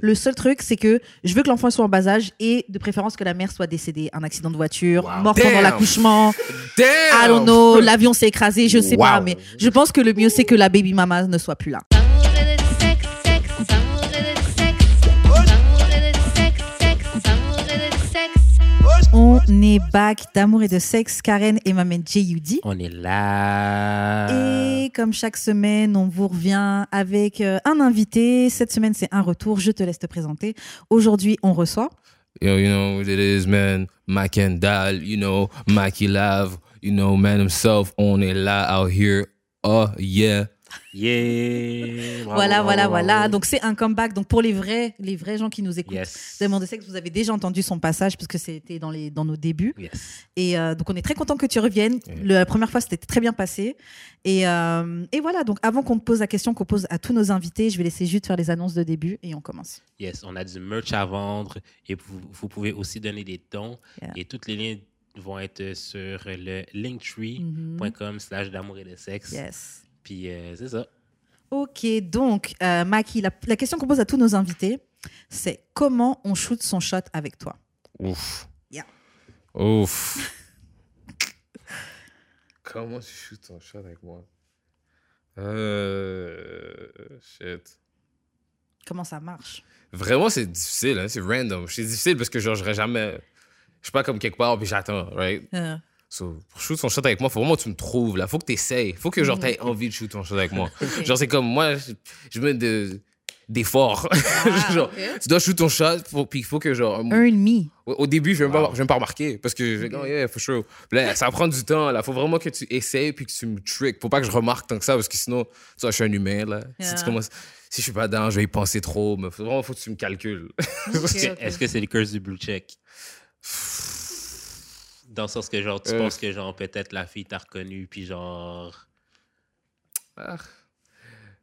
Le seul truc, c'est que je veux que l'enfant soit en bas âge et de préférence que la mère soit décédée. Un accident de voiture, Wow. mort pendant Damn. l'accouchement, Damn! I don't know, l'avion s'est écrasé, je sais pas, mais je pense que le mieux, c'est que la baby mama ne soit plus là. On est back d'amour et de sexe, Karen et ma main J.U.D. On est là. Et comme chaque semaine, on vous revient avec euh, un invité. Cette semaine, c'est un retour. Je te laisse te présenter. Aujourd'hui, on reçoit. Yo, you know what it is, man. Mac and Dal, you know, Mackie Love, you know, man himself. On est là, out here. Oh, yeah. Yeah. Bravo, voilà, bravo, voilà, bravo. voilà. Donc, c'est un comeback. Donc, pour les vrais, les vrais gens qui nous écoutent, Yes. De sexe, vous avez déjà entendu son passage parce que c'était dans, les, dans nos débuts. Yes. Et euh, donc, on est très content que tu reviennes. La première fois, c'était très bien passé. Et, euh, et voilà, donc avant qu'on te pose la question qu'on pose à tous nos invités, je vais laisser juste faire les annonces de début et on commence. Yes, on a du merch à vendre et vous, vous pouvez aussi donner des dons. Yeah. Et toutes les liens vont être sur le linktree.com slash d'amour et de sexe. Yes. Puis euh, c'est ça. Ok, donc, euh, Maki, la, la question qu'on pose à tous nos invités, c'est comment on shoot son shot avec toi? Ouf. Yeah. Ouf. Comment tu shoots ton shot avec moi? Euh. Shit. Comment ça marche? Vraiment, c'est difficile, hein? C'est random. C'est difficile parce que, genre, j'aurais jamais. Je suis pas comme quelque part puis j'attends, right? Euh, So, pour shoot ton shot avec moi, faut vraiment que tu me trouves, là. Faut que tu essayes. Faut que, genre, t'aies envie de shoot ton shot avec moi. Genre, c'est comme moi, je, je mets de, d'efforts. genre, tu dois shoot ton shot, faut- puis il faut que, genre, Earn me. au, au début, je vais même, Wow. pas- je vais même pas remarquer parce que je vais oh, yeah, for sure. Puis là, ça prend du temps, là. Faut vraiment que tu essayes puis que tu me tricks. Faut pas que je remarque tant que ça parce que sinon, tu vois, je suis un humain, là. Si, tu commences- si je suis pas dedans, je vais y penser trop. Mais faut, vraiment, faut que tu me calcules. Est-ce que c'est le curse du blue check? Dans le sens que, genre, tu Euh. penses que, genre, peut-être la fille t'a reconnu, puis genre. Ah.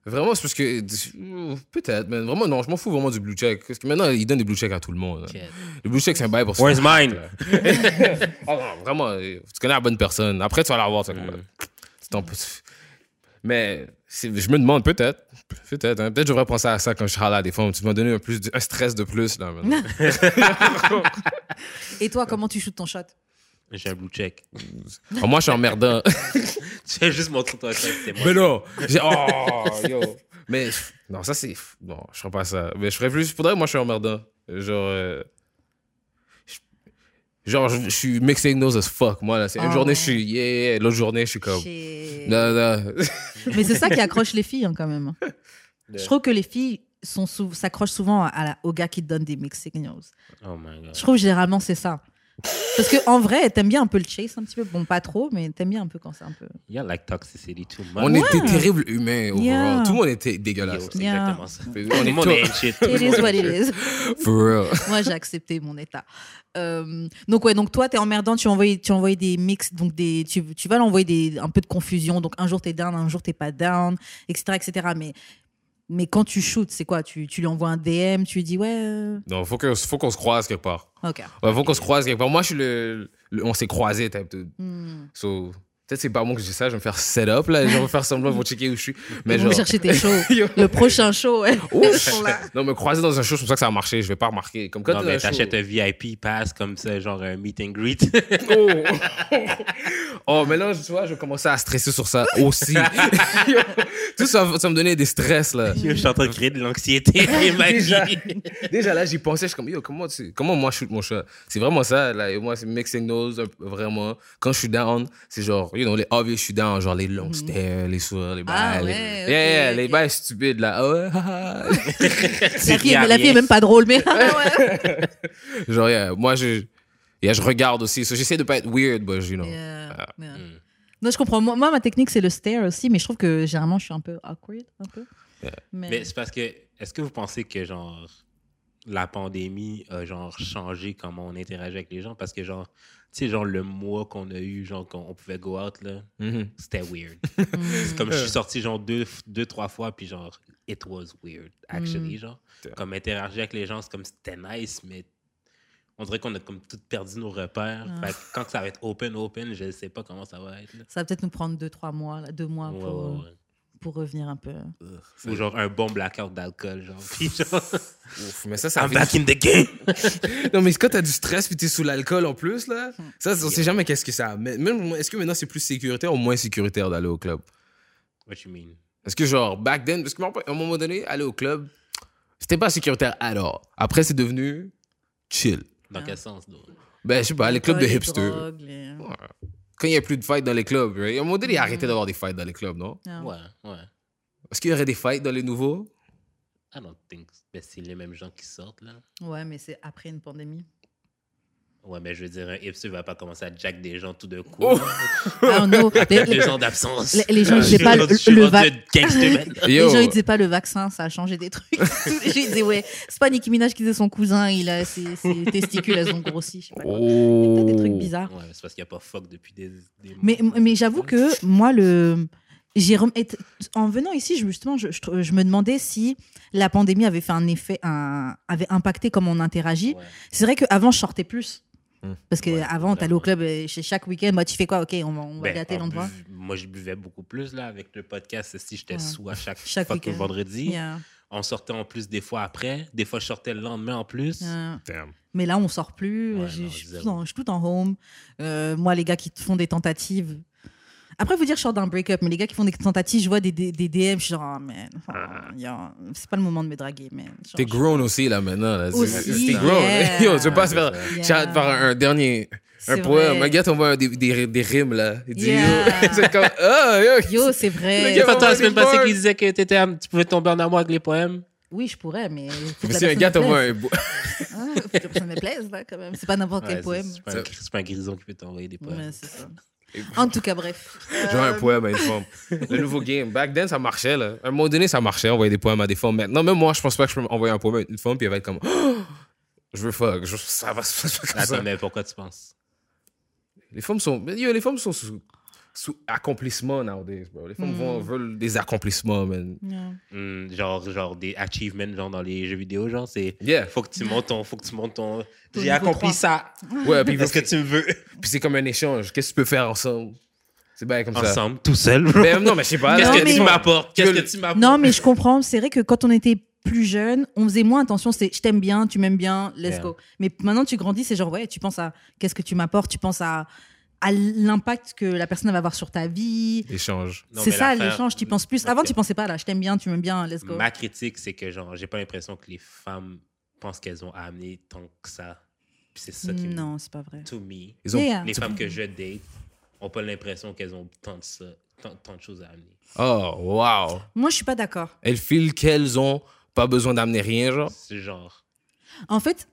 Vraiment, c'est parce que. Peut-être, mais vraiment, non, je m'en fous vraiment du blue check. Parce que maintenant, ils donnent des blue checks à tout le monde. Le blue check, c'est un bail pour se Where's mine? Ah non, vraiment, euh, tu connais la bonne personne. Après, tu vas la voir. tu Mm. c'est ton peu- Mais je me demande, peut-être. Peut-être. hein, Peut-être que je devrais penser à ça quand je serai là des fois. Tu m'as donné un, plus, un stress de plus. Là, maintenant. Et toi, comment tu shoots ton shot? J'ai un blue check. Ah, moi, je suis emmerdant. tu as juste montré ton check, c'est moi. Mais non! J'ai- Oh, yo! Mais non, ça c'est. Non, je ferais pas ça. Mais je ferais plus. Faudrait que moi je suis emmerdant. Genre. euh, Genre, je, je suis mixing nose as fuck. Moi, là, c'est une Oh. journée, je suis yeah, l'autre journée, je suis comme. Non, non. Mais c'est ça qui accroche les filles hein, quand même. Je trouve que les filles sou- s'accrochent souvent à la- aux gars qui te donnent des mixed signals. Oh my god. Je trouve généralement c'est ça. Parce que en vrai, t'aimes bien un peu le chase un petit peu. Bon, pas trop, mais t'aimes bien un peu quand c'est un peu. You like toxicity too much. On était terribles humains. Yeah. Tout le monde était dégueulasse. c'est Yeah. exactement ça. On Tout est le monde tous- est shit. It is what it is. For real. Moi, j'ai accepté mon état. Euh, donc ouais, donc toi, t'es emmerdant. Tu envoies, tu envoies des mix, donc des, tu, tu vas l'envoyer des un peu de confusion. Donc un jour t'es down, un jour t'es pas down, etc., etc. Mais mais quand tu shootes, c'est quoi? Tu, tu lui envoies un DM, tu lui dis ouais, euh, Non, faut que- faut qu'on se croise quelque part. ok. Ouais, faut qu'on se croise quelque part. Moi, je suis le. le- on s'est croisés, type de. Hmm. So, peut-être c'est pas moi que je dis ça, je vais me faire set up, là. Je vais faire semblant, ils vont checker où je suis. Mais Ils vont genre. chercher tes shows. Le prochain show, ouais. Ouf! non, me croiser dans un show, c'est pour ça que ça a marché. Je vais pas remarquer. Comme quand Non, mais t'achètes un VIP pass comme ça, genre un meet and greet. Oh! oh, mais là, tu vois, je vais commencer à stresser sur ça aussi. Tout ça, ça va me donner des stress, là. Yo, je suis en train de créer de l'anxiété Déjà, déjà là, j'y pensais, je suis comme, yo, comment, tu- comment moi je shoot mon shot? C'est vraiment ça, là. Et moi, c'est mixing nose, peu, vraiment. Quand je suis down, c'est genre, you know, les obvious, je suis down, genre les longs stares, les sourires, les bails. Ah les- ouais, ok, yeah, yeah, les bails stupides, là. Ah. La fille, la fille est même pas drôle, mais genre, yeah, moi, je, yeah, je regarde aussi. So, j'essaie de pas être weird, but, you know. Yeah, Ah. yeah. Hmm. Non, je comprends. Moi, moi, ma technique, c'est le stare aussi, mais je trouve que généralement, je suis un peu awkward, un peu. Yeah. Mais, Mais c'est parce que, est-ce que vous pensez que, genre, la pandémie a, genre, changé comment on interagit avec les gens? Parce que, genre, tu sais, genre, le mois qu'on a eu, genre, qu'on on pouvait go out, là, Mhm. c'était weird. Mm. C'est comme je suis sorti, genre, deux, deux, trois fois, puis, genre, it was weird, actually, Mm. genre. Yeah. Comme interagir avec les gens, c'est comme c'était nice, mais on dirait qu'on a comme tout perdu nos repères. Ah. Fait que quand ça va être open, open, je sais pas comment ça va être. là. ça va peut-être nous prendre deux, trois mois, là, deux mois Ouais, pour, ouais, ouais. Pour revenir un peu. Ou genre un bon blackout d'alcool, genre. Puis genre, Ouf, mais ça, ça I'm fait- back in the game. Non, mais quand t'as du stress puis t'es sous l'alcool en plus, là, ça, on sait jamais qu'est-ce que ça amène. Même, est-ce que maintenant c'est plus sécuritaire ou moins sécuritaire d'aller au club? What you mean? Est-ce que, genre, back then, parce qu'à un moment donné, aller au club, c'était pas sécuritaire alors. Après, c'est devenu chill. Dans quel sens, donc? Ben, je sais pas, les clubs de hipsters. drogues, les- Ouais. Quand il n'y a plus de fights dans les clubs, right? à un moment donné, il a arrêté d'avoir des fights dans les clubs, non? Ah. Ouais, ouais. Est-ce qu'il y aurait des fights dans les nouveaux? I don't think. Ben, c'est les mêmes gens qui sortent, là. Ouais, mais c'est après une pandémie. Ouais, mais je veux dire, un hipster va pas commencer à jack des gens tout d'un coup. Oh! Ah, non, les, ans d'absence. les- les gens, ils Je disaient pas le- je suis le rendu va- un gangster, man. les gens ils disaient pas le vaccin, ça a changé des trucs. Gens ils disaient ouais, c'est pas Nicki Minaj qui disait son cousin, il a ses, ses testicules, elles ont grossi. Je sais pas quoi. Oh! Peut-être des trucs bizarres. Ouais, c'est parce qu'il n'y a pas fuck depuis des. des Mais, mais j'avoue que moi, le, j'ai rem- en venant ici, je- justement, je, je, je me demandais si la pandémie avait fait un effet, un, avait impacté comment on interagit. Ouais. C'est vrai qu'avant, je sortais plus. Hmm. Parce qu'avant, Ouais, avant, t'allais au club chaque week-end. Moi, tu fais quoi? Ok, on va, on va Ben, aller à tel on endroit. buve- Moi, je buvais beaucoup plus, là, avec le podcast. Si j'étais Ouais. sous à chaque, Chaque fucking week-end. vendredi. Yeah, On sortait en plus des fois après. Des fois, je sortais le lendemain en plus. yeah. Mais là, on sort plus. Ouais, je, non, je suis tout en, je suis tout en home. Euh, moi, les gars qui font des tentatives. Après, vous dire, je sors d'un break-up, mais les gars qui font des tentatives, je vois des, des, des DM, je suis genre, oh, man, oh, yeah, c'est pas le moment de me draguer, man. T'es grown aussi, là, maintenant. Là. Aussi, T'es grown. yeah. Yo, tu veux pas se faire, Yeah. faire un, un dernier un poème. Un gars t'envoie des, des, des rimes, là. Il dit, Yeah. yo, c'est comme, ah, yo. Yo, c'est vrai. Gars pas toi la semaine passée bars. qui disait que t'étais am- tu pouvais tomber en amour avec les poèmes? Oui, je pourrais, mais. faut que Mais si un gars t'envoie un beau- Ah, faut que me plaise, là, quand même. C'est pas n'importe Ouais, quel poème. C'est pas, un- c'est pas un grison qui peut t'envoyer des poèmes. Ouais, c'est ça. En tout cas, bref. Genre un poème à une femme. Le nouveau game. Back then, ça marchait, là. À un moment donné, ça marchait, envoyer des poèmes à des femmes. Maintenant, même moi, je pense pas que je peux envoyer un poème à une femme, puis elle va être comme, Oh, je veux fuck. Je- ça va se passer comme ça. Attends, mais pourquoi tu penses? Les femmes sont, yo, les femmes sont sous accomplissement nowadays, bro. Les femmes Hmm. vont- veulent des accomplissements, man. yeah. Hmm, genre, genre des achievements genre dans les jeux vidéo, genre c'est Yeah. faut que tu montes ton faut que tu montes ton j'ai accompli 3. ça. Ouais, puis, Est-ce que tu me veux? Puis c'est comme un échange. Qu'est-ce que tu peux faire ensemble? C'est bien comme ça. ensemble tout seul? bro? Mais non, mais je sais pas. Qu'est-ce que mais- tu m'apportes? Qu'est-ce que tu m'apportes? Non, mais je comprends. C'est vrai que quand on était plus jeune, on faisait moins attention. C'est je t'aime bien, tu m'aimes bien, let's Yeah. go. Mais maintenant, tu grandis, c'est genre, ouais, tu penses à qu'est-ce que tu m'apportes, tu penses à, à l'impact que la personne va avoir sur ta vie. Échange. Non, C'est ça, l'échange, tu penses plus. Avant, tu pensais pas, là, je t'aime bien, tu m'aimes bien, let's go. Ma critique c'est que genre j'ai pas l'impression que les femmes pensent qu'elles ont à amener tant que ça. Puis c'est ça qui me- Non, c'est pas vrai. to me. Ils ont... Yeah. Les femmes que je date ont pas l'impression qu'elles ont tant de ça tant, tant de choses à amener. Oh, wow. Moi, je suis pas d'accord. Elles filent qu'elles ont pas besoin d'amener rien, genre. C'est genre En fait,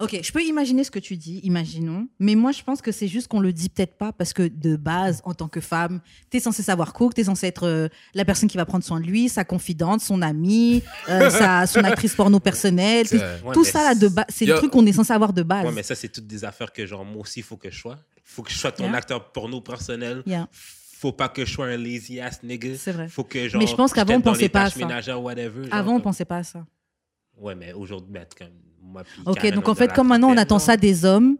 ok, je peux imaginer ce que tu dis, imaginons, mais moi je pense que c'est juste qu'on le dit peut-être pas parce que de base, en tant que femme, t'es censée savoir cook, t'es censée être euh, la personne qui va prendre soin de lui, sa confidente, son amie, euh, sa, son actrice porno personnelle. Ouais, Tout ça là de base, c'est le truc qu'on est censé avoir de base. Ouais, mais ça, c'est toutes des affaires que, genre, moi aussi, il faut que je sois. faut que je sois ton Yeah. acteur porno personnel. Yeah. Faut pas que je sois un lazy ass nigga. C'est vrai. Faut que, genre, Mais je pense qu'avant, on pensait pas à ça. ménagères, whatever. genre, Avant, on comme- pensait pas à ça. Ouais, mais aujourd'hui, ben, comme moi, puis Ok, donc on en fait, comme maintenant on attend ça des hommes.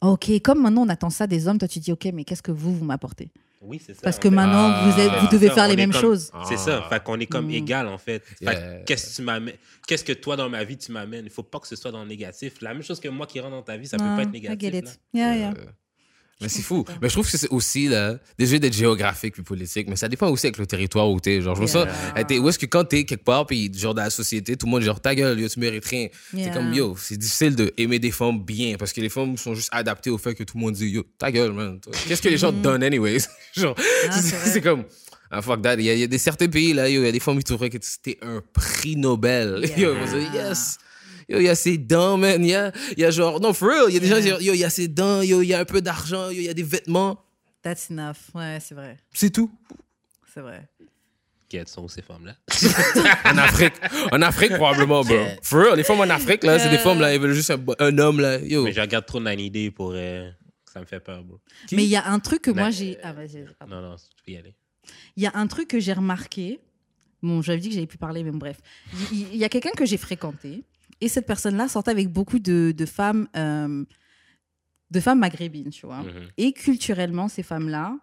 Ok, comme maintenant on attend ça des hommes, toi tu dis ok, mais qu'est-ce que vous vous m'apportez? Oui, c'est ça. Parce que maintenant Ah. vous, êtes, vous C'est devez ça, faire les mêmes comme- choses. C'est ça. Ah. Fait qu'on est comme Mm. égal, en fait. Fait que Yeah. qu'est-ce que tu m'amènes? Qu'est-ce que toi, dans ma vie, tu m'amènes? Il faut pas que ce soit dans le négatif. La même chose que moi qui rentre dans ta vie, ça peut Ah, pas être I négatif. get là. it. Yeah, yeah. Mais c'est fou. Mais je trouve que c'est aussi, là, déjà d'être géographique puis politique, mais ça dépend aussi avec le territoire où t'es. Genre, je me sens, Yeah. où est-ce que quand t'es quelque part, puis genre dans la société, tout le monde genre, ta gueule, yo, tu mérites rien. Yeah. C'est comme, yo, c'est difficile de aimer des femmes bien parce que les femmes sont juste adaptées au fait que tout le monde dit, yo, ta gueule, man. Qu'est-ce que les gens te donnent, anyways? genre. Ah, c'est comme, ah, fuck that. Il y, a, il y a des certains pays, là, il y a des femmes qui trouveraient que c'était un prix Nobel. Yeah. Yo, dire, yes. Yo, il y a ses dents, man. Il y a, y a genre, non, for real, il y a des Yeah. gens qui disent, yo, il y a ses dents, yo, il y a un peu d'argent, yo, il y a des vêtements. That's enough. Ouais, c'est vrai. C'est tout. C'est vrai. Quelles sont ces femmes-là? En Afrique. En Afrique, probablement, bro. For real, les femmes en Afrique, là, c'est des femmes, là, ils veulent juste un, un homme, là. Yo. Mais je regarde trop 90 pour. euh, Ça me fait peur, bro. Qui? Mais il y a un truc que moi j'ai. Ah, vas-y. Non, non, tu peux y aller. Il y a un truc que j'ai remarqué. Bon, j'avais dit que j'avais plus parler, mais bon, bref. Il il y, a quelqu'un que j'ai fréquenté. Et cette personne-là sortait avec beaucoup de, de femmes. euh, de femmes maghrébines, tu vois. Mhm. Et culturellement, ces femmes-là,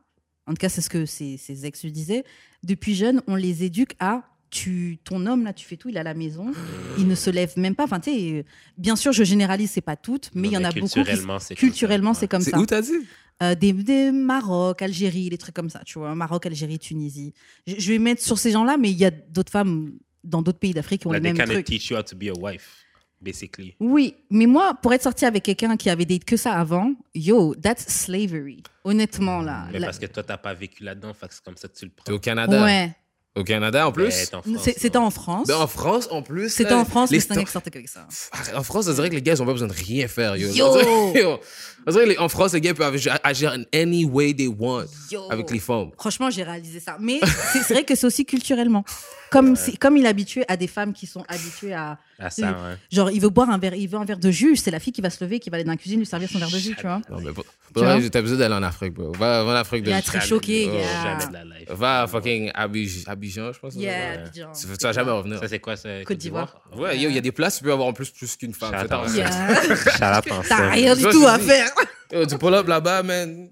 en tout cas c'est ce que ses, ses ex lui disaient, depuis jeune, on les éduque à tu, ton homme là, tu fais tout, il est à la maison, il ne se lève même pas. Enfin, tu sais, bien sûr, je généralise, c'est pas toutes, mais il y en a beaucoup. qui- Culturellement, c'est comme ça. culturellement, c'est où t'as dit Euh, des, des Maroc, Algérie, des trucs comme ça, tu vois. Maroc, Algérie, Tunisie. Je, je vais mettre sur ces gens-là, mais il y a d'autres femmes dans d'autres pays d'Afrique qui ont Like, les they mêmes trucs. teach you how to be a wife, basically. Oui, mais moi, pour être sortie avec quelqu'un qui avait date que ça avant, yo, that's slavery. Honnêtement, là. Mais parce que toi, t'as pas vécu là-dedans, c'est comme ça que tu le prends. T'es au Canada. Ouais. Au Canada, en plus? Ouais, t'es en France, C'est- C'était en France. Ben, en France, en plus. C'était là, en France, les mais c'est un sto- gars qui sortait avec ça. En France, on dirait que les gars, ils ont pas besoin de rien faire. Yo. Yo! Dirait que les- en France, les gars peuvent agir- in any way they want Yo. avec les femmes. Franchement, j'ai réalisé ça. Mais c'est vrai que c'est aussi culturellement. Comme, comme il est habitué à des femmes qui sont habituées à. À ça, ouais. Genre, il veut boire un verre, il veut un verre de jus, c'est la fille qui va se lever, qui va aller dans la cuisine lui servir son verre de jus, tu vois. Non, mais pour, pour vrai, t'as besoin d'aller en Afrique, bro. Va, va en Afrique de Il a très choqué, oh, yeah. Jamais de la life. Va à fucking Abidjan, je pense. Yeah. Abidjan. Tu vas jamais revenir. Ça, c'est quoi, ça? Côte d'Ivoire. Ouais, il y a des places, tu peux avoir en plus plus qu'une femme. T'as rien du tout à faire. Yo, tu pull up là-bas, man.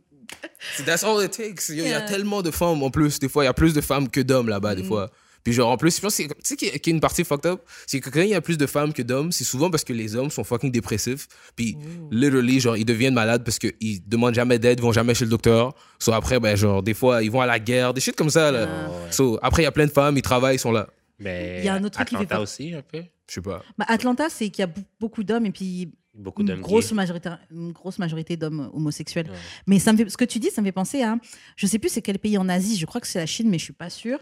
That's all it takes. Il y a tellement de femmes en plus. Des fois, il y a plus de femmes que d'hommes là-bas, Mm. des fois. Puis genre, en plus, je pense que, tu sais qu'il y a- qu'il y a une partie fucked up, c'est que quand il y a plus de femmes que d'hommes, c'est souvent parce que les hommes sont fucking dépressifs. Puis, literally, genre, ils deviennent malades parce qu'ils demandent jamais d'aide, ils vont jamais chez le docteur. So, après, ben, genre, des fois, ils vont à la guerre, des shit comme ça, là. Ah. So, après, il y a plein de femmes, ils travaillent, ils sont là. Mais Il y a un autre truc qui fait Atlanta pas- aussi, un peu? Je sais pas. Bah, Atlanta, c'est qu'il y a beaucoup d'hommes et puis Beaucoup une d'hommes grosse majorité, une grosse majorité d'hommes homosexuels. Ouais. Mais ça me fait, ce que tu dis, ça me fait penser à, je sais plus c'est quel pays en Asie, je crois que c'est la Chine, mais je suis pas sûre,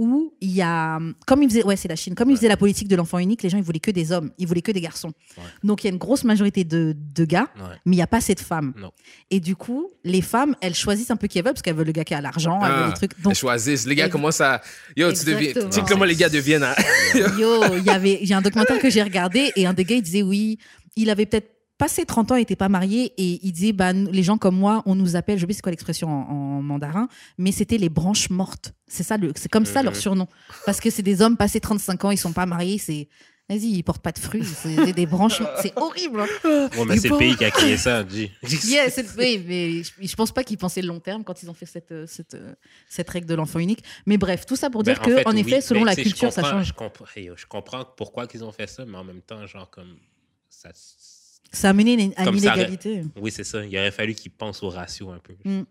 où il y a, comme ils faisaient, ouais c'est la Chine, comme ils faisaient la politique de l'enfant unique, les gens ils voulaient que des hommes, ils voulaient que des garçons. Ouais. Donc il y a une grosse majorité de, de gars, mais il n'y a pas assez de femmes. Non. Et du coup, les femmes, elles choisissent un peu qui elles veulent parce qu'elles veulent le gars qui a l'argent, elles veulent Ah, les trucs. Choisissent. Les gars commencent à. Yo, tu deviens. Tu sais comment les gars deviennent. hein? Yo, il y avait, a un documentaire que j'ai regardé et un des gars il disait oui, il avait peut-être passé 30 ans, il était pas marié et il disait bah les gens comme moi, on nous appelle, je sais pas c'est quoi l'expression en, en mandarin, mais c'était les branches mortes. C'est ça c'est comme ça leur Mhm. surnom parce que c'est des hommes passés 35 ans, ils sont pas mariés, c'est Vas-y, ils portent pas de fruits, c'est des branches, c'est horrible. hein. Mais c'est le pays qui a créé ça, G. Yeah, c'est- oui, mais je, je pense pas qu'ils pensaient long terme quand ils ont fait cette, euh, cette, euh, cette règle de l'enfant unique. Mais bref, tout ça pour dire Ben, que, fait, en oui, effet, selon ben, la culture, ça change. Je comprends, je comprends pourquoi ils ont fait ça, mais en même temps, genre, comme. Ça, Ça a mené une- à Comme ça, l'inégalité. oui, c'est ça. Il aurait fallu qu'ils pensent au ratio un peu. Mm.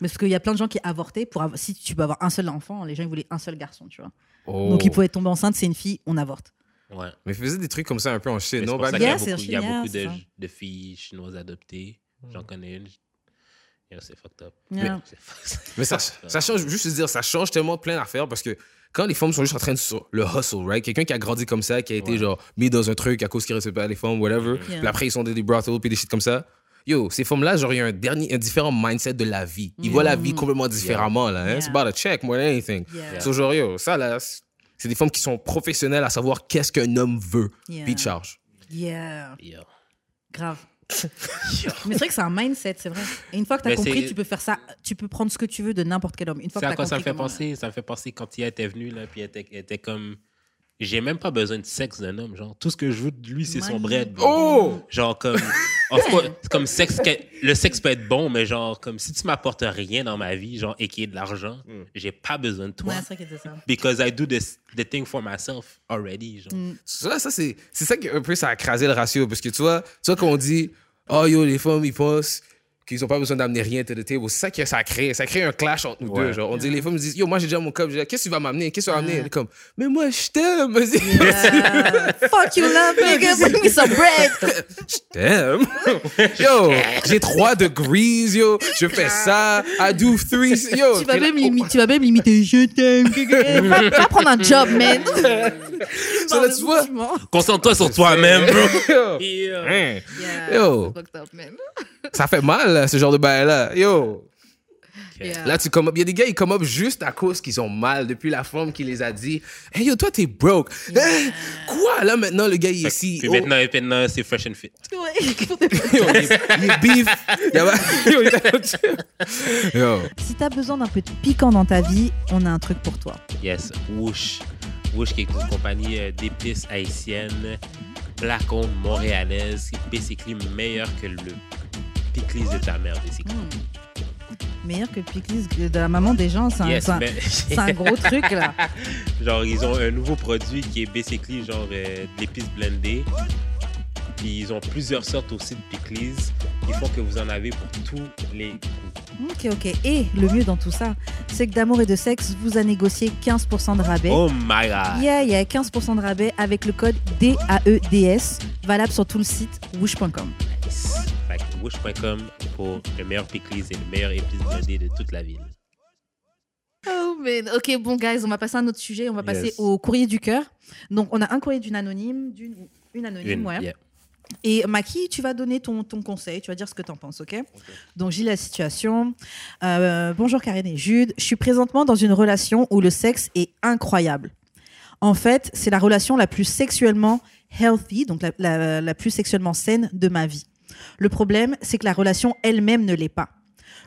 Mais parce qu'il y a plein de gens qui avortaient pour avoir, si tu peux avoir un seul enfant, les gens ils voulaient un seul garçon, tu vois. Oh. Donc ils pouvaient tomber enceinte, c'est une fille, on avorte. Ouais. Mais ils faisaient des trucs comme ça un peu en Chine, non? y a beaucoup, il y a beaucoup de, filles chinoises adoptées. J'en connais une. Yeah, c'est fucked up. Yeah. C'est fucked up. Mais ça, ça change, juste te dire, ça change tellement plein d'affaires parce que quand les femmes sont juste en train de sur le hustle, right? Quelqu'un qui a grandi comme ça, qui a été Ouais. genre mis dans un truc à cause qu'il respecte pas les femmes, whatever. Yeah. Puis après, ils sont dans des brothels puis des shit comme ça. Yo, ces femmes-là, genre, il y a un, dernier, un différent mindset de la vie. Ils voient la vie complètement différemment, là. Hein? Yeah. C'est about a check more than anything. Yeah. So, genre, yo, ça, là, c'est- des femmes qui sont professionnelles à savoir qu'est-ce qu'un homme veut. Yeah. Puis ils chargent. Yeah, grave. Mais c'est vrai que c'est un mindset, c'est vrai. Et une fois que tu as Mais compris, tu peux faire ça, tu peux prendre ce que tu veux de n'importe quel homme. Une fois C'est que à quoi ça me fait penser? Ça me fait penser quand il était venu, là, puis il était, il était comme. J'ai même pas besoin de sexe d'un homme, genre. Tout ce que je veux de lui, c'est son bread. bro. Oh! Genre, comme. of course, comme sexe, le sexe peut être bon, mais genre, comme si tu m'apportes rien dans ma vie, genre, et qui est de l'argent, j'ai pas besoin de toi. Ouais, c'est vrai qu'il disait ça. Because I do this, the thing for myself already, genre. Mm. Ça, ça c'est, c'est ça qui un peu ça a écrasé le ratio. Parce que tu vois, tu vois quand on dit, oh yo, les femmes, ils pensent qu'ils ont pas besoin d'amener rien to the table. C'est ça que ça a créé. Ça a créé un clash entre nous Ouais. deux. Genre, on dit, les femmes disent, yo, moi j'ai déjà mon cup. Qu'est-ce que tu vas m'amener? Qu'est-ce que tu vas m'amener? Elle est comme, mais moi, je t'aime. Yeah. Fuck you, love nigga, bring me some bread. Je t'aime. Yo, j'ai 3 degrees, yo. Je fais ça. I do three. Yo. tu, vas même limi- tu vas même limiter je t'aime. va, prendre un job, man. Ça, là, tu vois. Concentre-toi sur toi-même, bro. Yo. Yeah. Yo. c'est fucked up, man. Ça fait mal, là, ce genre de bail-là. Yo. Yeah. Là, tu come up. Il y a des gars, ils come up juste à cause qu'ils ont mal depuis la femme qui les a dit Hey yo, toi, t'es broke. Hein? Quoi? Là, maintenant, le gars, il est ici. Puis Oh. maintenant, et maintenant, c'est fresh and fit. Ouais. Yo, il, est, il est beef. Il y a- Yo, il est- Yo. si t'as besoin d'un peu de piquant dans ta vie, on a un truc pour toi. Yes, Woosh. Woosh, qui est une compagnie euh, d'épices haïtiennes, placon montréalaise, qui est basically meilleur que le de ta mère, basically. Meilleur que Pickles de la maman des gens, c'est un, Yes, c'est un- mais- c'est un gros truc là. genre, ils ont un nouveau produit qui est basically genre euh, de l'épice blendée. Puis ils ont plusieurs sortes aussi de pickles qui font que vous en avez pour tous les goûts. Ok, ok. Et le mieux dans tout ça, c'est que d'amour et de sexe vous a négocié 15% de rabais. Oh my god! Yeah, yeah, 15% de rabais avec le code DAEDS, valable sur tout le site wish.com. Nice. Wish.com pour le meilleur pickles et le meilleur épice de toute la ville. Oh, man. Ok, bon, guys, on va passer à un autre sujet. On va passer Yes. au courrier du cœur. Donc, on a un courrier d'une anonyme, d'une une anonyme, Une, ouais. yeah. Et Maki, tu vas donner ton, ton conseil, tu vas dire ce que tu en penses, ok Donc, j'ai la situation. Euh, bonjour Karine et Jude. Je suis présentement dans une relation où le sexe est incroyable. En fait, c'est la relation la plus sexuellement healthy, donc la, la- la plus sexuellement saine de ma vie. Le problème, c'est que la relation elle-même ne l'est pas.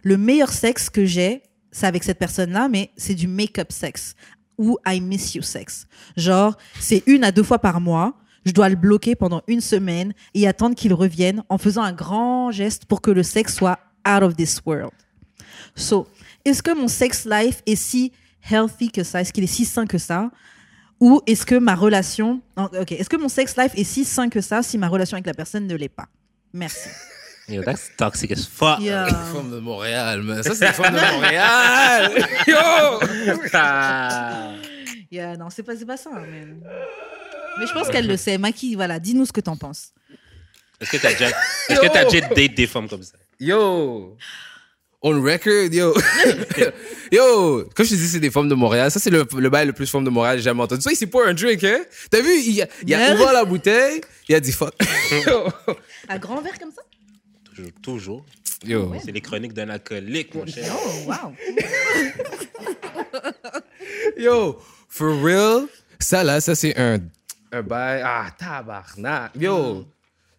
Le meilleur sexe que j'ai, c'est avec cette personne-là, mais c'est du make-up sexe ou I miss you sexe. Genre, c'est une à deux fois par mois. Je dois le bloquer pendant une semaine et attendre qu'il revienne en faisant un grand geste pour que le sexe soit out of this world. So, est-ce que mon sex life est si healthy que ça? Est-ce qu'il est si sain que ça? Ou est-ce que ma relation... Ok, est-ce que mon sex life est si sain que ça si ma relation avec la personne ne l'est pas? Merci. Yo, that's toxic as fuck. Yeah. Femme de Montréal, man. Ça, c'est les femmes de Montréal. Yo! Ah. Yeah, non, c'est pas, c'est pas ça. Mais, mais je pense qu'elle le sait. Maki, voilà, dis-nous ce que t'en penses. Est-ce que t'as déjà, est-ce que t'as déjà date des femmes comme ça? Yo! On record, yo! yo! Comme je te dis, c'est des femmes de Montréal. Ça, c'est le, le bail le plus femme de Montréal que j'ai jamais entendu. Ça, il s'est pas un drink, hein? T'as vu? Il a, il a ouvert la bouteille, il a dit fuck. À grand verre comme ça? Toujours. Toujours. yo! C'est les chroniques d'un alcoolique, mon cher. Oh, wow. Yo! For real? Ça, là, ça, c'est un, un bail. Ah, tabarnak! Yo!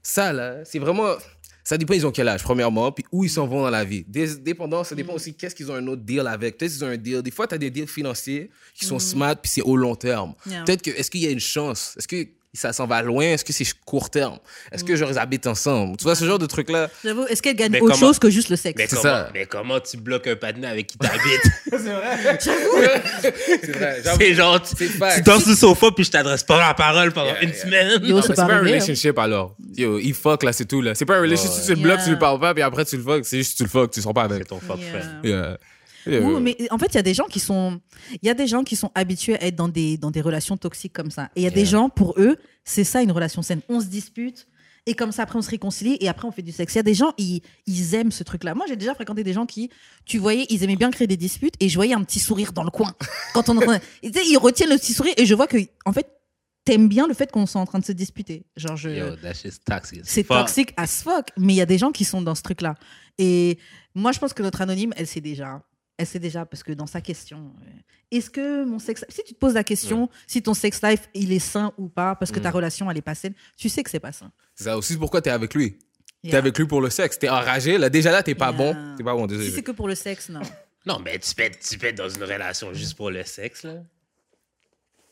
Ça, là, c'est vraiment. Ça dépend, ils ont quel âge, premièrement, puis où ils s'en vont dans la vie. Dé- Dépendant, ça dépend aussi qu'est-ce qu'ils ont un autre deal avec. Peut-être qu'ils ont un deal. Des fois, tu as des deals financiers qui sont smart, puis c'est au long terme. Yeah. Peut-être que, est-ce qu'il y a une chance? Est-ce que ça s'en va loin? Est-ce que c'est court terme? Est-ce que, genre, ils habitent ensemble? Tu vois, ce genre de truc-là. J'avoue, est-ce qu'elle gagne Mais autre comment- chose que juste le sexe? Mais C'est comment, ça. mais comment tu bloques un patinet avec qui t'habites? C'est vrai. c'est genre, tu, C'est tu fact. danses sur le sofa puis je t'adresse pas la parole pendant Yeah, une yeah. semaine. Yo, c'est pas c'est pas un hein. relationship alors. Yo, il fuck là, c'est tout là. C'est pas un relationship, ouais. tu le bloques, Yeah. tu lui parles pas, puis après tu le fuck. C'est juste tu le fuck, tu sors pas C'est avec. ton fuck Yeah. friend. Ouh, mais en fait, il y a des gens qui sont, il y a des gens qui sont habitués à être dans des dans des relations toxiques comme ça. Et il y a des gens pour eux, c'est ça une relation saine. On se dispute et comme ça après on se réconcilie et après on fait du sexe. Il y a des gens ils, ils aiment ce truc-là. Moi, j'ai déjà fréquenté des gens qui, tu voyais, ils aimaient bien créer des disputes et je voyais un petit sourire dans le coin quand on. Ils retiennent le petit sourire et je vois que en fait t'aimes bien le fait qu'on soit en train de se disputer. Genre je. C'est toxique as fuck, mais il y a des gens qui sont dans ce truc-là. Et moi, je pense que notre anonyme, elle sait déjà. Elle sait déjà, parce que dans sa question, euh, est-ce que mon sex Si tu te poses la question, si ton sex life, il est sain ou pas, parce que ta Mm. relation, elle est pas saine, tu sais que c'est pas sain. C'est ça aussi pourquoi t'es avec lui? T'es Yeah. avec lui pour le sexe. T'es enragé. Là, déjà là, t'es pas Yeah. bon. T'es pas bon, Si désolé. c'est que pour le sexe, non. Non, mais tu peux, tu peux être dans une relation juste pour le sexe, là.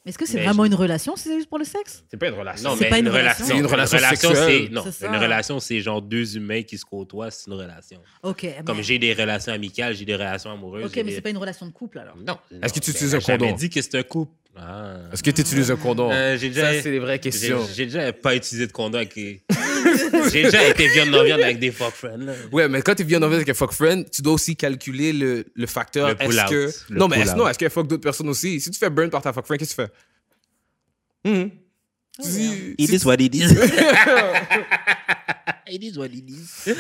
Mais est-ce que c'est Mais vraiment je- une relation si c'est juste pour le sexe? C'est pas une relation. Non, C'est mais pas une, une relation. relation. C'est une relation c'est sexuelle. non, C'est ça. une relation, c'est genre deux humains qui se côtoient, c'est une relation. Ok. Comme j'ai des relations amicales, j'ai des relations amoureuses. Ok, j'ai mais des- c'est pas une relation de couple alors. Non. Est-ce que tu non, utilises un j'ai jamais condom? dit que c'est un couple. Ah. Est-ce que tu utilises un condom? Euh, j'ai déjà, Ça, c'est des vraies questions. j'ai déjà pas utilisé de condom avec. j'ai déjà été viande non viande avec des fuck friends. Là. Ouais, mais quand tu viens d'enlever avec un fuck friend, tu dois aussi calculer le, le facteur. Le Est-ce pull-out. que. Le non, mais est-ce, pull-out. non, est-ce qu'elle fuck d'autres personnes aussi? Si tu fais burn par ta fuck friend, qu'est-ce que tu fais? Mhm. Si- si- is what it is. it is what it is.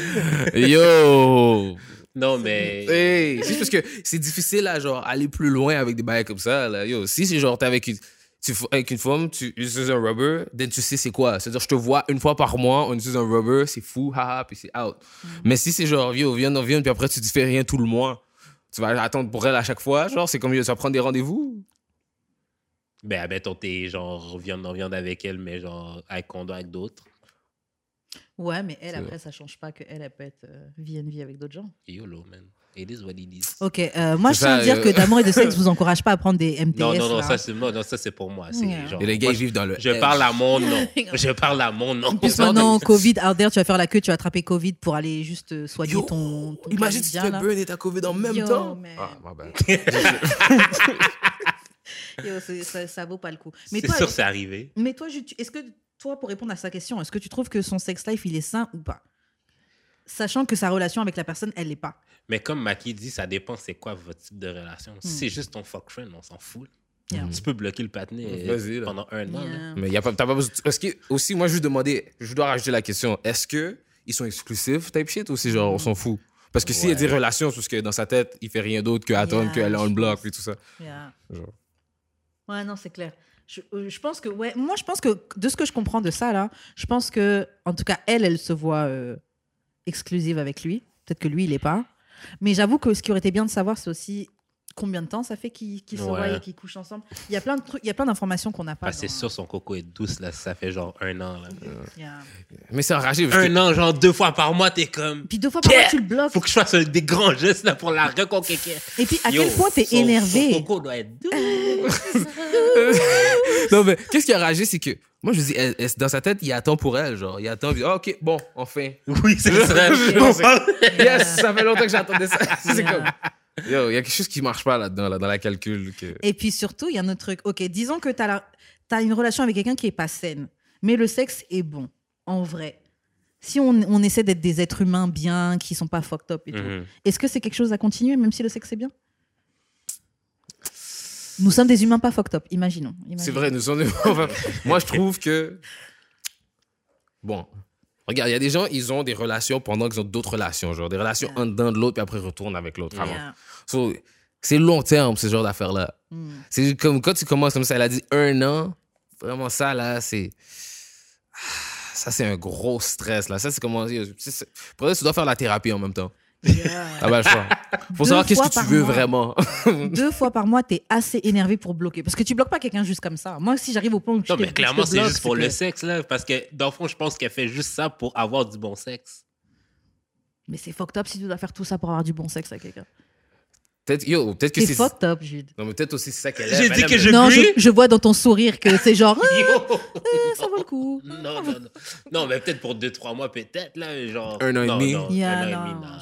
Yo! Non, mais. Hey, c'est parce que c'est difficile à genre aller plus loin avec des bails comme ça. Là. Yo, si c'est genre t'es avec une, tu, avec une femme, tu utilises un rubber, then tu sais c'est quoi. C'est-à-dire je te vois une fois par mois, on utilise un rubber, c'est fou, haha, puis c'est out. Mais si c'est genre viens, on vient, puis après tu te fais rien tout le mois, tu vas attendre pour elle à chaque fois, genre c'est comme tu vas prendre des rendez-vous. Ben, admettons, t'es genre viande viande avec elle, mais genre avec avec d'autres. Ouais, mais elle, après, ça change pas qu'elle, elle peut être euh, VNV avec d'autres gens. YOLO, man. It is what it is. Ok, euh, moi, je tiens à dire euh, que d'amour et de sexe vous encourage pas à prendre des MTS. Non, non, non, là. ça c'est non, non, ça, c'est pour moi. C'est Ouais. genre, Et les gars, moi, ils vivent dans le. je parle à mon nom. Je parle à mon nom. En plus, maintenant. Covid, out there, tu vas faire la queue, tu vas attraper Covid pour aller juste soigner Yo, ton, ton Imagine si tu fais burn et ta COVID en même Yo, temps. man. Ah, my bad. Yo, c'est- ça, ça vaut pas le coup. Mais C'est sûr, c'est arrivé. mais toi, est-ce que toi, pour répondre à sa question, est-ce que tu trouves que son sex life il est sain ou pas, sachant que sa relation avec la personne, elle l'est pas. Mais comme Maki dit, ça dépend c'est quoi votre type de relation. Si c'est juste ton fuck friend, on s'en fout. Yeah. Tu peux bloquer le patiné pendant un an. là. Mais y a pas, t'as pas besoin. Parce que, aussi, moi, je lui demandais, je dois rajouter la question est-ce que ils sont exclusifs, type shit, ou c'est genre, on s'en fout? Parce que s'il y a Ouais. des relations, parce que dans sa tête, il fait rien d'autre que attendre Yeah, qu'elle est on block pense. et tout ça. Yeah. Genre. Ouais, non, c'est clair. Je, euh, je pense que, ouais, moi, je pense que de ce que je comprends de ça, là, je pense que, en tout cas, elle, elle se voit euh, exclusive avec lui. Peut-être que lui, il est pas. Mais j'avoue que ce qui aurait été bien de savoir, c'est aussi combien de temps ça fait qu'ils qu'ils se Ouais. voient et qu'ils couchent ensemble. Il y a plein de trucs, il y a plein d'informations qu'on n'a pas. Que c'est sûr, son coco est douce, là. Ça fait genre un an, là. Yeah. Mais c'est enragé. parce que- Un an, genre deux fois par mois, t'es comme. Puis deux fois par mois, tu le bloques. Faut que je fasse des grands gestes, là, pour la reconquérir. Et puis, à Yo, quel point t'es énervé. Son coco doit être doux. non, mais qu'est-ce qui a ragé, c'est que. Moi, je dis, elle- elle- dans sa tête, il attend pour elle. Genre, il attend. il dit, Ah, ok, bon, enfin. Oui, c'est ça. Yes, ça fait longtemps que j'attendais ça. C'est Yeah. comme. Yo, il y a quelque chose qui marche pas là-dedans, là, dans la calcul. Que... Et puis surtout, il y a un autre truc. Ok, disons que tu as, as une relation avec quelqu'un qui est pas saine, mais le sexe est bon, en vrai. Si on, on essaie d'être des êtres humains bien, qui sont pas fucked up et tout, Mhm. est-ce que c'est quelque chose à continuer, même si le sexe est bien? Nous sommes des humains pas fucked up, imaginons. C'est vrai, nous sommes. enfin, moi, je trouve que. Bon. Regarde, il y a des gens, ils ont des relations pendant qu'ils ont d'autres relations. Genre, des relations Yeah. un dedans de l'autre, puis après, ils retournent avec l'autre. avant. Yeah. So, c'est long terme, ce genre d'affaires-là. Mm. C'est comme quand tu commences comme ça, elle a dit un an. Vraiment, ça, là, c'est. Ah, Ça, c'est un gros stress, là. Ça, c'est comment. Pour ça, tu dois faire la thérapie en même temps. Yeah. Ah, bah, le choix. Faut Deux savoir qu'est-ce que tu veux mois. vraiment. Deux fois par mois, tu es assez énervé pour bloquer. Parce que tu bloques pas quelqu'un juste comme ça. Moi, si j'arrive au point où je Non, te- mais je clairement, c'est juste pour que- le sexe, là. Parce que, dans le fond, je pense qu'elle fait juste ça pour avoir du bon sexe. Mais c'est fucked up si tu dois faire tout ça pour avoir du bon sexe avec quelqu'un. Peut-être, yo, peut-être que C'est c'est. fucked up, Jude. Non, mais peut-être aussi c'est ça qu'elle J'ai aime. dit que je- Non, je, je vois dans ton sourire que c'est genre, Ah, Yo! ça vaut le coup. Non, non, non. Non, mais peut-être pour deux, trois mois, peut-être, là. Genre. Un an et demi. un an et demi, non.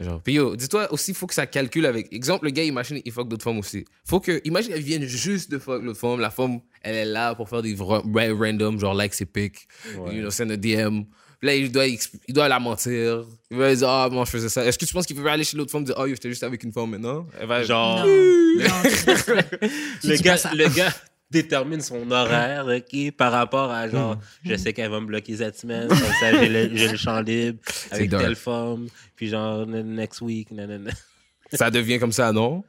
Genre, puis yo, dis-toi aussi, il faut que ça calcule avec. Exemple, le gars, imagine, il fuck d'autres femmes aussi. Faut que, imagine, elle vienne juste de fuck l'autre femme. La femme, elle est là pour faire des random, genre like ses pics, Ouais. you know, send a DM. Puis là, il doit, il doit la mentir. Il va dire, ah, moi, je faisais ça. Est-ce que tu penses qu'il peut aller chez l'autre femme et dire, oh, yo, j'étais juste avec une femme maintenant? Elle va Genre. Non, le gars, pas le gars détermine son horaire, OK, par rapport à genre, Hmm. je sais qu'elle va me bloquer cette semaine, comme ça, j'ai le, j'ai le champ libre avec dark. telle femme, puis genre, next week, nanana. Ça devient comme ça, non?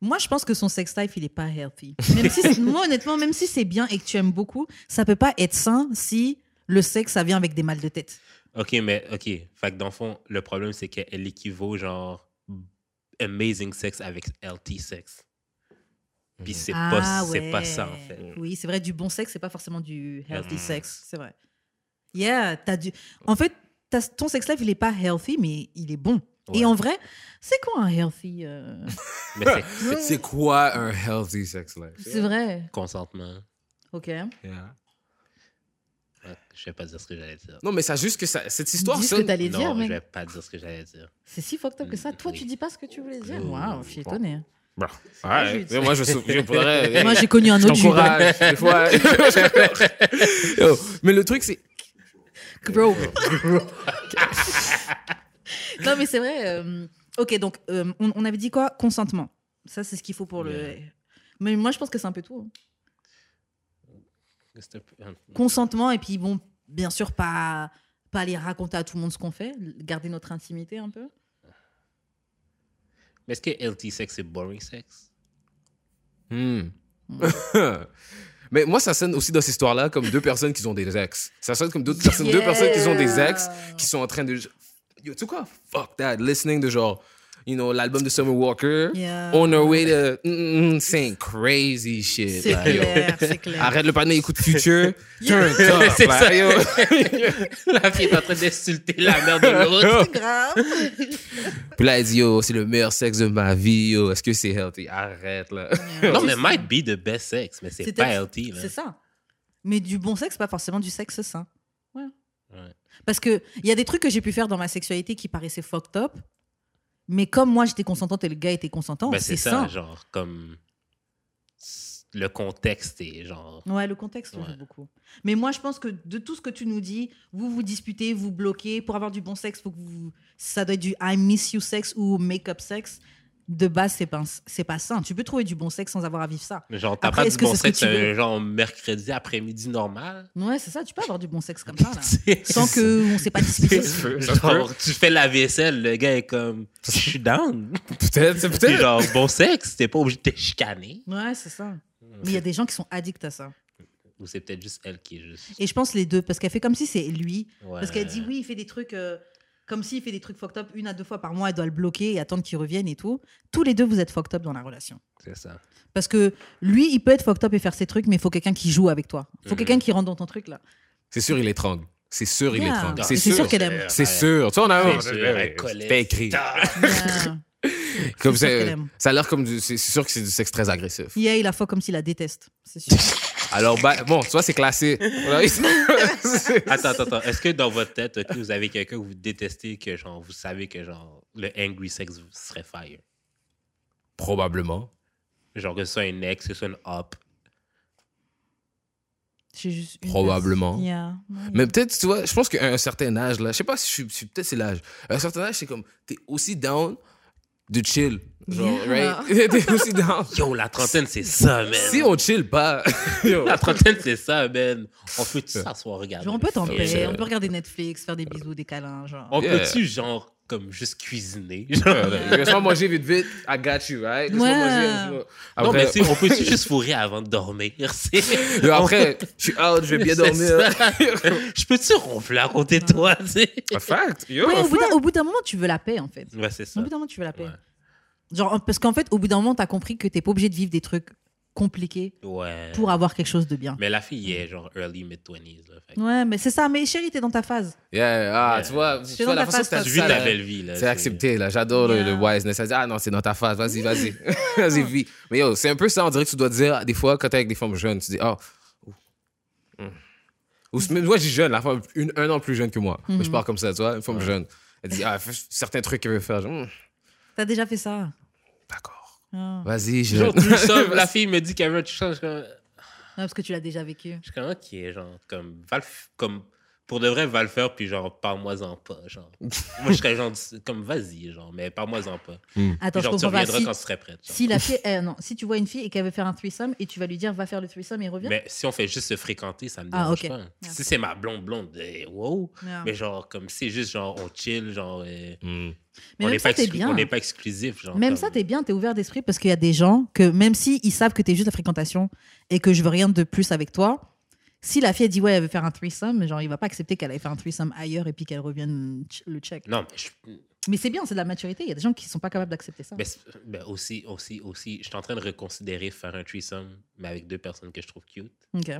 Moi, je pense que son sex life, il est pas healthy. Même si, c'est- moi, honnêtement, même si c'est bien et que tu aimes beaucoup, ça peut pas être sain si le sexe, ça vient avec des mal de tête. OK, mais OK. Fait que dans le fond, le problème, c'est qu'elle équivaut genre amazing sex avec LT sex. Puis c'est pas, Ah, c'est pas ouais. ça, en fait. Oui, c'est vrai, du bon sexe, c'est pas forcément du healthy Mm. sex. C'est vrai. Yeah, t'as du... En fait, ton sex life, il est pas healthy, mais il est bon. Ouais. Et en vrai, c'est quoi un healthy euh, Mais c'est quoi un healthy sex life? C'est vrai. consentement. Ok. Yeah. Ouais, je vais pas dire ce que j'allais dire. Non, mais c'est juste que ça, cette histoire, Dis ce que t'allais Non, dire, je vais pas dire ce que j'allais dire. C'est si fucked up que ça. Toi, Oui. tu dis pas ce que tu voulais dire. Mm. Waouh, je suis étonnée. Bon, ouais, Jude. mais moi, je, je pourrais. Moi, j'ai connu un autre des fois. Yo, mais le truc, c'est. Bro. non, mais c'est vrai. euh, ok, donc, euh, on, on avait dit quoi? Consentement. Ça, c'est ce qu'il faut pour le. Yeah. Mais moi, je pense que c'est un peu tout. hein. Un- Consentement, et puis, bon, bien sûr, pas, pas aller raconter à tout le monde ce qu'on fait, garder notre intimité un peu. Mais est-ce que LT sex, c'est boring sex? Hmm. Mais moi, ça sonne aussi dans cette histoire-là comme deux personnes qui ont des ex. Ça sonne comme d'autres personnes, deux personnes qui ont des ex qui sont en train de. Yo, tu sais quoi? Fuck that. Listening de genre. You know, l'album de Summer Walker. Yeah. On our way to mm, mm, saying crazy shit. C'est clair, c'est clair. Arrête le panneau, écoute Future. Turn it up. C'est ça. yo. La fille est en train d'insulter la mère de l'autre. C'est grave. Puis là, elle dit, yo, c'est le meilleur sexe de ma vie, yo. Est-ce que c'est healthy? Arrête, là. Non, mais might be the best sex, mais c'est C'est pas healthy. là. C'est ça. Mais du bon sexe, pas forcément du sexe sain. Ouais. Ouais. Parce que il y a des trucs que j'ai pu faire dans ma sexualité qui paraissaient fucked up. Mais comme moi j'étais consentante et le gars était consentant, Ben, c'est ça. ça, genre, comme. Le contexte est genre. Ouais, le contexte joue Ouais. beaucoup. Mais moi, je pense que de tout ce que tu nous dis, vous vous disputez, vous bloquez. Pour avoir du bon sexe, faut que vous... ça doit être du I miss you sex ou make-up sex. De base, c'est pas, c'est pas sain. Tu peux trouver du bon sexe sans avoir à vivre ça. Genre, t'as Après, pas du bon sexe, euh, genre, mercredi après-midi normal? Ouais, c'est ça. Tu peux avoir du bon sexe comme ça, là. Sans qu'on s'est pas disputé. Genre, tu fais la vaisselle, le gars est comme. Je suis down. Peut-être, c'est peut-être. genre, bon sexe, t'es pas obligé de te chicaner. Ouais, c'est ça. Mais il y a des gens qui sont addicts à ça. Ou c'est peut-être juste elle qui est juste. Et je pense les deux, parce qu'elle fait comme si c'est lui. Ouais. Parce qu'elle dit oui, il fait des trucs. euh, comme s'il fait des trucs fucked up une à deux fois par mois, elle doit le bloquer et attendre qu'il revienne et tout. Tous les deux, vous êtes fucked up dans la relation. C'est ça. Parce que lui, il peut être fucked up et faire ses trucs, mais il faut quelqu'un qui joue avec toi. Il faut Mhm. quelqu'un qui rentre dans ton truc là. C'est sûr, il étrangle. C'est sûr, il Yeah. étrangle. Et C'est c'est sûr. sûr qu'elle aime. C'est sûr. Tu vois, on a. C'était écrit. Yeah. Comme C'est sûr ça, qu'elle aime. ça a l'air comme du. C'est sûr que c'est du sexe très agressif. Yeah, il la fuck comme s'il la déteste. C'est sûr. Alors, bah, bon, vois, c'est classé. Attends, attends, attends. Est-ce que dans votre tête, vous avez quelqu'un que vous détestez, que genre, vous savez que genre, le angry sex serait fire? Probablement. Genre que ce soit un ex, que ce soit une op. J'ai juste une Probablement. Yeah. Ouais, Mais peut-être, tu vois, je pense qu'à un certain âge, là, je sais pas si je suis, je suis- peut-être c'est l'âge. À un certain âge, c'est comme, t'es aussi down de chill. Genre, Yeah. right? t'es aussi down. Yo, la trentaine, c'est ça, man. Si on chill pas, yo, La trentaine, c'est ça, man. On peut tout s'asseoir, regarder. Genre, on peut t'en paix, on peut regarder Netflix, faire des bisous, des câlins, genre. On Yeah. peut-tu, genre, comme juste cuisiner? laisse-moi manger vite, vite. I got you, right? Laisse-moi Ouais. manger. laisse-moi- non, mais Après, tu sais, on peut-tu juste fourrer avant de dormir? Après, je suis out, je vais bien dormir. Je peux-tu ronfler à côté de toi, tu sais? Fact. Yo, Ouais, au, bout d'un, au bout d'un moment, tu veux la paix, en fait. Ouais, c'est Au ça. bout d'un moment, tu veux la paix. Ouais. Genre, parce qu'en fait, au bout d'un moment, t'as compris que t'es pas obligé de vivre des trucs compliqués Ouais. pour avoir quelque chose de bien. Mais la fille est genre early mid-20s. Là, fait que- Ouais, mais c'est ça. Mais chérie, t'es dans ta phase. Yeah, ah, Yeah. tu vois, tu vois la ta façon phase, que t'as la là, belle vie. Là, C'est accepté, là. J'adore le- le, wiseness. Ça dit, ah non, c'est dans ta phase. Vas-y, vas-y. vas-y, vis. Mais yo, c'est un peu ça, on dirait que tu dois dire, des fois, quand t'es avec des femmes jeunes, tu dis, oh. ouh, hmm. Ou même moi, j'ai jeune, la femme, une, un an plus jeune que moi. Mais je parle comme ça, tu vois, une femme jeune. Elle dit, ah, certains trucs qu'elle veut faire. Je Hmm, T'as déjà fait ça. D'accord. Ah. Vas-y, je. Genre, tu la fille me dit qu'elle veut, tu sens, je suis comme, Ouais, parce que tu l'as déjà vécu. je suis comme, ok, genre, comme, comme, pour de vrai, va le faire, puis genre, parle-moi-en pas, genre. Moi, je serais genre, comme, vas-y, genre, mais parle-moi-en pas. Attends, Puis je genre, tu comprends pas. reviendras Si, quand tu serais prête. genre. si la fille, eh, non, si tu vois une fille et qu'elle veut faire un threesome et tu vas lui dire va faire le threesome et reviens? Mais si on fait juste se fréquenter, ça me Ah, dérange ok. pas. Yeah. Si c'est ma blonde blonde, eh, wow. Yeah. Mais genre, comme c'est juste genre, on chill, genre, euh, Hmm. Mais on même n'est ça, pas, t'es exclu- bien. on n'est pas exclusif. Genre, Même comme- ça, t'es bien, t'es ouvert d'esprit parce qu'il y a des gens que même si ils savent que t'es juste la fréquentation et que je veux rien de plus avec toi, si la fille dit ouais, elle veut faire un threesome, genre il va pas accepter qu'elle aille faire un threesome ailleurs et puis qu'elle revienne le check. Non, mais, je- Mais c'est bien, c'est de la maturité. Il y a des gens qui sont pas capables d'accepter ça. mais aussi, aussi, aussi, je suis en train de reconsidérer faire un threesome, mais avec deux personnes que je trouve cute. Ok.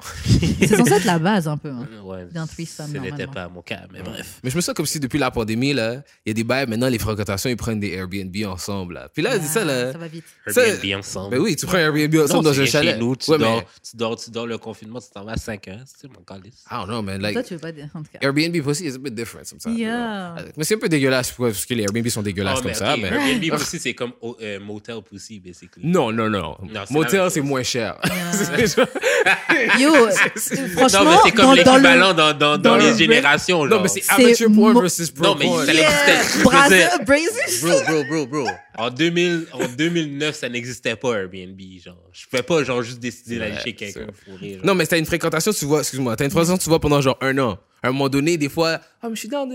C'est censé être la base un peu. hein. Ouais, D'un threesome, Ce n'était pas mon cas, mais bref. Mais je me sens comme si depuis la pandémie, là, il y a des bails, maintenant, les fréquentations, ils prennent des Airbnb ensemble, là. Puis là, c'est ça, là. Ah, Ça va vite. Ça- Airbnb ensemble. Ben oui, tu prends un Airbnb Non, ensemble dans un chez chalet. nous, tu, ouais, dors, mais. tu, dors, tu dors le confinement, tu t'en vas à 5 heures. C'est mon calice. I don't know, man. Like, Toi, tu veux pas dire, en tout cas. Airbnb aussi is a bit different sometimes. you Yeah. know. Mais c'est un peu dégueulasse pourquoi- parce que les Airbnb sont dégueulasses Oh, comme mais ça. Mais... Airbnb aussi, c'est comme oh, euh, Motel Pussy, basically. Non, non, non. c'est la Motel, c'est moins cher. Yo, euh, franchement, non, mais c'est comme dans, dans l'équivalent le... dans, dans, dans, dans les le- générations. non, genre. mais c'est amateur porn mo- versus pro Non, mais porn. ça Yeah. l'existait. Bro, bro, bro, bro. En, 2000, en 2009, ça n'existait pas Airbnb. Genre, je pouvais pas genre juste décider d'aller Ouais, chez quelqu'un fourré. genre. Non, mais t'as une fréquentation, tu vois, excuse-moi, t'as une fréquentation, tu vois, pendant genre un an. À un moment donné, des fois, ah, mais je suis dans.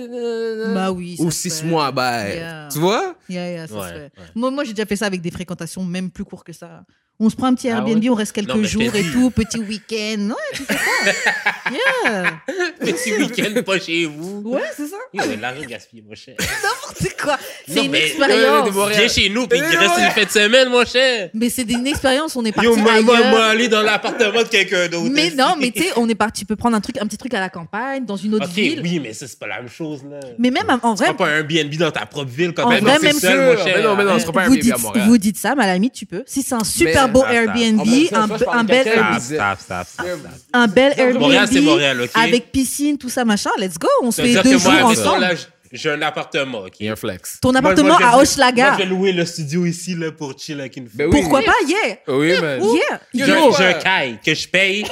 Bah oui, ça Ou se six fait. mois, bah. Yeah. Tu vois? Yeah, yeah, ça Ouais, se fait. ouais. Moi, moi j'ai déjà fait ça avec des fréquentations même plus courtes que ça. On se prend un petit Ah Airbnb, ouais? on reste quelques Non, jours et tout, petit week-end. Ouais, tu fais ça. yeah. Petit week-end pas chez vous. Ouais, c'est ça. Yo, de l'argent gaspillé, mon cher. N'importe quoi. C'est une expérience. Viens chez nous, puis il reste une fête de semaine, mon cher. Mais c'est une expérience, on est parti Yo, moi, moi, moi, aller dans l'appartement de quelqu'un d'autre. Mais non, mais tu sais, on est parti, tu peux prendre un truc, un petit truc à la campagne, dans une autre Ok, ville. oui, mais ça, c'est pas la même chose, là. Mais même en Tu vrai, prends pas un Airbnb dans ta propre ville quand En même. même seul, mon cher. Mais non, mais non, ce sera pas un vous Airbnb dites, à Montréal. vous dites ça, mais à la limite, tu peux. Si c'est un super beau. Airbnb, un, bel Airbnb, un bel Airbnb Montréal, c'est Montréal, ok? avec piscine, tout ça, machin, let's go, on se fait deux jours ensemble. J'ai un appartement, ok? Il y a un flex. Ton appartement à Hochelaga. Moi, je vais louer le studio ici, là, pour chill avec une Ben fille. oui. Pourquoi pas, yeah, Oui, man. yeah, Yo, J'ai un- caille que je paye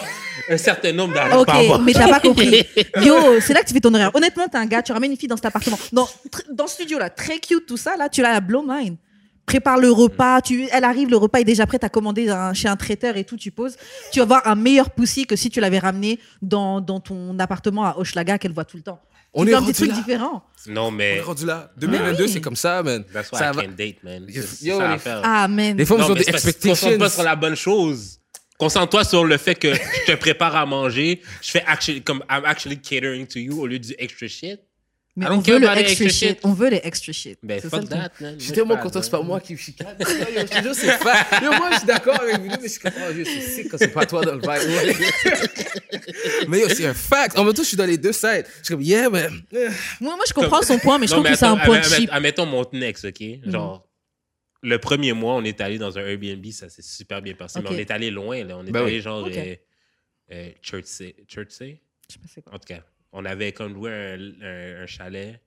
un certain nombre d'argent par mois. Ok, mais t'as pas compris. Yo, c'est là que tu fais ton horaire. Honnêtement, t'es un gars, tu ramènes une fille dans cet appartement. Dans, dans ce studio là, très cute, tout ça, là, tu l'as à blow mind. Prépare le repas, tu, elle arrive, le repas est déjà prêt, t'as commandé un- chez un traiteur et tout, tu poses. Tu vas voir un meilleur poussi que si tu l'avais ramené dans, dans ton appartement à Hochelaga qu'elle voit tout le temps. On est fais un petit rendu truc là. différent. Non, On est mais rendu là. 2022, oui. c'est comme ça, man. that's why Ça I va- can't date, man. Yo, ça les- l'affaire. Amen. Les femmes Non, ont mais des expectations. concentres pas sur la bonne chose. Concentre-toi sur le fait que je te prépare à manger. Je fais actually, comme I'm actually catering to you au lieu du extra shit. Mais I on veut le extra extra shit. shit. On veut les extra shit. Ben, C'est ça fuck. Je that, man. suis Moi, tellement je content, parle, c'est pas moi qui me chicane. Yo, Je te c'est pas. Yo, moi, je suis d'accord avec vous mais je suis comme, oh, yo, c'est sick quand c'est pas toi dans le vibe. mais yo, c'est un fact. En même temps, je suis dans les deux sides. Je suis comme, yeah, man. Moi, moi, je comprends son point, mais je Non, trouve que c'est un attends, point cheap. Admettons mon ex, OK? Mhm. Genre, le premier mois, on est allé dans un Airbnb, ça s'est super bien passé. Ok. Mais on est allé loin, là. On est Ben allé oui. genre Ok. euh, euh, Chertsey. Chertsey? Je sais pas c'est quoi. En tout cas, on avait comme loué un, un- un chalet.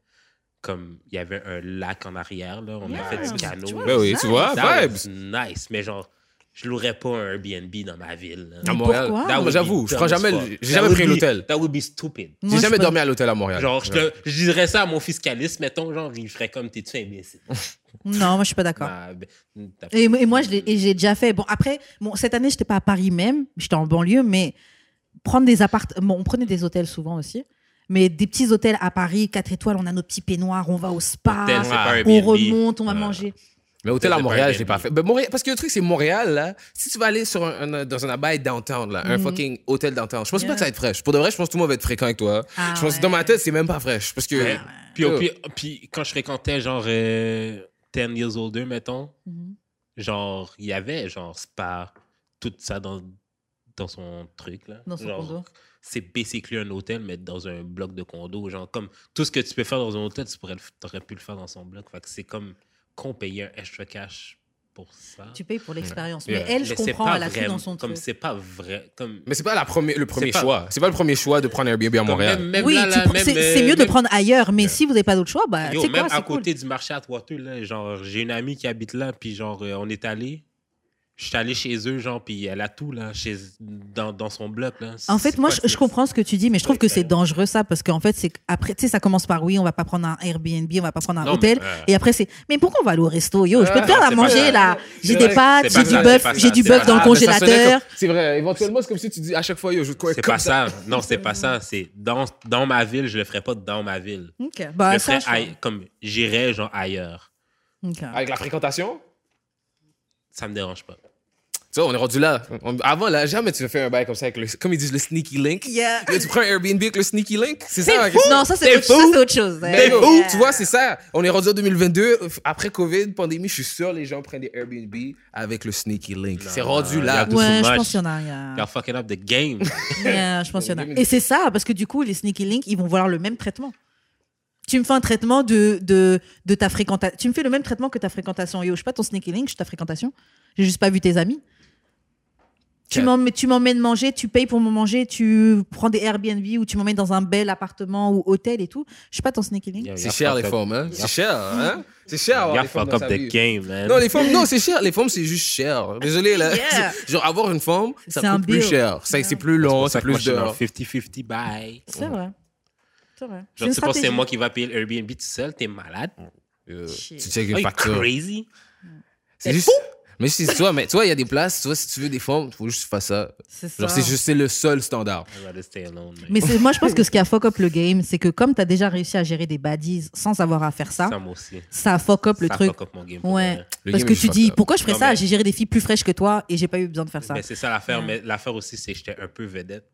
Comme il y avait un lac en arrière, là. On a Yeah. fait du canot. Ben oui, nice. tu vois, vibes. was nice, mais genre, je louerais pas un Airbnb dans ma ville. là. À Montréal. j'avoue, be je prends jamais, j'ai jamais would pris be- l'hôtel. That would be stupid. J'ai jamais dormi à l'hôtel à Montréal. Genre, je, te- je dirais ça à mon fiscaliste, mettons, genre, il ferait comme t'es-tu imbécile? Non, moi, je suis pas d'accord. Ben, Et, et moi, j'ai déjà fait. Bon, après, bon, cette année, j'étais pas à Paris même, j'étais en banlieue, mais prendre des appartements, on prenait des hôtels souvent aussi, mais des petits hôtels à Paris, 4 étoiles, on a nos petits peignoirs, on va au spa, Hôtel, on Airbnb. remonte, on va Ouais. manger. Mais hôtel à Montréal, je l'ai Airbnb. pas fait. Ben, Montréal, parce que le truc, c'est Montréal, là. Si tu vas aller sur un, un- dans un abail downtown, là, un Mhm. fucking hôtel downtown, je pense Yeah. pas que ça va être fraîche. Pour de vrai, je pense que tout le monde va être fréquent avec toi. Ah je pense que ouais. dans ma tête, c'est même pas fraîche. Parce que. Puis, Yo. puis, puis quand je fréquentais, genre, euh, 10 years older, mettons, Mhm. genre, il y avait, genre, spa, tout ça dans, dans son truc, là. Dans son Genre, condo. C'est basically un hôtel, mais dans un bloc de condo. Genre, comme tout ce que tu peux faire dans un hôtel, tu pourrais, t'aurais pu le faire dans son bloc. Fait que c'est comme qu'on payait un extra cash pour ça. Tu payes pour l'expérience. Mais elle, je Mais c'est comprends, pas elle a tout dans son Comme truc. c'est pas vrai. Comme, Mais c'est pas la première, le premier pas- choix. C'est pas le premier choix de prendre un Airbnb à comme Montréal. même- même Oui, même, c'est c'est mieux de prendre ailleurs, mais si vous n'avez pas d'autre choix, bah, Yo, même quoi, à c'est cool. côté du marché à Toiteux, là, genre, j'ai une amie qui habite là, puis genre, euh, on est allé. Je suis allé chez eux, genre, puis elle a tout, là, chez, dans, dans son bloc, là. En fait, moi, je, je comprends ce que tu dis, mais je trouve Ouais, que c'est dangereux ça, parce qu'en fait, c'est après, tu sais, ça commence par oui, on va pas prendre un Airbnb, on va pas prendre un Non, hôtel, mais, euh, et après c'est, mais pourquoi on va aller au resto? Yo, je peux te Ah, faire à manger ça. là. J'ai des pâtes, j'ai du bœuf, j'ai du bœuf dans le congélateur. C'est vrai, éventuellement, c'est comme si tu dis à chaque fois, yo, je quoi C'est pas ça. Non, c'est pas ça. C'est dans, dans ma ville, je le ferais pas dans ma ville. Ok, je bah comme j'irais genre ailleurs. Avec la fréquentation? Ça me dérange pas. Tu vois, on est rendu là. On- avant, là, jamais tu fais un bail comme ça avec le, comme ils disent, le sneaky link. Yeah. Là, tu prends un Airbnb avec le sneaky link. C'est ça la question. Non, ça c'est autre, ça, fou. autre chose. Mais Yeah. yo, tu vois, c'est ça. On est rendu en 2022. Après COVID, pandémie, je suis sûr les gens prennent des Airbnb avec le sneaky link. C'est rendu là. Ouais, je pense qu'il y en a. You're fucking up the game. Yeah, je pense qu'il y en a. Et c'est ça, parce que du coup, les sneaky links, ils vont vouloir le même traitement. Tu me fais un traitement de, de, de ta fréquentation. Tu me fais le même traitement que ta fréquentation. Yo, je suis pas ton sneaky link, je suis ta fréquentation. J'ai juste pas vu tes amis. Tu m'emmènes tu m'emmènes manger, tu payes pour me manger, tu prends des Airbnb ou tu m'emmènes dans un bel appartement ou hôtel et tout. Je suis pas ton sneaky link. C'est you're cher, les femmes, hein? C'est cher, hein? C'est cher avoir femmes fucked dans the vie. game, man. Non, les femmes, non, c'est cher. Les femmes, c'est juste cher. Désolé, là. Yeah. Genre, avoir une femme, ça C'est un coûte plus cher. Ça, Yeah. c'est plus C'est long, pour c'est plus d'heures. 50-50 bye. C'est vrai. C'est vrai. Genre, tu penses que c'est moi qui va payer le Airbnb tout seul? T'es malade? Euh, Shit. Tu une facture. crazy? C'est juste. Mais si, tu vois, mais tu vois, il y a des places, tu vois, si tu veux des femmes, il faut juste faire ça. C'est ça. Genre, c'est juste, c'est le seul standard. I'd rather stay alone, man. Mais c'est- moi, je pense que ce qui a fuck up le game, c'est que comme tu as déjà réussi à gérer des baddies sans avoir à faire ça, Ça, moi aussi. ça a fuck up le Ça truc. fuck up mon game. Ouais. Le Parce game que tu dis, up. pourquoi je ferais Non, ça? mais- J'ai géré des filles plus fraîches que toi et j'ai pas eu besoin de faire ça. Mais c'est ça l'affaire. Ouais. Mais l'affaire aussi, c'est que j'étais un peu vedette.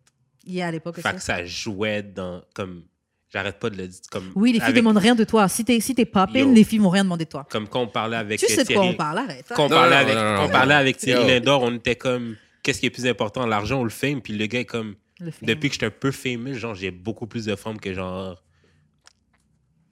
Il y a à l'époque aussi. Fait que ça jouait dans. Comme. J'arrête pas de le dire. Comme, Oui, les filles avec- demandent rien de toi. Si t'es si poppin, Yo. les filles vont rien demander de toi. Comme quand on parlait avec Tu sais de quoi Thierry- on parle, arrête. Quand on Non, parlait non, avec, non, on non. parlait avec Thierry. Lindor, on était comme. Qu'est-ce qui est plus important, l'argent ou le fame? Puis le gars, est comme. Depuis que j'étais un peu famous, genre, j'ai beaucoup plus de femmes que genre.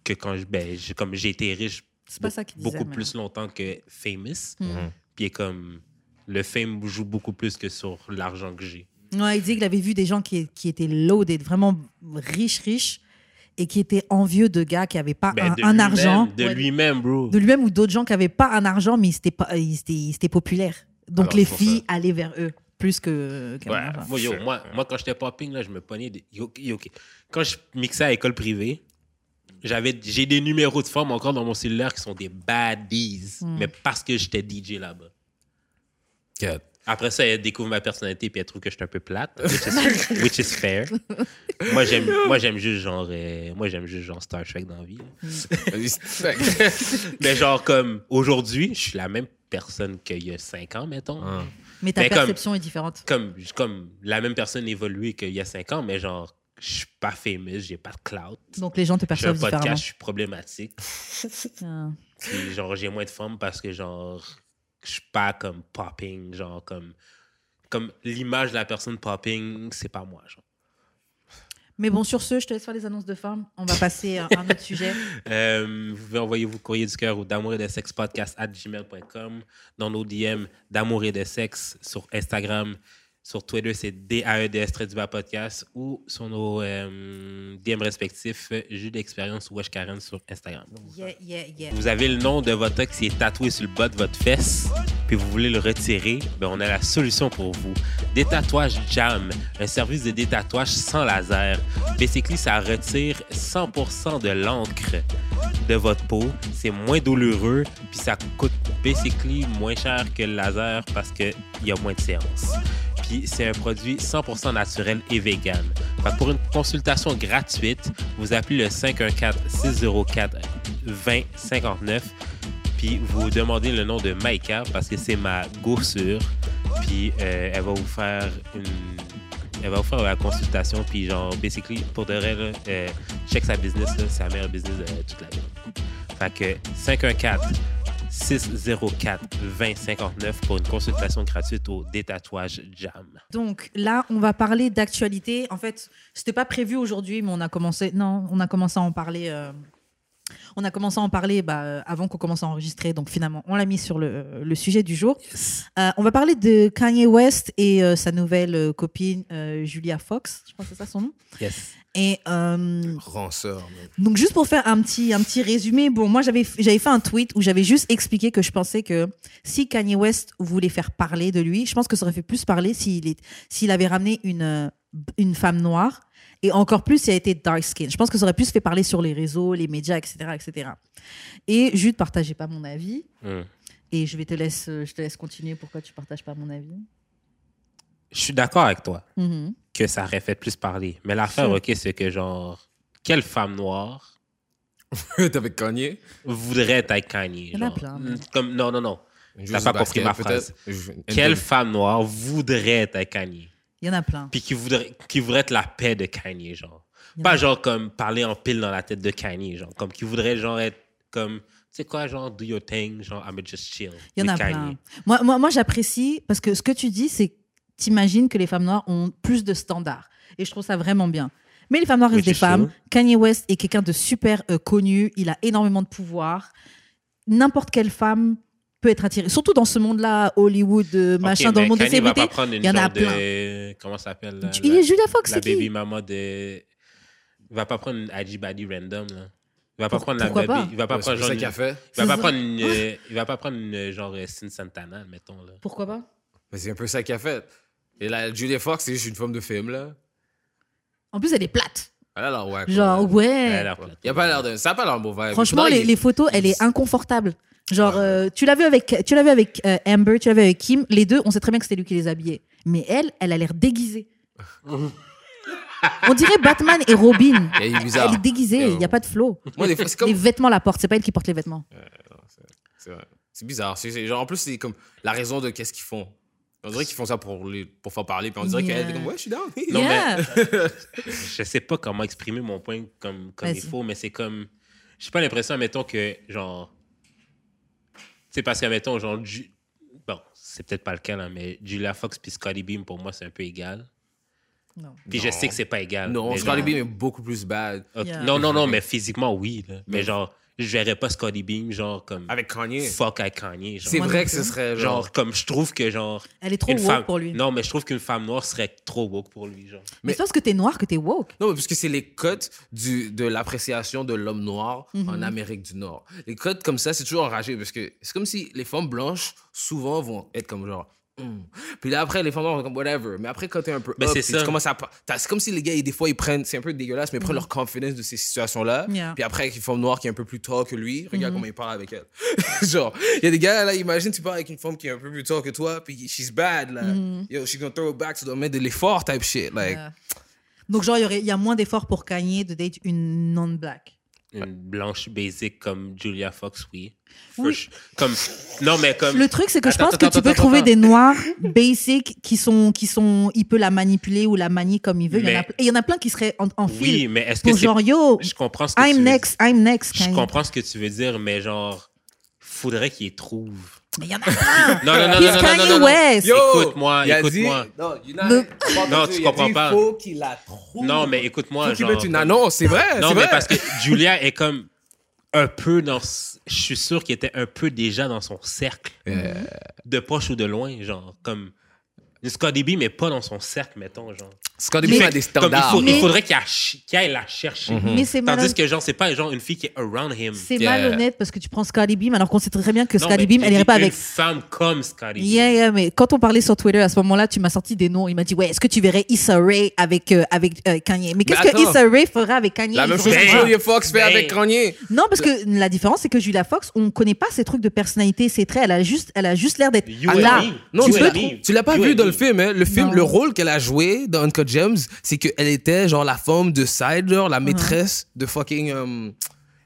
Que quand je. Ben, j'ai- comme j'ai été riche C'est pas ça qu'il disait. beaucoup plus longtemps que famous. Mhm. Puis il est comme. Le fame joue beaucoup plus que sur l'argent que j'ai. Ouais, il disait qu'il avait vu des gens qui, qui étaient loaded, vraiment riches, riches, et qui étaient envieux de gars qui n'avaient pas Ben, un, argent. De Ouais, lui-même, bro. de lui-même ou d'autres gens qui n'avaient pas un argent, mais ils étaient, pas, ils étaient, ils étaient populaires. Donc Alors, les filles ça. allaient vers eux plus que Ouais, argent. moi, yo, moi, moi, quand j'étais popping, là, je me pognais des. yo. Quand je mixais à école privée, j'avais, j'ai des numéros de femmes encore dans mon cellulaire qui sont des baddies, Hmm. mais parce que j'étais DJ là-bas. Cat. Après ça, elle découvre ma personnalité puis elle trouve que je suis un peu plate, which is, which is fair. moi, j'aime, moi, j'aime juste genre, euh, moi, j'aime juste genre Star Trek dans la vie. c'est- Mais genre comme aujourd'hui, je suis la même personne qu'il y a cinq ans, mettons. Ah. Mais ta Mais comme- perception est différente. comme, comme la même personne évoluée qu'il y a cinq ans, mais genre, je suis pas famous, j'ai pas de clout. Donc les gens te Je suis un perçoivent différemment. podcast, je suis problématique. Ah. Puis genre, j'ai moins de femmes parce que genre, je suis pas comme popping, genre comme, comme l'image de la personne popping, c'est pas moi, genre. Mais bon, sur ce, je te laisse faire les annonces de femmes. On va passer à un autre sujet. Euh, vous pouvez envoyer vos courriers du cœur ou d'amour et de sexe podcast à gmail.com. Dans nos DM d'amour et de sexe sur Instagram. Sur Twitter, c'est DAEDS trait du bas podcast ou sur nos euh, DM respectifs, Jus d'expérience ou Wesh Karen sur Instagram. Yeah, yeah, yeah. Vous avez le nom de votre ex qui est tatoué sur le bas de votre fesse, puis vous voulez le retirer, ben on a la solution pour vous. Détatouage Jam, un service de détatouage sans laser. Basically, ça retire 100% de l'encre de votre peau. C'est moins douloureux, puis ça coûte basically moins cher que le laser parce qu'il y a moins de séances. C'est un produit 100% naturel et vegan. Pour une consultation gratuite, vous appelez le 514-604-2059, puis vous demandez le nom de Maïka parce que c'est ma goursure. Puis euh, elle va vous faire une elle va vous faire la consultation puis genre basically pour de vrai là, euh, check sa business c'est la meilleure business de toute la vie. Fait que 514 604 2059 pour une consultation gratuite au détatouage Jam. Donc là, on va parler d'actualité. En fait, c'était pas prévu aujourd'hui, mais on a commencé. Non, on a commencé à en parler. euh, On a commencé à en parler bah, euh, avant qu'on commence à enregistrer. Donc finalement, on l'a mis sur le, le sujet du jour. Euh, on va parler de Kanye West et euh, sa nouvelle copine Julia Fox. Je crois que c'est ça son nom. Yes. Et euh, Ranceur, donc juste pour faire un petit un petit résumé, bon moi j'avais j'avais fait un tweet où j'avais juste expliqué que je pensais que si Kanye West voulait faire parler de lui, je pense que ça aurait fait plus parler s'il est s'il avait ramené une une femme noire et encore plus s'il a été dark skin. Je pense que ça aurait plus fait parler sur les réseaux, les médias, etc., etc. Et Jude partageait pas mon avis Hmm. et je vais te laisse je te laisse continuer. Pourquoi tu partages pas mon avis? Je suis d'accord avec toi Mhm. que ça aurait fait plus parler. Mais l'affaire. OK, c'est que genre, quelle femme noire T'es avec Kanye? voudrait être avec Kanye? Il y en a plein, mais- Comme, non, non, non. T'as pas compris ma phrase. Quelle femme noire voudrait être avec Kanye? Il y en a plein. Puis qui voudrait, qui voudrait être la paix de Kanye, genre. Pas genre comme parler en pile dans la tête de Kanye, genre. Comme qui voudrait genre être comme, tu sais quoi, genre do your thing, genre I'm just chill. Il y en a Kanye. plein. Moi, moi, moi j'apprécie parce que ce que tu dis, c'est t'imagines que les femmes noires ont plus de standards. Et je trouve ça vraiment bien. Mais les femmes noires restent des c'est femmes. sûr. Kanye West est quelqu'un de super euh, connu. Il a énormément de pouvoir. N'importe quelle femme peut être attirée. Surtout dans ce monde-là, Hollywood, euh, machin, dans le monde des Kanye va célébrités. pas prendre une il y en a genre de, comment ça s'appelle? là, Il est Julia Fox, la baby maman de. Il va pas prendre une Ajibadi random, là. Il va pas prendre la baby. pas? Il va pas Ouais, C'est prendre genre. qu'il a une- fait. Il va pas prendre une. Il va pas prendre une genre euh, Sin Santana, mettons, là. Pourquoi pas? Mais c'est un peu ça qu'il a fait. Et la Julia Fox, c'est juste une femme de film, là. En plus, elle est plate. Elle a l'air wack. Genre, ouais. Elle a ouais. l'air plate. Il y a pas l'air de... Ça a pas l'air beau vibe. Franchement, les, les photos, elle est inconfortable. Genre, euh, tu l'as vu avec, tu l'as vu avec euh, Amber, tu l'as vu avec Kim. Les deux, on sait très bien que c'était lui qui les habillait. Mais elle, elle a l'air déguisée. on dirait Batman et Robin. Elle est bizarre. Elle est déguisée, il n'y a pas de flow. Moi, des fois, c'est Les vêtements la portent, c'est pas elle qui porte les vêtements. C'est vrai. C'est bizarre. C'est- genre, en plus, c'est comme la raison de qu'est-ce qu'ils font. On dirait qu'ils font ça pour, les, pour faire parler, puis on dirait Yeah. qu'elle est comme, ouais, je suis down. Non, Yeah. je sais pas comment exprimer mon point comme, comme il faut, mais c'est comme. J'ai pas l'impression, mettons, que, genre. Sais, parce que, mettons, genre. Ju- Bon, c'est peut-être pas le cas, là, mais Julia Fox puis Scotty Beam, pour moi, c'est un peu égal. Non. Puis je sais que c'est pas égal. Non, Scotty genre- Beam est beaucoup plus bad. Yeah. Non, non, non, mais physiquement, oui. là. Mais Mais- genre, je verrais pas Scotty Beam, genre, comme. Avec Kanye. Fuck avec Kanye. C'est vrai que ce serait genre. Genre, comme je trouve que, genre. Elle est trop woke femme... pour lui. Non, mais je trouve qu'une femme noire serait trop woke pour lui, genre. Mais c'est parce que t'es noir que t'es woke. Non, mais parce que c'est les cotes du, de l'appréciation de l'homme noir Mhm. en Amérique du Nord. Les cotes comme ça, c'est toujours enragé parce que c'est comme si les femmes blanches, souvent, vont être comme genre. Puis là, après, les femmes noires sont comme whatever. Mais après, quand t'es un peu. Up, c'est ça. tu commences à C'est comme si les gars, des fois, ils prennent. C'est un peu dégueulasse, mais ils prennent leur confidence de ces situations-là. Yeah. Puis après, avec une femme noire qui est un peu plus tard que lui, regarde Mhm. comment il parle avec elle. genre, il y a des gars, là, imagine, tu parles avec une femme qui est un peu plus tard que toi, puis she's bad, là. Yo, she's gonna throw it back, tu dois mettre de l'effort, type shit. Like, Donc, genre, il y, aurait- il y a moins d'efforts pour Kanye de date une non-black. Une blanche basic comme Julia Fox, oui. Comme... Non, mais comme. Le truc, c'est que je Attends, pense que attends, tu peux attends, trouver attends. des noirs basic qui sont, qui sont, il peut la manipuler ou la manier comme il veut. Il y en a et il y en a plein qui seraient en, en fil Oui, mais est-ce que pour genre, yo, Je comprends ce que I'm tu veux next, I'm next. Je comprends ce que tu veux dire, mais genre, faudrait qu'il trouve. Mais il y en a plein. Non, non, non, He's non, non, Kanye non, non, non. West. Yo, Écoute-moi, il écoute-moi. Non, Le- Non, tu il comprends pas. faut qu'il la trouve. Non, mais écoute-moi. Faut qu'il genre, mette une annonce, c'est vrai. Non, mais vrai. parce que Julia est comme un peu dans. Je suis sûr qu'il était un peu déjà dans son cercle. Euh, De proche ou de loin, genre. Comme. Scotty B, mais pas dans son cercle, mettons, genre. Scotty Beam a des Comme il, standards. il faudrait qu'il aille, la chercher. Mais c'est Tandis malhonnête. que, genre, c'est pas genre une fille qui est around him. C'est Yeah. malhonnête parce que tu prends Scotty Beam alors qu'on sait très bien que Scotty Beam, elle irait pas une avec. femme comme Scotty B. Yeah, yeah, mais quand on parlait sur Twitter à ce moment-là, tu m'as sorti des noms. Il m'a dit, ouais, est-ce que tu verrais Issa Rae avec, euh, avec euh, Kanye? Mais qu'est-ce que. Issa Rae ferait avec Kanye? La même chose que. Julia Fox fait Ben. avec Kanye. Non, parce que la différence, c'est que Julia Fox, on connaît pas ses trucs de personnalité, ses traits. Elle a juste, elle a juste l'air d'être là. Non, tu, l'as- me. tu l'as pas vu dans. Le film, hein? Le film, Non. le rôle qu'elle a joué dans Uncut Gems, c'est qu'elle était genre la femme de Side, genre la maîtresse de fucking euh,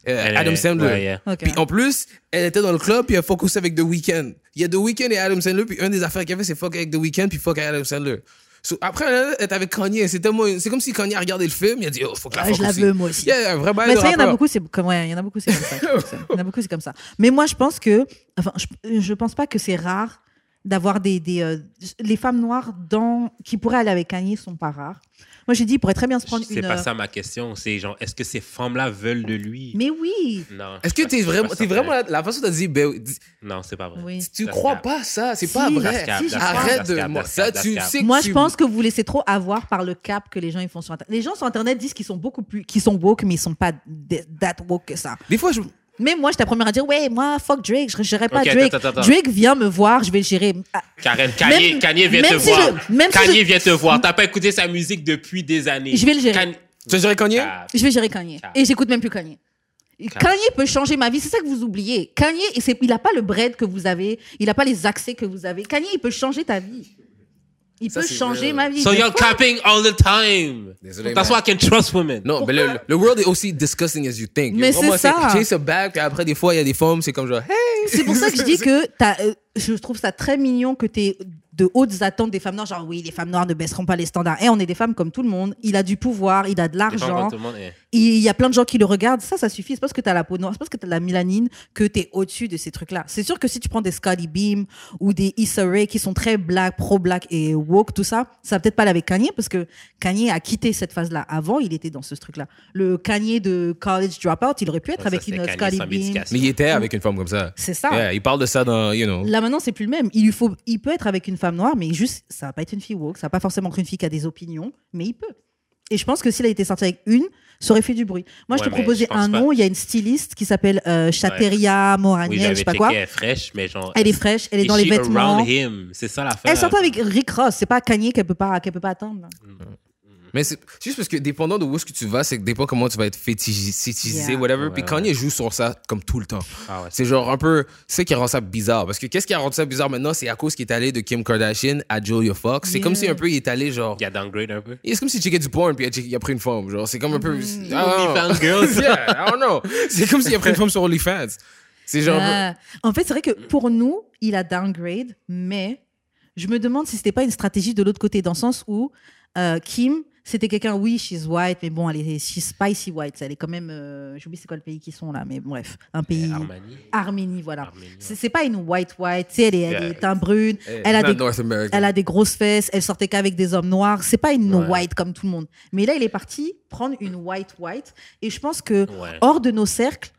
euh, Elle Adam est- Sandler. ouais, yeah. Ok. Puis en plus, elle était dans le club, puis elle focusait avec The Weeknd. Il y a The Weeknd et Adam Sandler, puis une des affaires qu'elle fait, c'est fuck avec The Weeknd, puis fuck avec Adam Sandler. So, après, elle est avec Kanye. C'est tellement- c'est comme si Kanye a regardé le film, il a dit, oh, faut que la Ah, fuck je la aussi. veux, moi aussi. Yeah, un vrai bail Mais ça, il y en a rappeur. beaucoup, c'est comme, ouais, il y en a beaucoup, c'est comme ça. Il y en a beaucoup, c'est comme ça. Mais moi, je pense que, enfin, je, je pense pas que c'est rare d'avoir des, des euh, les femmes noires dans, qui pourraient aller avec Kanye sont pas rares. Moi, j'ai dit, il pourrait très bien se prendre C'est une. pas euh, ça ma question. C'est genre, est-ce que ces femmes-là veulent de lui? Mais oui. Non. Est-ce que t'es vraiment, t'es certain. vraiment la, la façon dont t'as dit, ben, dis- Non, c'est pas vrai. Oui. tu crois cap. pas ça, c'est Si, pas vrai. cap, Si. Arrête de moi. Ça, tu sais que Moi, tu- je pense que vous laissez trop avoir par le cap que les gens ils font sur Internet. Les gens sur Internet disent qu'ils sont beaucoup plus, qu'ils sont woke, mais ils sont pas that woke que ça. Des fois, je. Même moi, j'étais la première à dire, ouais, moi, fuck Drake, je ne gérerai pas Drake. attends, attends, attends. Drake vient me voir, je vais le gérer. Ah, Karen, Kanye, Kanye vient même te si voir. je- même si Kanye je- vient te voir. T'as pas écouté sa musique depuis des années. Je vais le gérer. Kanye- Tu dirais Kanye? Cap. Je vais gérer Kanye. Et j'écoute même plus Kanye. Kanye peut changer ma vie, c'est ça que vous oubliez. Kanye, et c'est- il n'a pas le bread que vous avez, il n'a pas les accès que vous avez. Kanye, il peut changer ta vie. Il Ça, peut changer real. ma vie. So you're capping all the time. Désolé, That's man. why I can trust women. Non, mais le, le world est aussi disgusting as you think. Mais c'est ça. Chase a bag, puis après, des fois, il y a des femmes, c'est comme genre, hey! C'est pour ça que je dis que t'as, euh, je trouve ça très mignon que tu aies de hautes attentes des femmes noires. Genre, oui, les femmes noires ne baisseront pas les standards. Et on est des femmes comme tout le monde. Il a du pouvoir, il a de l'argent. eh. Il y a plein de gens qui le regardent. Ça, ça suffit. C'est parce que tu as la peau noire, c'est parce que tu as la mélanine que tu es au-dessus de ces trucs-là. C'est sûr que si tu prends des Scotty Beam ou des Issa Rae qui sont très black, pro-black et woke, tout ça, ça va peut-être pas aller avec Kanye parce que Kanye a quitté cette phase-là. Avant, il était dans ce truc-là. Le Kanye de College Dropout, il aurait pu être Ça, avec une Scotty Beam. Mais il était avec une femme comme ça. C'est ça. Yeah, il parle de ça dans, you know. Là maintenant, c'est plus le même. Il lui faut, il peut être avec une femme noire, mais juste, ça va pas être une fille woke, ça va pas forcément être une fille qui a des opinions, mais il peut. Et je pense que s'il a été sorti avec une, ça aurait fait du bruit. Moi, je Ouais, te proposais je un pas. nom. Il y a une styliste qui s'appelle euh, Chateria Moraniel, Oui, je sais pas quoi. elle est fraîche, mais genre. Elle est fraîche, elle est dans les vêtements. C'est ça l'affaire. Elle sort avec Rick Ross. C'est pas Kanye qu'elle peut pas, qu'elle peut pas attendre. Mais c'est juste parce que dépendant de où est-ce que tu vas, c'est que dépend comment tu vas être fétichi- fétichisé, Yeah. whatever. Ouais, Puis ouais. Kanye joue sur ça comme tout le temps. Ah ouais. C'est genre un peu. C'est qui rend ça bizarre. Parce que qu'est-ce qui a rendu ça bizarre maintenant, c'est à cause qu'il est allé de Kim Kardashian à Julia Fox. C'est comme si un peu il est allé genre. Il a downgrade un peu. C'est comme s'il checkait du porn puis il a, pris une femme. Genre, c'est comme un peu. Mm. Know. OnlyFans girls. yeah, I don't know. C'est comme s'il a pris une femme sur OnlyFans. C'est genre. un peu- Ah. En fait, c'est vrai que pour nous, il a downgrade, mais je me demande si c'était pas une stratégie de l'autre côté, dans le sens où euh, Kim, c'était quelqu'un, oui, she's white, mais bon, elle est she's spicy white. Elle est quand même, euh, j'oublie c'est quoi le pays qu'ils sont là, mais bref, un pays. Arménie, voilà. Arménie, ouais. C'est c'est pas une white white, tu sais, elle est, elle Yeah. est teint brune, Eh, elle a des elle a des grosses fesses, elle sortait qu'avec des hommes noirs. C'est pas une Ouais. white comme tout le monde. Mais là, il est parti prendre une white white. Et je pense que Ouais. hors de nos cercles,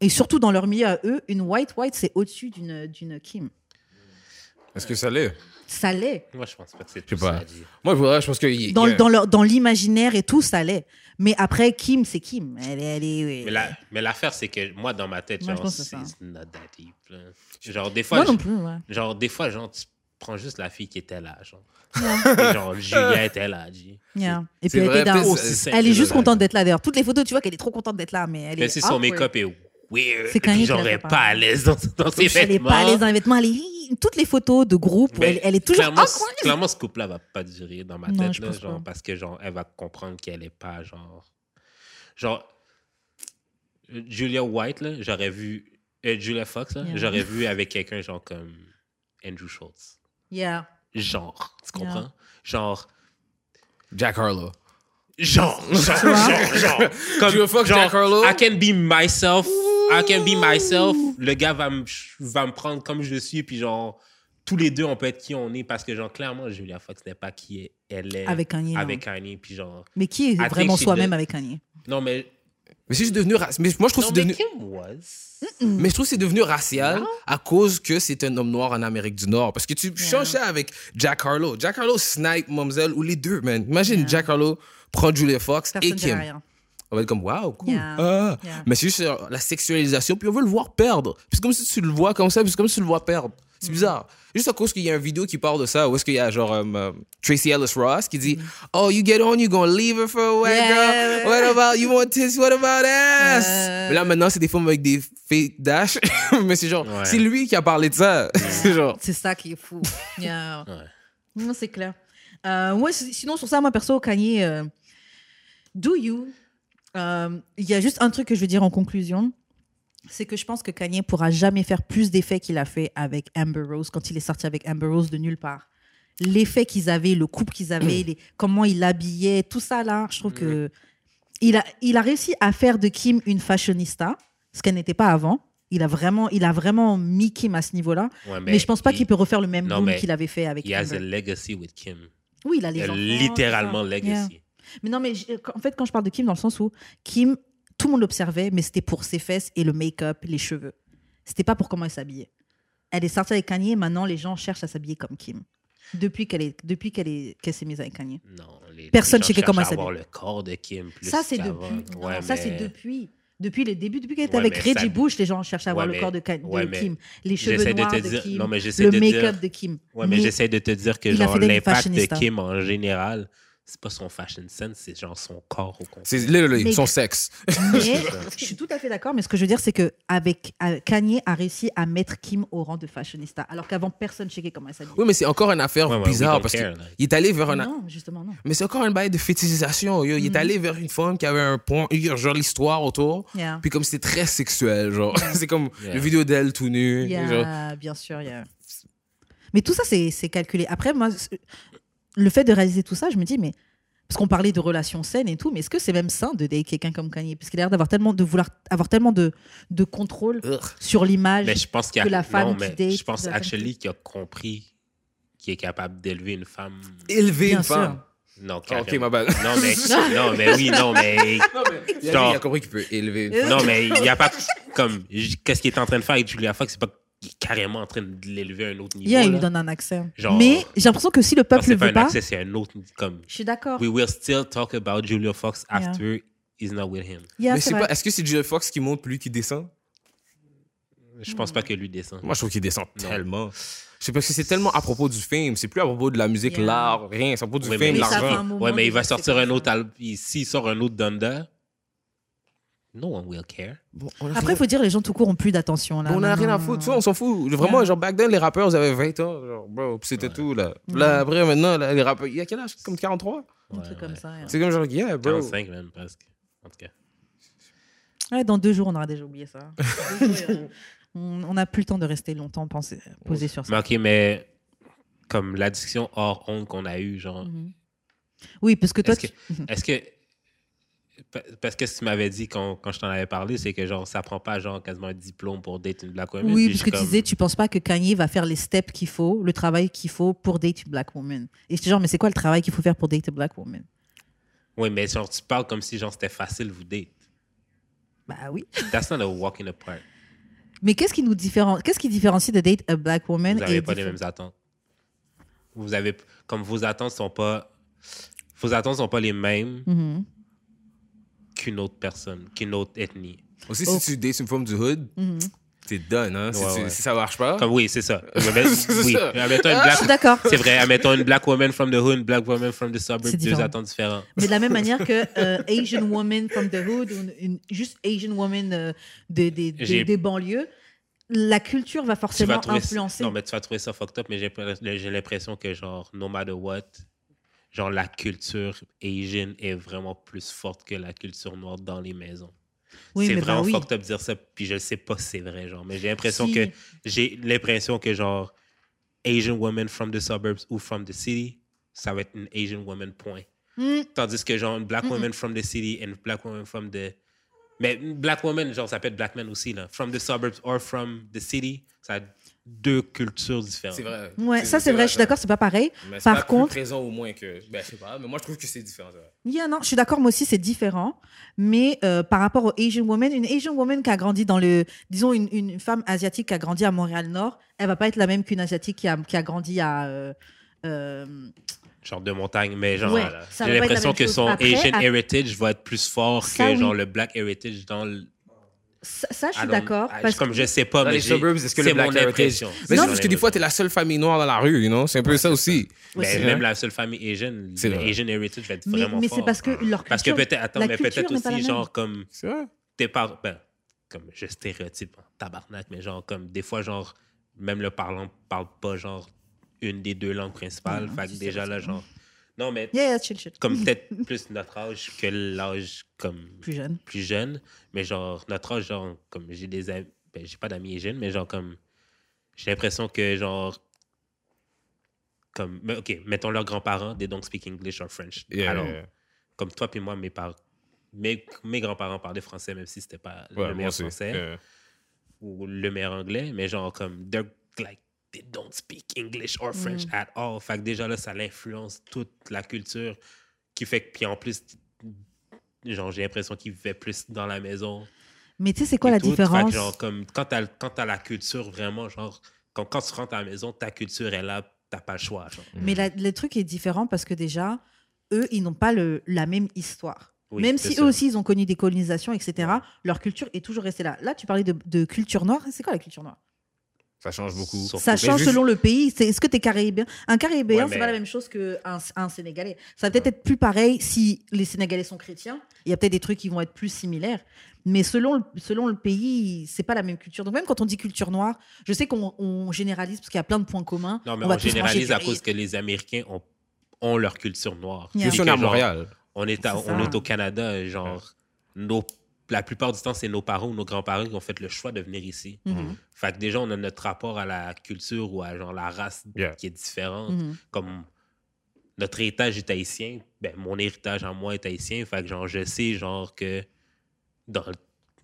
et surtout dans leur milieu à eux, une white white, c'est au-dessus d'une d'une Kim. Est-ce que ça l'est? Ça l'est. Moi, je pense pas que c'est Je sais tout pas. ça. Moi, pour vrai, je pense que. Dans, il y a- dans, leur- dans l'imaginaire et tout, ça l'est. Mais après, Kim, c'est Kim. Elle, est- elle est. Mais la- mais l'affaire, c'est que moi, dans ma tête, Moi, je genre, pense que c'est c'est ça. not that deep. là. Genre, des fois, Moi je- non plus, ouais. genre, des fois, genre, tu prends juste la fille qui était là, genre. Yeah. Et genre, Julia était là. Yeah. Et C'est puis, elle, vrai, était dans- peut-être, Aussi c'est- simple elle est juste contente d'être là, d'ailleurs. Toutes les photos, tu vois qu'elle est trop contente d'être là, mais elle Mais est. si son awkward. make-up est weird, C'est fait est pas. pas à l'aise dans, dans ses Elle est vêtements. pas à l'aise dans les vêtements. Elle est... Toutes les photos de groupe, elle, elle est toujours clairement, awkward. clairement, ce couple-là va pas durer dans ma Non, tête, là, genre, parce que genre, elle va comprendre qu'elle est pas genre, genre Julia White là, j'aurais vu euh, Julia Fox là, Yeah. j'aurais vu avec quelqu'un genre comme Andrew Schultz, Yeah. genre, tu Yeah. comprends, genre. Jack Harlow. Genre, genre, genre, genre, comme, Julia Fox, genre, Jack Harlow? I can be myself, I can be myself. Le gars va me, va me prendre comme je suis, puis genre, tous les deux, on peut être qui on est, parce que genre, clairement, Julia Fox n'est pas qui elle est Avec Kanye, avec Kanye, puis genre, Mais qui est think vraiment soi-même avec Kanye non mais, Mais c'est juste devenu. ra- Mais moi, je trouve non que c'est mais devenu. Kim was? Mais je trouve que c'est devenu racial à cause que c'est un homme noir en Amérique du Nord. Parce que tu changes ça avec Jack Harlow. Jack Harlow snipe Momzelle ou les deux, man. Imagine Yeah. Jack Harlow prend Julia Fox Personne et Kim. On va être comme, waouh, cool. Yeah. Ah. Yeah. Mais c'est juste euh, la sexualisation, puis on veut le voir perdre. Puis c'est comme si tu le vois comme ça, puis c'est comme si tu le vois perdre. C'est Mm. bizarre. Juste à cause qu'il y a une vidéo qui parle de ça, où est-ce qu'il y a genre euh, euh, Tracy Ellis Ross qui Mm. dit Oh, you get on, you gonna leave her for a white Yeah. girl. What about, you want tits, what about ass? Euh. Mais là, maintenant, c'est des femmes avec des fake dash. Mais c'est genre, Ouais. c'est lui qui a parlé de ça. c'est genre. C'est ça qui est fou. Yeah. Ouais. C'est clair. Euh, ouais, sinon, sur ça, moi, perso, Kanye, euh, do you. Euh, Il y a juste un truc que je veux dire en conclusion. C'est que je pense que Kanye pourra jamais faire plus d'effets qu'il a fait avec Amber Rose quand il est sorti avec Amber Rose de nulle part. L'effet qu'ils avaient, le couple qu'ils avaient, les- comment il l'habillait, tout ça là, je trouve que il a, il a réussi à faire de Kim une fashionista, ce qu'elle n'était pas avant. Il a vraiment, il a vraiment mis Kim à ce niveau-là. Ouais, Mais, je pense pas il- qu'il peut refaire le même boom qu'il avait fait avec He has a Amber. legacy with Kim. Oui, il a les Il a enfants, littéralement legacy. Yeah. Mais non, mais j- en fait, quand je parle de Kim, dans le sens où Kim, tout le monde l'observait, mais c'était pour ses fesses et le make-up, les cheveux. C'était pas pour comment elle s'habillait. Elle est sortie avec Kanye, maintenant les gens cherchent à s'habiller comme Kim. Depuis qu'elle est, depuis qu'elle est, qu'elle s'est mise avec Kanye. Non, les, Personne gens checkait comment cherchent elle à avoir s'habille. le corps de Kim. Plus ça, c'est depuis. Ouais, non, Ça, mais- c'est depuis. Depuis les débuts, depuis qu'elle était Ouais, avec Reggie ça- Bush, les gens cherchaient à avoir Ouais, le corps de, Ka- de Kim, les cheveux j'essaie de noirs te de, dire- Kim, non, mais j'essaie le make-up dire- de Kim. Ouais, mais, Mais- j'essaie de te dire que genre l'impact de fashionista. Kim en général, c'est pas son fashion sense, c'est genre son corps au. C'est literally Mais- son sexe. Mais je suis tout à fait d'accord, mais ce que je veux dire, c'est que avec euh, Kanye a réussi à mettre Kim au rang de fashionista, alors qu'avant personne checkait comment elle s'habillait. Oui, mais c'est encore une affaire Ouais, ouais, bizarre parce qu'il est allé vers un. Non, justement non. Mais c'est encore une bail de fétichisation. yo. Il est allé vers une femme qui avait un point, genre l'histoire autour. Yeah. Puis comme c'était très sexuel, genre. c'est comme Yeah. une vidéo d'elle tout nue. Genre. a, bien sûr, il y a. Mais tout ça, c'est c'est calculé. Après, moi, le fait de réaliser tout ça, je me dis, mais. Parce qu'on parlait de relations saines et tout, mais est-ce que c'est même sain de date quelqu'un comme Kanye? Parce qu'il a l'air d'avoir tellement de vouloir avoir tellement de, de contrôle sur l'image. Mais je pense qu'il y a que la femme non, qui mais date, je pense de actually qui- qu'il a compris qu'il est capable d'élever une femme. Élever Bien une sûr. femme? Non, Ah, ok, ma. Non mais non mais oui non mais Il a, Genre- il a compris qu'il peut élever une femme. non mais il y a pas comme qu'est-ce qu'il est en train de faire? Avec Julia Fox c'est pas est carrément en train de l'élever à un autre niveau. Yeah, il lui donne un accès. Genre- mais j'ai l'impression que si le peuple c'est ne pas veut un accès, c'est un autre comme je suis d'accord. we will still talk about Julia Fox Yeah. after he's not with him. Yeah, Mais c'est c'est pas. Est-ce que c'est Julia Fox qui monte plus qui descend? Je pense pas que lui descend. Moi, je trouve qu'il descend Non. tellement. C'est parce que c'est tellement à propos du film. C'est plus à propos de la musique, Yeah. l'art, rien. C'est à propos du Oui, film, l'argent. Ouais, mais il va sortir c'est un autre album. S'il sort un autre Donda, no one will care. Bon, on a Après, il faut dire, les gens tout court ont plus d'attention. là. Bon, on a rien à foutre, tu vois, on s'en fout. Vraiment, Yeah. genre, back then, les rappeurs, ils avaient 20 ans, genre, bro, puis c'était tout, là. Là, après, maintenant, là, les rappeurs, il y a quel âge? Comme 43 Un Ouais, truc ouais. comme ça. C'est comme genre, yeah, bro. 45 même, presque. En tout cas. Ouais, dans deux jours, on aura déjà oublié ça. On n'a plus le temps de rester longtemps pensé, posé sur Mais ça. ok, mais comme la discussion hors honte qu'on a eue, genre, Mhm. Oui, parce que toi, Est-ce que- tu- est-ce que. Pa- Parce que ce que tu m'avais dit quand, quand je t'en avais parlé, c'est que genre, ça prend pas genre quasiment un diplôme pour date une black woman. oui, parce que tu disais, tu penses pas que Kanye va faire les steps qu'il faut, le travail qu'il faut pour date une black woman. Et j'étais genre, mais c'est quoi le travail qu'il faut faire pour date une black woman? Oui, mais genre, tu parles comme si genre c'était facile vous date. Bah oui. That's not a walk in the park. Mais qu'est-ce qui nous différencie Qu'est-ce qui différencie de date a black woman Vous n'avez pas les mêmes attentes. Vous avez. Comme vos attentes sont pas. Vos attentes sont pas les mêmes Mhm. Qu'une autre personne, qu'une autre ethnie. Aussi, Oh. si tu dates une femme du hood, Mhm. t'es done, hein. Si, Ouais, tu- ouais. si ça marche pas. Comme oui, c'est ça. Oui. ça. Admettons une black- suis d'accord. C'est vrai, admettons une black woman from the hood, une black woman from the suburbs, C'est deux différent. attentes différentes. Mais de la même manière que euh, Asian woman from the hood, ou une, une- juste Asian woman euh, des- des- des- J'ai- des banlieues, la culture va forcément influencer. non mais tu vas trouver ça fucked up mais j'ai j'ai l'impression que genre no matter what genre la culture Asian est vraiment plus forte que la culture noire dans les maisons Oui, c'est mais bah vraiment oui. fucked up de dire ça puis je sais pas si c'est vrai genre mais j'ai l'impression Si. que j'ai l'impression que genre Asian woman from the suburbs ou from the city ça va être une Asian woman point Hmm. tandis que genre une black Mm-mm. woman from the city and black woman from the mais black woman genre ça peut être black man aussi là from the suburbs or from the city ça deux cultures différentes C'est vrai. Ouais, ça c'est vrai, je suis d'accord, c'est pas pareil. Mais c'est Par pas plus contre- présent au moins que. Ben, je sais pas, mais moi, je trouve que c'est différent. Yeah, non, je suis d'accord, moi aussi c'est différent. Mais euh, par rapport aux Asian women, une Asian woman qui a grandi dans le. Disons, une, une femme asiatique qui a grandi à Montréal-Nord, elle va pas être la même qu'une asiatique qui a, qui a grandi à. euh, euh, genre de montagne, mais genre, Ouais, euh, ça j'ai l'impression que chose. son Après, Asian à- heritage va être plus fort Ça, que oui. genre le black heritage dans le. Ça, ça, je suis d'accord. Parce comme je sais pas, mais les j'ai- suburbs, est-ce que le c'est mon impression. Mais mon parce que des fois, t'es la seule famille noire dans la rue, you know? C'est un peu ça aussi. Mais aussi. même la seule famille Asian. Asian heritage va être Mais, vraiment mais fort. c'est parce que leur Parce que culture- peut-être, attends, mais culture peut-être aussi, genre, comme tes parents, ben, comme je stéréotype, hein, tabarnak, mais genre, comme des fois, genre, même le parlant parle pas, genre, une des deux langues principales. Non, fait que c'est déjà là, genre, non, mais Yeah, yeah, chill, chill. comme peut-être plus notre âge que l'âge, comme, Plus jeune. plus jeune, mais genre, notre âge, genre, comme j'ai des amis, ben, j'ai pas d'amis jeunes, mais genre, comme, j'ai l'impression que, genre, comme, mais, ok, mettons leurs grands-parents, they don't speak English or French. Yeah, Alors, yeah, yeah. comme toi puis moi, mes parents, mes, mes grands-parents parlaient français, même si c'était pas Ouais, le meilleur français Yeah. ou le meilleur anglais, mais genre, comme, they're like, they don't speak English or French at all. Fait que déjà là, ça l'influence toute la culture qui fait que, puis en plus, genre, j'ai l'impression qu'ils vivaient plus dans la maison. Mais tu sais, c'est quoi la tout. Fait que, différence? genre, comme, quand t'as, quand t'as la culture vraiment, genre, quand, quand tu rentres à la maison, ta culture est là, t'as pas le choix, genre. Mais la- le truc est différent parce que déjà, eux, ils n'ont pas le, la même histoire. Oui, même si ça. eux aussi, ils ont connu des colonisations, etc., leur culture est toujours restée là. Là, tu parlais de, de culture noire. C'est quoi la culture noire? Ça change beaucoup. Ça change juste- selon le pays. C'est- Est-ce que tu es caribéen? Un caribéen, Ouais, c'est mais- pas la même chose qu'un un Sénégalais. Ça va peut-être être plus pareil si les Sénégalais sont chrétiens. Il y a peut-être des trucs qui vont être plus similaires. Mais selon le, selon le pays, c'est pas la même culture. Donc même quand on dit culture noire, je sais qu'on on généralise parce qu'il y a plein de points communs. Non, mais on généralise à cause que les Américains ont, ont leur culture noire. Yeah. Aussi, on est à Montréal. On est, à- C'est on est au Canada, genre, nos, la plupart du temps, c'est nos parents ou nos grands-parents qui ont fait le choix de venir ici. Mhm. Fait que déjà, on a notre rapport à la culture ou à genre la race Yeah. qui est différente. Mhm. Comme notre héritage est haïtien, ben, mon héritage en moi est haïtien. Fait que genre, je sais genre que dans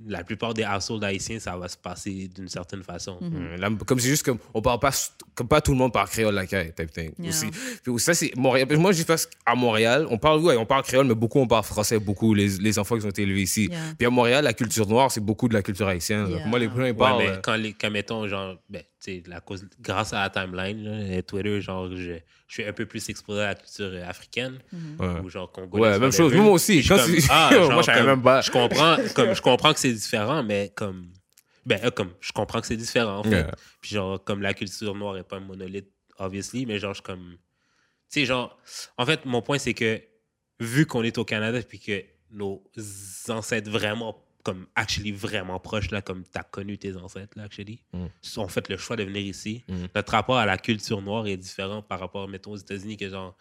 la plupart des households haïtiens, ça va se passer d'une certaine façon. Mhm. Mm, là, comme c'est juste comme on parle pas comme pas tout le monde parle créole la caille type thing Yeah. aussi puis ça c'est Montréal moi j'ai fait à Montréal on parle ouais, on parle créole mais beaucoup on parle français beaucoup les, les enfants qui ont été élevés ici Yeah. puis à Montréal la culture noire c'est beaucoup de la culture haïtienne. Yeah. moi les premiers Ouais, parlent mais euh, quand, les, quand mettons, genre, ben, la cause, grâce à la timeline, là, et Twitter, genre, je, je suis un peu plus exposé à la culture euh, africaine, ouais. ou genre congolaise. Ouais, même chose. Moi aussi. Je suis Quand comme, ah, Moi, genre, je savais comme, même pas. Je comprends, comme, je comprends que c'est différent, mais comme, Ben, euh, comme, je comprends que c'est différent, en fait. Yeah. Puis, genre, comme la culture noire est pas un monolithe, obviously, mais genre, je suis comme. Tu sais, genre, en fait, mon point, c'est que, vu qu'on est au Canada, puis que nos ancêtres vraiment, comme, actually, vraiment proches, là, comme t'as connu tes ancêtres, là, actually, Mm. ont fait le choix de venir ici. Mm. Notre rapport à la culture noire est différent par rapport, mettons, aux États-Unis, que genre,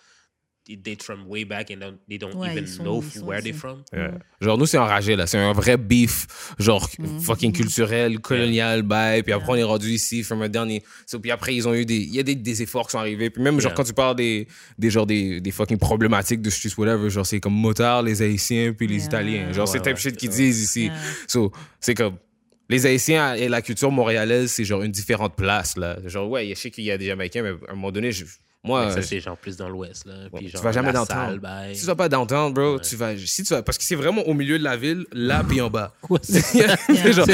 they date from way back and don't- they don't Ouais, even sont- know where they're from. Genre, nous, c'est enragé, là. C'est un vrai beef, genre, Mhm. fucking culturel, colonial, bye. Puis après, on est rendu ici, from un dernier. So, puis après, ils ont eu des. Il y a des, des efforts qui sont arrivés. Puis même, genre, quand tu parles des, des, genre, des, des fucking problématiques de streets, whatever, genre, c'est comme motard, les Haïtiens, puis les Yeah. Italiens. Genre, Ouais, c'est type ouais. shit qu'ils disent ici. Yeah. So, c'est comme. Les Haïtiens et la culture montréalaise, c'est genre une différente place, là. Genre, ouais, je sais qu'il y a des Jamaïcains, mais à un moment donné, je- moi. Ça, je- c'est genre plus dans l'ouest, là. Ouais, Puis tu genre, vas jamais la dans salle, town. bye. Si tu vas pas downtown, bro, Ouais. tu vas. Si tu vas. Parce que c'est vraiment au milieu de la ville, là, puis en bas. Ouais, c'est- genre,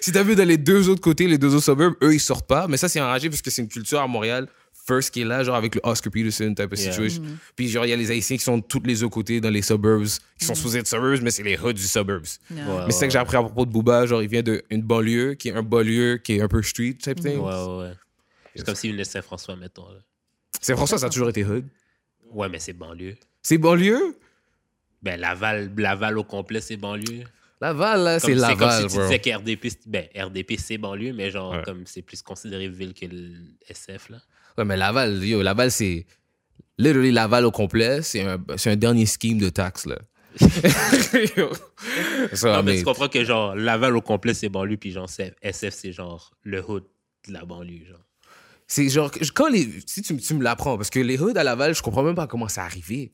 si t'as vu- dans les deux autres côtés, les deux autres suburbs, eux, ils sortent pas. Mais ça, c'est enragé parce que c'est une culture à Montréal, first, qui est là, genre avec le Oscar Peterson type of Yeah. situation. Puis, genre, il y a les Haïtiens qui sont de tous les autres côtés dans les suburbs, qui sont supposés être suburbs, mais c'est les hoods du suburbs. Yeah. Ouais, mais c'est ça que j'ai appris à propos de Booba. Genre, il vient d'une banlieue, qui est un banlieue, qui est un peu street type thing. Ouais, ouais, ouais. C'est comme s'il venait de Saint-François, mettons. là. C'est François, ça a toujours été hood. Ouais, mais c'est banlieue. C'est banlieue? Ben, Laval, Laval au complet, c'est banlieue. Laval, là, c'est Laval, comme si tu bro. disais que RDP, c'est- ben, RDP, c'est banlieue, mais genre, Ouais. comme c'est plus considéré ville que le SF, là. Ouais, mais Laval, yo, Laval, c'est. Literally, Laval au complet, c'est un, un dernier scheme de taxes, là. Ça, non, mais mais- tu comprends que genre, Laval au complet, c'est banlieue, puis genre, SF, c'est genre le hood de la banlieue, genre. C'est genre, quand les. Si tu, me- tu me l'apprends, parce que les hoods à Laval, je comprends même pas comment c'est arrivé.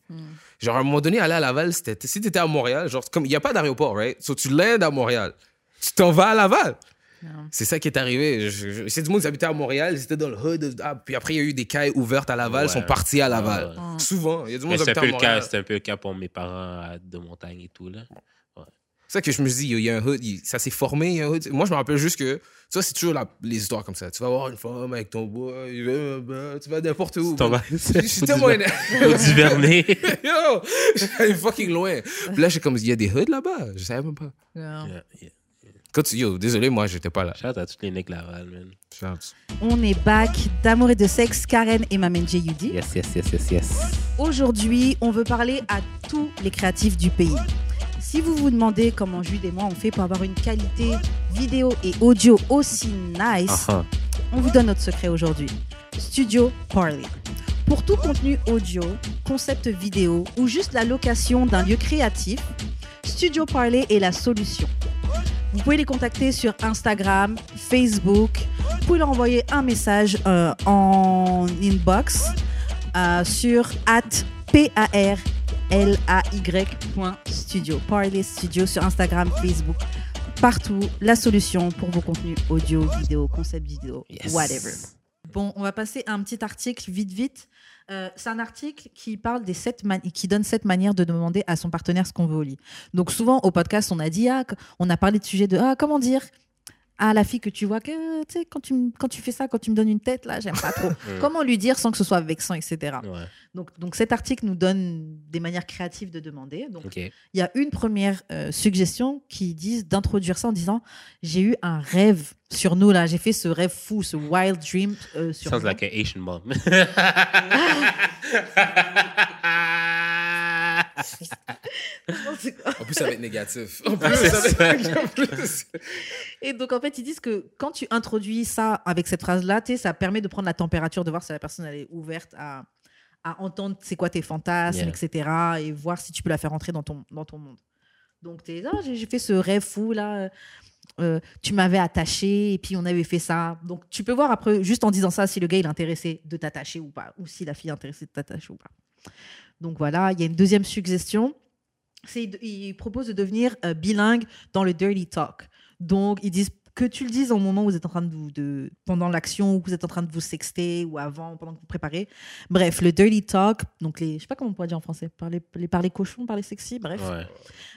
Genre, à un moment donné, aller à Laval, c'était. Si t'étais à Montréal, genre, comme il n'y a pas d'aéroport, right? So, tu landes à Montréal. Tu t'en vas à Laval. C'est ça qui est arrivé. C'est du monde qui habitait à Montréal, ils étaient dans le hood. Ah, puis après, il y a eu des cailles ouvertes à Laval, ils Ouais. sont partis à Laval. Ouais, ouais. Souvent, il y a du monde qui habitait à Montréal. c'est un peu le cas pour mes parents de montagne et tout, là. C'est ça que je me dis, il y a un hood, il- ça s'est formé, il y a un hood. Moi, je me rappelle juste que, ça, c'est toujours la- les histoires comme ça. Tu vas voir une femme avec ton bois, va- bah, tu vas n'importe où. Ton- Je suis tellement énervé. Yo, j'allais fucking loin. Puis là, j'ai comme, il y a des hoods là-bas. Je savais même pas. Yeah. Yeah, yeah. Quand tu- yo, désolé, moi, j'étais pas là. Shout out à tous les necks Laval, man. On est back d'amour et de sexe, Karen et Mamen J. Yudi. Yes, yes, yes, yes, yes. Aujourd'hui, on veut parler à tous les créatifs du pays. Si vous vous demandez comment Jude et moi on fait pour avoir une qualité vidéo et audio aussi nice, Uh-huh. on vous donne notre secret aujourd'hui. Studio Parley. Pour tout contenu audio, concept vidéo ou juste la location d'un lieu créatif, Studio Parley est la solution. Vous pouvez les contacter sur Instagram, Facebook. Vous pouvez leur envoyer un message euh, en inbox euh, sur at P-A-R-L-A-Y.studio. Parley Studio sur Instagram, Facebook, partout. La solution pour vos contenus audio, vidéo, concept vidéo, Yes. whatever. Bon, on va passer à un petit article vite vite. Euh, c'est un article qui parle des sept qui donne sept manières de demander à son partenaire ce qu'on veut au lit. Donc souvent au podcast, on a dit ah, on a parlé de sujet de ah comment dire? À la fille que tu vois que tu sais quand tu quand tu fais ça quand tu me donnes une tête là j'aime pas trop. Comment lui dire sans que ce soit vexant etc. Ouais, Donc donc cet article nous donne des manières créatives de demander. Donc il y a une première euh, suggestion qui dit d'introduire ça en disant j'ai eu un rêve sur nous là j'ai fait ce rêve fou ce wild dream euh, sur Sounds nous. like an Asian mom. En plus, ça va être négatif. En Ah, c'est ça va être plus. Et donc, en fait, ils disent que quand tu introduis ça avec cette phrase-là, ça permet de prendre la température, de voir si la personne elle est ouverte à, à entendre c'est quoi tes fantasmes, Yeah. etc. Et voir si tu peux la faire entrer dans ton, dans ton monde. Donc, tu es là, j'ai j'ai fait ce rêve fou, là. euh, tu m'avais attaché et puis on avait fait ça. Donc, tu peux voir après, juste en disant ça, si le gars il est intéressé de t'attacher ou pas, ou si la fille est intéressée de t'attacher ou pas. Donc, voilà, il y a une deuxième suggestion. C'est, il propose de devenir euh, bilingue dans le dirty talk. Donc, ils disent que tu le dises au moment où vous êtes en train de vous, de, pendant l'action, où vous êtes en train de vous sexter, ou avant, pendant que vous préparez. Bref, le dirty talk, donc les, je sais pas comment on pourrait dire en français, parler, les parler cochons, parler sexy, bref. Ouais.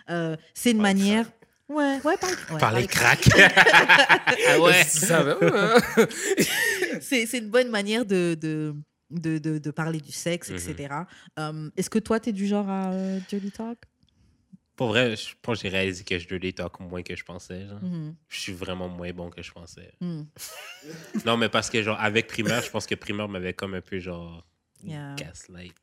Euh, c'est une manière. Ouais, ouais, parler, ouais, Par les parler cracks. ah ouais. C'est une bonne manière de, de, de, de, de parler du sexe, Mhm. etc. Euh, est-ce que toi, tu es du genre à euh, dirty talk? Pour vrai, je pense que j'ai réalisé que je dirty talk moins que je pensais. Genre. Mhm. Je suis vraiment moins bon que je pensais. Mhm. Non, mais parce que, genre, avec primaire, je pense que primaire m'avait comme un peu, genre, Yeah. gaslight.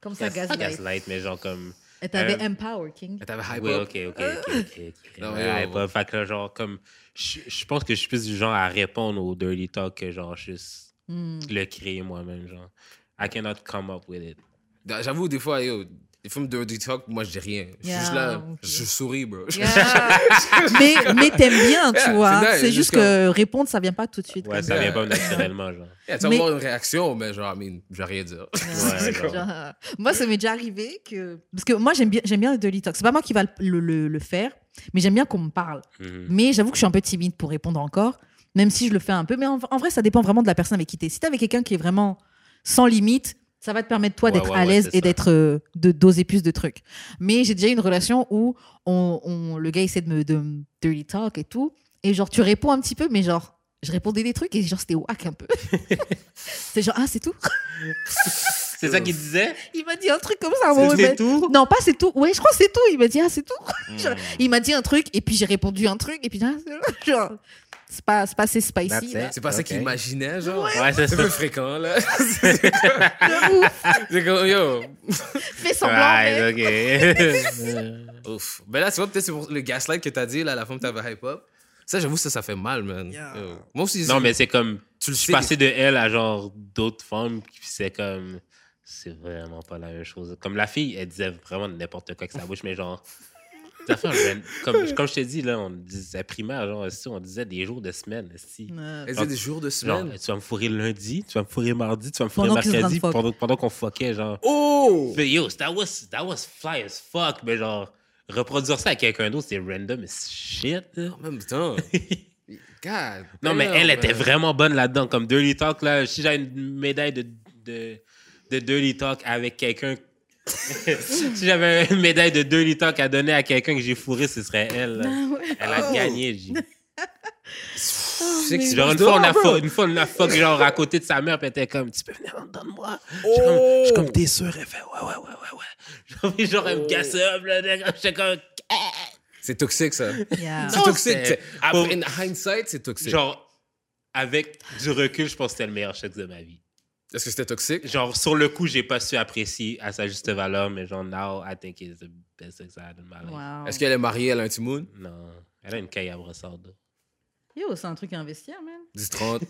Comme ça, Gas- gaslight. gaslight, mais genre comme. Et t'avais Euh, Empower King. Et T'avais hype Oui, up. ok, ok, ok, ok. ok. Non, Ouais. Fait que, genre, comme. Je, je pense que je suis plus du genre à répondre au dirty talk que, genre, juste Mhm. le créer moi-même, genre. I cannot come up with it. J'avoue, des fois, yo, les films de dirty talk, moi, je dis rien. Je suis juste là, je souris, bro. Yeah. mais mais t'aimes bien, tu Yeah, vois. c'est juste juste que répondre, ça vient pas tout de suite. Ouais, ça vient pas naturellement, genre. Yeah, tu vas Mais- avoir une réaction, mais genre, I mean, je vais rien dire. Ouais, genre. Genre, euh, moi, ça m'est déjà arrivé que. Parce que moi, j'aime bien, j'aime bien le dirty talk. C'est pas moi qui va le, le- le faire, mais j'aime bien qu'on me parle. Mhm. Mais j'avoue que je suis un peu timide pour répondre encore, même si je le fais un peu. Mais en, en vrai, ça dépend vraiment de la personne avec qui t'es. Si t'es avec quelqu'un qui est vraiment sans limite, ça va te permettre, toi, Ouais, d'être ouais, à l'aise et d'être. euh, de doser plus de trucs. Mais j'ai déjà eu une relation où on, on- le gars essaie de me, de me dirty talk et tout. Et genre, tu réponds un petit peu, mais genre. Je répondais des trucs et genre c'était whack un peu. c'est genre ah c'est tout. C'est ça qu'il disait? Il m'a dit un truc comme ça. à un moment, C'est tout? Non, pas c'est tout. Ouais, je crois que c'est tout. Il m'a dit, ah, c'est tout. Hmm. il m'a dit un truc, et puis j'ai répondu un truc, et puis ah, genre, c'est pas, c'est pas assez spicy. C'est pas ça qu'il imaginait, genre. Ouais, c'est C'est ça. peu fréquent, là. c'est De ouf. comme, yo. Fais semblant, mais- Ouais, ok. Ouf. Ben là, tu vois, peut-être c'est pour le gaslight que t'as dit, là, la femme t'avait hype up. Ça, j'avoue, ça, ça fait mal, man. Yeah. Moi aussi, non, mais c'est comme. tu le Je suis passé de elle à genre d'autres femmes, puis c'est comme. C'est vraiment pas la même chose. Comme la fille, elle disait vraiment n'importe quoi avec sa bouche, mais genre. Ran- comme, comme je t'ai dit, là, on disait primaire, genre, si, on disait des jours de semaine. Si. Elle disait des jours de Genre, semaine. tu vas me fourrer lundi, tu vas me fourrer mardi, tu vas me fourrer Pendant mercredi, pendant, pendant qu'on fuckait, genre. Oh! Mais yo, that was, that was fly as fuck, mais genre, reproduire ça à quelqu'un d'autre, c'est random as shit. En même temps. God. Non, mais elle man. était vraiment bonne là-dedans. Comme Dirty Talk, là, si j'avais une médaille de, de, de Dirty Talk avec quelqu'un. si j'avais une médaille de Dirty Talk à donner à quelqu'un que j'ai fourré, ce serait elle. ah ouais. Elle a Oh. gagné, j'ai. Que Genre, une fois, on a fuck, une fois, on a fuck, genre, à côté de sa mère, puis elle était comme, tu peux venir en dedans de moi? Je suis comme, t'es sûr? Elle fait, ouais, ouais, ouais, ouais, ouais. Genre, genre, elle me casse up, là. J'étais comme, C'est toxique, ça. Yeah. C'est toxique. Après, in hindsight, c'est toxique. genre, avec du recul, je pense que c'était le meilleur sexe de ma vie. Est-ce que c'était toxique? Genre, sur le coup, j'ai pas su apprécier à sa juste valeur, mais genre, now, I think it's the best sex I had in my life. Wow. Est-ce qu'elle est mariée, elle a un petit moon? Non, elle a une caille à brossard. Yo, c'est un truc à investir, man. 10-30.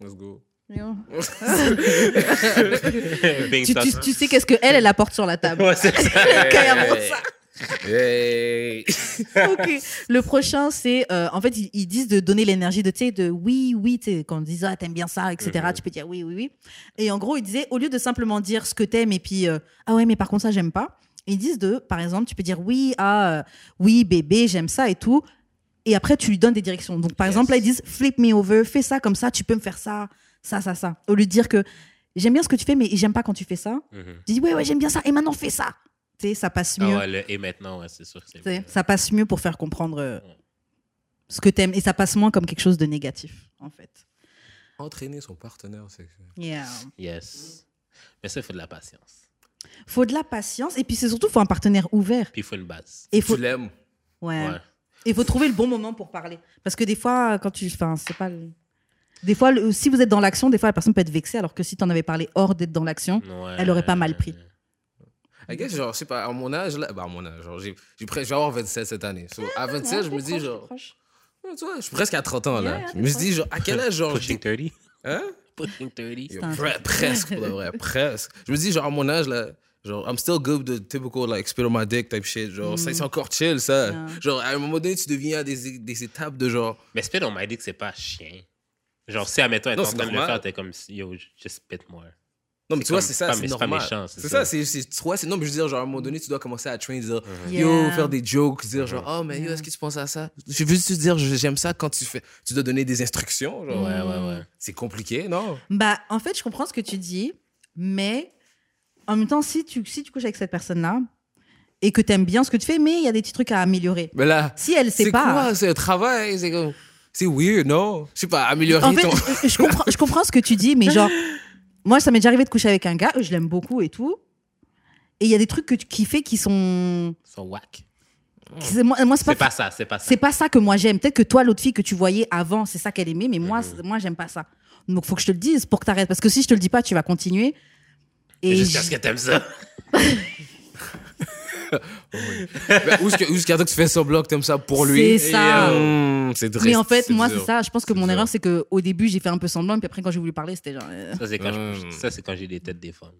Let's go. Yo. Tu, tu, tu sais qu'est-ce que elle, elle apporte sur la table. Ouais, c'est ça. Le caille à brossard. Hey. ok. Le prochain, c'est. euh, en fait, ils, ils disent de donner l'énergie de, tu sais, de oui, oui, tu sais, quand on dit ah, t'aimes bien ça, etc., tu peux dire oui, oui, oui. Et en gros, ils disaient, au lieu de simplement dire ce que t'aimes et puis, euh, ah ouais, mais par contre, ça, j'aime pas, ils disent de, par exemple, tu peux dire oui, ah, euh, oui, bébé, j'aime ça et tout. Et après, tu lui donnes des directions. Donc, par Yes. exemple, là, ils disent flip me over, fais ça comme ça, tu peux me faire ça, ça, ça, ça. Au lieu de dire que j'aime bien ce que tu fais, mais j'aime pas quand tu fais ça. Mhm. Tu dis ouais, ouais, j'aime bien ça, et maintenant fais ça. Tu sais, ça passe Ah mieux. ouais, le et maintenant, ouais, c'est sûr que c'est Tu sais, mieux. ça passe mieux pour faire comprendre euh, Ouais. ce que t'aimes et ça passe moins comme quelque chose de négatif en fait. Entraîner son partenaire sexuel. Yeah. Yes. Mais ça, il faut de la patience. Faut de la patience et puis c'est surtout faut un partenaire ouvert Puis il faut une base. et faut Tu l'aimes. ouais. Ouais. Et faut trouver le bon moment pour parler parce que des fois quand tu enfin c'est pas le- des fois le- si vous êtes dans l'action des fois la personne peut être vexée alors que si t'en avais parlé hors d'être dans l'action Ouais. Elle aurait pas mal pris. I guess, genre, je sais pas, à mon âge, là, bah, à mon âge, genre, j'ai, j'ai près, je vais avoir 27 cette année. So, à 27, je me dis, genre, tu vois, je suis presque à 30 ans, là. Yeah, yeah, je me suis dit, genre, à quel âge, genre, je Pushing dis- 30. hein? Pushing 30. Yo, un pre- truc. presque, pour de vrai, presque. Je me dis, genre, à mon âge, là, genre, I'm still good with the typical, like, spit on my dick type shit. Genre, ça, c'est encore chill, ça. Yeah. Genre, à un moment donné, tu deviens à des, des étapes de genre, Mais spit, on dit que c'est pas chien. Genre, si, admettons, Non, en train de le faire, t'es comme, yo, just spit more. Non, mais tu vois, c'est ça, c'est normal. c'est ça. c'est, tu vois, c'est, non, mais je veux dire, genre, à un moment donné, tu dois commencer à train, dire, yo, faire des jokes, dire, genre, oh, mais yo, est-ce que tu penses à ça? Je veux juste te dire, j'aime ça quand tu fais, tu dois donner des instructions, genre. Ouais, ouais, ouais. C'est compliqué, non? Bah, en fait, je comprends ce que tu dis, mais en même temps, si tu, si tu couches avec cette personne-là et que tu aimes bien ce que tu fais, mais il y a des petits trucs à améliorer. Mais là, Si elle sait c'est pas. quoi? C'est un travail, c'est comme, c'est weird, non? Je sais pas, améliorer En fait, ton. je comprends, je comprends ce que tu dis, mais genre, moi, ça m'est déjà arrivé de coucher avec un gars, je l'aime beaucoup et tout. Et il y a des trucs que tu, fait qui sont. Sont whack. Moi, moi c'est C'est pas, ça, c'est pas ça. c'est pas ça que moi j'aime. Peut-être que toi, l'autre fille que tu voyais avant, c'est ça qu'elle aimait, mais moi, Mhm. c'est- moi, j'aime pas ça. Donc, faut que je te le dise pour que t'arrêtes. Parce que si je te le dis pas, tu vas continuer. Et Jusqu'à ce que t'aimes ça. Ben, Ou est-ce que- tu fais semblant que t'aimes ça pour lui? C'est ça. Mmh, c'est Mais triste, en fait, moi, c'est ça. Je pense que mon dur. erreur, c'est qu'au début, j'ai fait un peu semblant, puis après, quand j'ai voulu parler, c'était genre. euh, Ça, c'est quand, Mm. j'ai des têtes des femmes.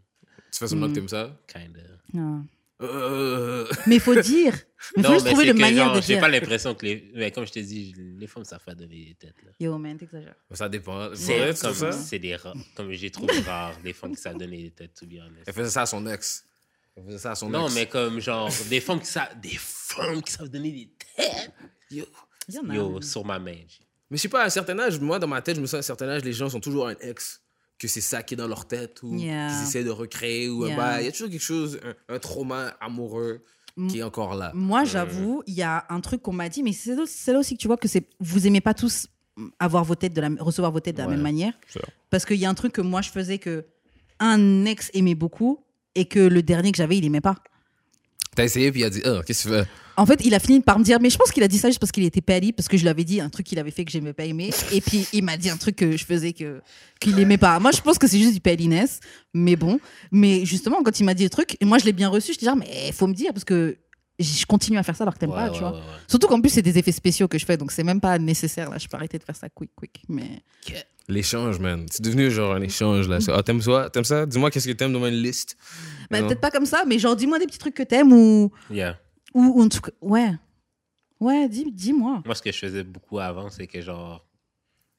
Tu fais semblant Mm. que t'aimes ça? Kinda. non. Euh, Mais il faut dire. Mais il faut Non, juste mais trouver que, manière genre, de J'ai pas l'impression que les. Mais comme je te dis, les femmes savent pas donner des têtes. Là. Yo, man, t'exagères. Ça dépend. C'est tu comme. C'est des rares. Comme j'ai trouvé rare, les femmes qui savent donner des têtes, to be honest. Elle faisait ça à son ex. Elle faisait ça à son Non, ex. mais comme genre, des femmes qui savent. Des femmes qui savent donner des têtes. Yo. Il y en a. Yo, sur ma main. Mais je sais pas, à un certain âge, moi, dans ma tête, je me sens à un certain âge, les gens sont toujours un ex. Que c'est ça qui est dans leur tête ou Yeah. qu'ils essaient de recréer. ou un Yeah. bail. Il y a toujours quelque chose, un, un trauma amoureux qui est encore là. Moi, j'avoue, il y a un truc qu'on m'a dit, mais c'est là- c'est là aussi que tu vois que c'est vous aimez pas tous avoir vos têtes de la, recevoir vos têtes de la Ouais. même manière. C'est. Parce qu'il y a un truc que moi je faisais que un ex aimait beaucoup et que le dernier que j'avais il aimait pas. T'as essayé, puis il a dit, oh, qu'est-ce que tu fais En fait, il a fini par me dire, mais je pense qu'il a dit ça juste parce qu'il était pali, parce que je lui avais dit un truc qu'il avait fait que j'aimais pas aimer. Et puis, il m'a dit un truc que je faisais que qu'il aimait pas. Moi, je pense que c'est juste du paliness, mais bon. Mais justement, quand il m'a dit le truc, et moi, je l'ai bien reçu, je dis, ah, mais faut me dire, parce que je continue à faire ça alors que t'aimes Ouais, pas, ouais, tu vois. ouais. Surtout qu'en plus, c'est des effets spéciaux que je fais, donc c'est même pas nécessaire, là. Je peux arrêter de faire ça quick, quick. Mais L'échange, man. C'est devenu genre un échange, là. Ah, t'aimes ça? T'aimes ça? Dis-moi qu'est-ce que t'aimes dans une liste. Bah, peut-être pas comme ça, mais genre, dis-moi des petits trucs que t'aimes ou, Yeah. ou, ou en tout cas, ouais. Ouais, dis- dis-moi. Moi, ce que je faisais beaucoup avant, c'est que genre,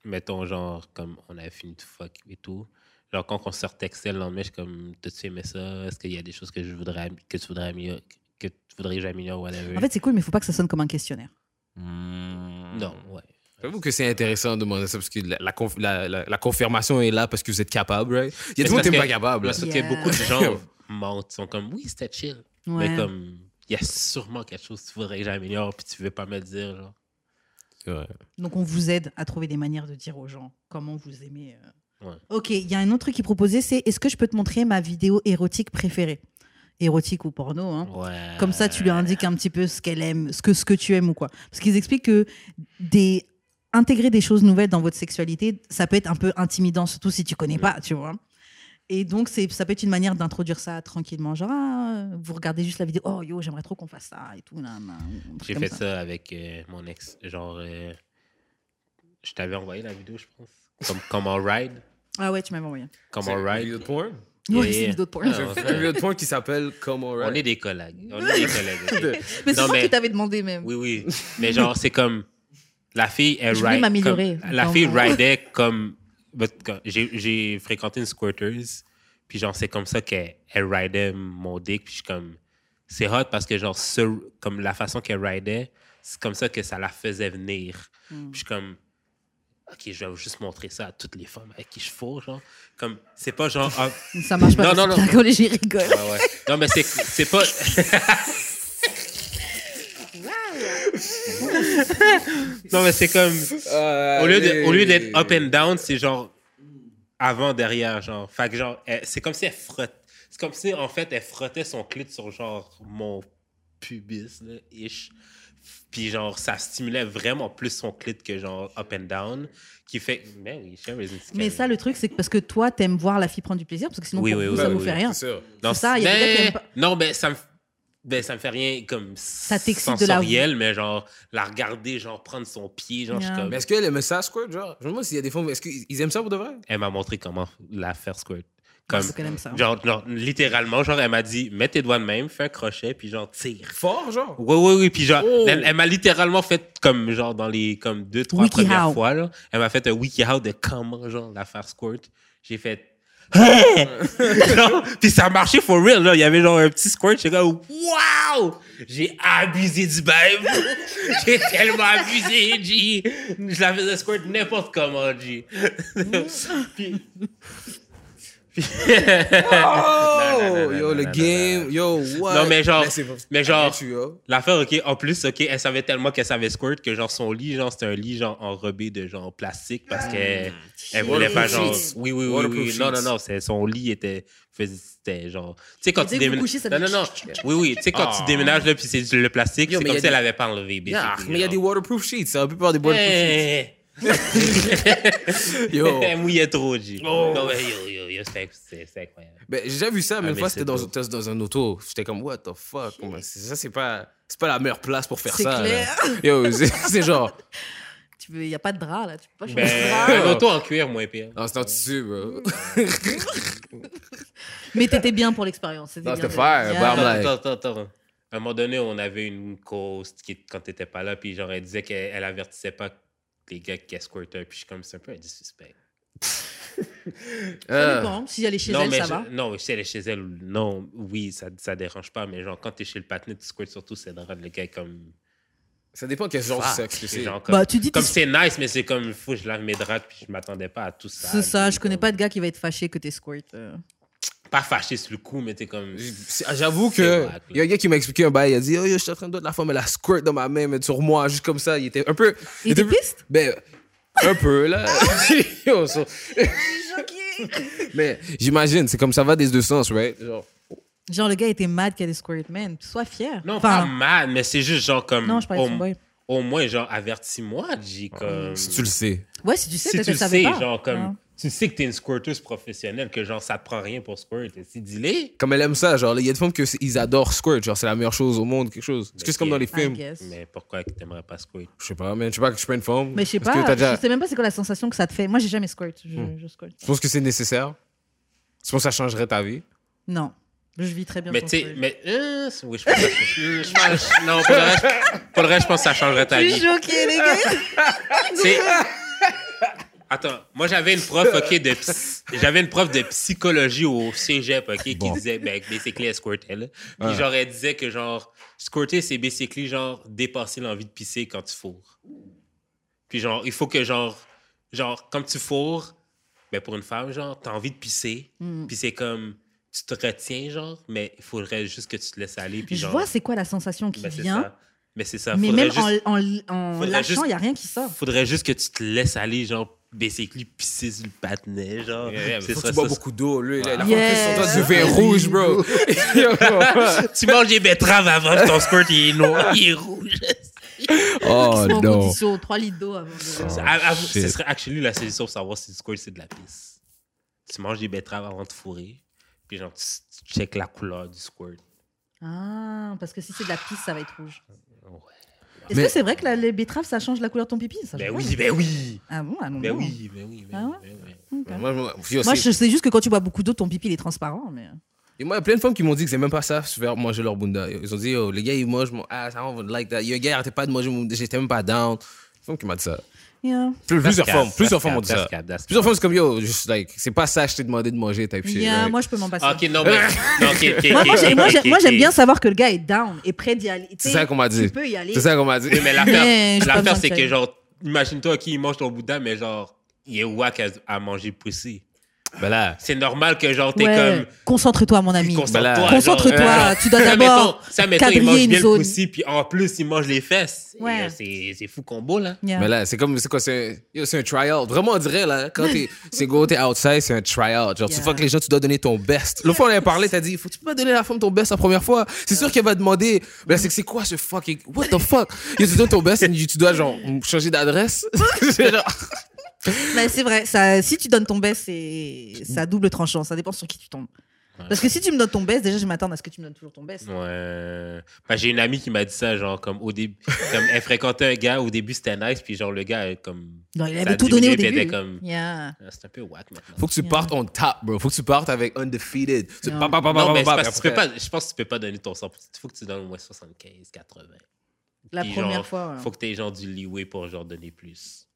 mettons, genre, comme on avait fini de fuck et tout. Genre, quand on se retextait le lendemain, je suis comme, t'as-tu aimé ça? Est-ce qu'il y a des choses que je voudrais, que tu voudrais améliorer, que tu voudrais que j'améliore, whatever? En fait, c'est cool, mais faut pas que ça sonne comme un questionnaire. non, ouais. J'avoue que c'est intéressant de demander ça parce que la, la, conf- la- la- la confirmation est là parce que vous êtes capable, right? Il y a des gens qui pas capables. Parce Yeah. que beaucoup de gens mentent, sont comme, oui, c'était chill. Ouais. Mais comme, il y a sûrement quelque chose que tu voudrais que j'améliore, puis tu veux pas me le dire, genre. Vrai. Donc, on vous aide à trouver des manières de dire aux gens comment vous aimez. euh. Ouais. Ok, il y a un autre truc qui proposait, c'est est-ce que je peux te montrer ma vidéo érotique préférée? Érotique ou porno, hein Ouais. Comme ça, tu lui indiques un petit peu ce qu'elle aime, ce que, ce que tu aimes ou quoi. Parce qu'ils expliquent que des... intégrer des choses nouvelles dans votre sexualité, ça peut être un peu intimidant, surtout si tu connais pas, tu vois. Et donc, c'est, ça peut être une manière d'introduire ça tranquillement. Genre, ah, vous regardez juste la vidéo, oh yo, j'aimerais trop qu'on fasse ça et tout. J'ai comme fait ça, avec euh, mon ex. Genre, euh, je t'avais envoyé la vidéo, je pense. Comme Comment Ride. Ah ouais, tu m'avais envoyé. C'est une Ride. vidéo de porn? Yeah, c'est une vidéo de porn. C'est on une vidéo de porn qui s'appelle Comment On Right? est des collègues. On est des collègues. Mais c'est moi mais- qui t'avais demandé même. Oui, oui. Mais genre, c'est comme. La fille, elle ride. m'améliorer. La fille ridait comme. J'ai fréquenté une squirters. Puis genre, c'est comme ça qu'elle elle ridait mon dick. Puis je suis comme. C'est hot parce que genre, ce- comme la façon qu'elle ridait, c'est comme ça que ça la faisait venir. Hmm. Puis je suis comme. Ok, je vais juste montrer ça à toutes les femmes avec qui je fous, genre. Comme, c'est pas genre. ah, Ça marche pas. Non, non, non. j'ai rigole. Ouais, ouais. Non, mais c'est, c'est pas. non, mais c'est comme. Euh, Au lieu, de- allez. au lieu d'être up and down, c'est genre avant, derrière, genre. Fait que genre, c'est comme si elle frotte. C'est comme si, en fait, elle frottait son clit sur genre mon pubis, là, ish. Puis genre, ça stimulait vraiment plus son clit que genre up and down. Qui fait. Mais oui, Mais ça, le truc, c'est que parce que toi, t'aimes voir la fille prendre du plaisir, parce que sinon, Oui, pour oui, vous, oui, ça oui, vous oui. fait rien. C'est sûr. Non, ça, il y a ben, pas- Non, ben ça me ben, ça me fait rien comme Ça t'excite de la- sensoriel, mais genre la regarder, genre prendre son pied, genre je suis comme Mais est-ce qu'elle aimait ça, squirt, genre? Je me demande s'il y a des femmes, est-ce qu'ils aiment ça pour de vrai? elle m'a montré comment la faire squirt. Comme Parce qu'elle aime ça. genre, genre littéralement, genre elle m'a dit mets tes doigts de même, fais un crochet puis genre tire. Fort, genre? Oui, oui, oui. Puis genre, Oh. elle, elle m'a littéralement fait comme, genre, dans les, comme deux, trois Wiki premières how. fois, là. Elle m'a fait un wiki how de comment, genre, la faire squirt. J'ai fait, Genre, puis ça a marché for real, là. Il y avait genre un petit squirt. J'étais comme, wow! J'ai abusé du babe. J'ai tellement abusé, G. Je la faisais squirt n'importe comment, G. Oh, Non, non, non, yo, non, le non, game, non, yo, what? Non, mais genre- mais genre-. L'affaire, ok, en plus, ok, elle savait tellement qu'elle savait squirt que genre son lit, genre, c'était un lit genre enrobé de genre plastique parce qu'elle elle voulait pas genre. sheets. Oui, oui, oui, Waterproof oui. Non, non, sheets. non, c'est son lit était. faisait- C'était genre. Tu sais, quand tu déménages. Non, non, non. Oui, oui. Tu sais, quand tu déménages là, puis c'est le plastique, c'est comme a si elle des- avait pas enlevé. Mais il y a des waterproof sheets. Ça aurait pu avoir des waterproof sheets. Eh. Yo. Elle mouillait trop, G. Oh. Non, mais yo, yo, yo, c'était- c'est c'est incroyable. Ben, j'ai déjà vu ça, mais Ah, une mais fois, c'est c'était dans, dans un auto. J'étais comme, what the fuck? C'est- Ça, c'est pas, c'est pas la meilleure place pour faire C'est ça. là. clair. Yo, c'est c'est genre, Tu veux, y a pas de drap là, tu peux pas changer de Ben, drap. un auto en cuir, moins pire. non, c'est en tissu, bro. Mais t'étais bien pour l'expérience. C'était de- fire, Yeah. Attends, attends, attends, attends. À un moment donné, on avait une cause qui, quand t'étais pas là, puis genre, elle disait qu'elle elle avertissait pas les gars qui escortaient, puis je suis comme, c'est un peu un disrespect. Ça Euh, dépend. Si elle est chez non, elle, ça je- va. non, si elle est chez elle, non, oui, ça, ça dérange pas, mais genre, quand t'es chez le patinet, tu squirtes surtout, c'est drôle, le gars comme. ça dépend quel genre de sexe que c'est genre comme, Bah, tu dis comme c'est nice, mais c'est comme, faut que je lave mes draps, puis je m'attendais pas à tout ça. C'est ça, je connais comme- pas de gars qui va être fâché que t'es squirt. Pas fâché sur le coup, mais t'es comme. C'est- J'avoue que il y a un gars qui m'a expliqué un bail. Il a dit, oh, yo, je suis en train de la femme, elle a squirt dans ma main, mais sur moi, juste comme ça. Il était un peu. Il était piste? Ben, un peu, là. Yo, so- mais j'imagine, c'est comme ça va des deux sens, right? Genre, Genre, le gars était mad qu'elle est squirt, man. Sois fier. Non, Enfin, pas mal, mais c'est juste genre comme. Non, je parlais au, au moins, genre, avertis-moi, G, comme. si tu le sais. Ouais, si tu sais, si peut-être tu le sais, pas. genre, comme. Ouais. Tu sais que t'es une squirteuse professionnelle, que genre, ça te prend rien pour squirt. Si dis-le. Comme elle aime ça, genre, il y a des femmes qu'ils adorent squirt, genre, c'est la meilleure chose au monde, quelque chose. Est-ce que c'est comme dans les films? Mais pourquoi que t'aimerais pas squirt? Je sais pas, mais je sais pas que je suis pas une femme. Mais je sais que pas, déjà- je sais même pas c'est quoi la sensation que ça te fait. Moi, j'ai jamais squirt. Je, Hmm. je squirt. Tu penses que c'est nécessaire? Tu penses que ça changerait ta vie? Non. Je vis très bien Mais tu sais, mais. euh, oui, je pense que ça- je pense- Non, pour le, reste, pour le reste, je pense que ça changerait ta Je vie. suis choquée, les gars. Attends, moi j'avais une prof, ok, de j'avais une prof de psychologie au cégep, ok, qui Bon. disait, ben, basically, elle squirtait, là. Puis Ouais. genre, elle disait que genre, squirter, c'est basically genre dépasser l'envie de pisser quand tu fourres. Puis genre, il faut que genre, genre, comme tu fourres, ben pour une femme, genre, t'as envie de pisser, Hmm. puis c'est comme, tu te retiens, genre, mais il faudrait juste que tu te laisses aller, puis Je genre. vois c'est quoi la sensation qui ben, vient. Mais c'est ça. Mais même juste- en, en, en lâchant, il n'y a rien qui sort. faudrait juste que tu te laisses aller, genre, basically, pisser sur le patinet, genre. C'est Faut que ça, tu bois ça, beaucoup d'eau, lui. La Yeah. sur toi, du vin rouge, bro. tu manges des betteraves avant que ton squirt il est noir, il est rouge. oh non. condition, 3 litres d'eau avant de... Ce serait actually la solution pour savoir si le squirt c'est de la pisse. Tu manges des betteraves avant de fourrer, puis genre, tu, tu check la couleur du squirt. Ah, parce que si c'est de la pisse, ça va être rouge. Ouais. Est-ce Mais- que c'est vrai que la- les betteraves, ça change la couleur de ton pipi? Ça, Ben oui, ben oui. Ah bon ah non, Ben non. oui, ben oui, ben Ah ouais? ben. Ok. Moi, moi, Moi, je sais juste que quand tu bois beaucoup d'eau, ton pipi il est transparent. Mais... Et moi, il y a plein de femmes qui m'ont dit que c'est même pas ça, se faire manger leur bunda. Ils ont dit, oh, les gars, ils mangent mon ass, I don't like that. Il y a un gars, il arrêtait pas de manger mon bunda, j'étais même pas down. Une femme qui m'a dit ça. Yeah. Plus- Plusieurs cap, plusieurs m'ont cap, dit ça. Plusieurs femmes, c'est comme, yo, juste, like, c'est pas ça, je t'ai demandé de manger, type shit. Yeah, right? Moi, je peux m'en passer. Ok, non, mais. non, ok, ok, Moi, ok, moi, j'aime bien savoir que le gars est down et prêt d'y aller. C'est ça qu'on m'a dit. Tu peux y aller. C'est ça qu'on m'a dit. Oui, mais l'affaire, c'est que, genre, imagine-toi qui mange ton boudin, mais genre, il est wack à, à manger pussy. Ben là, C'est normal que, genre, t'es Ouais. comme. Concentre-toi, mon ami. Concentre-toi. Ben Concentre-toi, euh, tu dois d'abord Ça, mettons, il mange une bien zone. le puis en plus, il mange les fesses. Ouais. euh, C'est c'est fou combo, là. Yeah. mais là, c'est comme, c'est quoi, c'est un, un try-out. Vraiment, on dirait, là, quand t'es, c'est go, t'es outside, c'est un try-out. Genre, tu Yeah. fuck les gens, tu dois donner ton best. L'autre fois, on avait parlé, t'as dit, faut tu pas donner à la femme ton best la première fois? C'est sûr qu'elle va demander, mais là, c'est que c'est quoi ce fucking, what the fuck? Yo, tu donnes ton best, et tu dois, genre, changer d'adresse. Mais c'est vrai, ça, si tu donnes ton best, c'est ça double tranchant. Ça dépend sur qui tu tombes. Parce que si tu me donnes ton best, déjà, je m'attends à ce que tu me donnes toujours ton best. Ouais. Ben, j'ai une amie qui m'a dit ça, genre, comme au début. comme elle fréquentait un gars, au début, c'était nice, puis genre, le gars, euh, comme. Non, il avait a tout donné au elle début. était comme. Yeah. Ah, C'est un peu whack maintenant. Faut que tu Yeah. partes on top, bro. Faut que tu partes avec undefeated. Non. pa, pa, pa, pa, Non, pa, mais c'est pa, parce que tu puis peux après- pas, je pense que tu peux pas donner ton 100%. Il faut que tu donnes au moins 75, 80. La Puis première genre, fois. ouais. Faut que tu aies genre du leeway pour genre donner plus.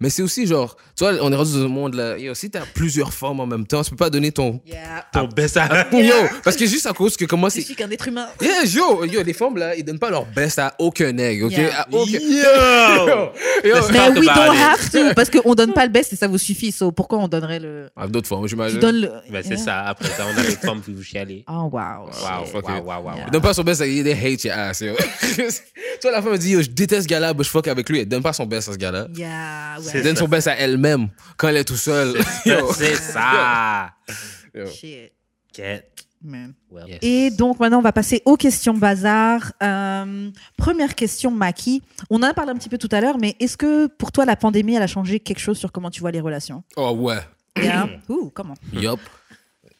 Mais c'est aussi genre, tu vois, on est rendu dans un monde là. Yo, si t'as plusieurs formes en même temps, tu peux pas donner ton. Yeah. Ton best à... Yo, parce que juste à cause que comment Je c'est. suis qu'un être humain. Yeah, yo, yo, les femmes là, ils donnent pas leur best à aucun egg, ok? Yeah. À aucun. Yo! Yo, Mais we don't have to, parce qu'on donne pas le best et ça vous suffit. So pourquoi on donnerait le. Ah, d'autres formes, Tu j'imagine. donnes le. Ben, c'est ça. Après ça, on a les femmes qui vous chialer. Oh, wow. Wow, fuck wow, wow, wow. Yeah. Donne pas son best, à- they hate your ass, yo. Toi, la femme me dit, yo, je déteste ce gars-là, but je fuck avec lui. Elle donne pas son best à ce gars-là. Yeah, ouais. C'est Elle donne son best à elle-même quand elle est tout seule. C'est ça. Yo. Shit. Get Man. well. Yes. Et donc maintenant, on va passer aux questions bazar. Euh, première question, Maki. On en a parlé un petit peu tout à l'heure, mais est-ce que pour toi, la pandémie, elle a changé quelque chose sur comment tu vois les relations? Oh, ouais. Yeah. Ouh, comment? Yup.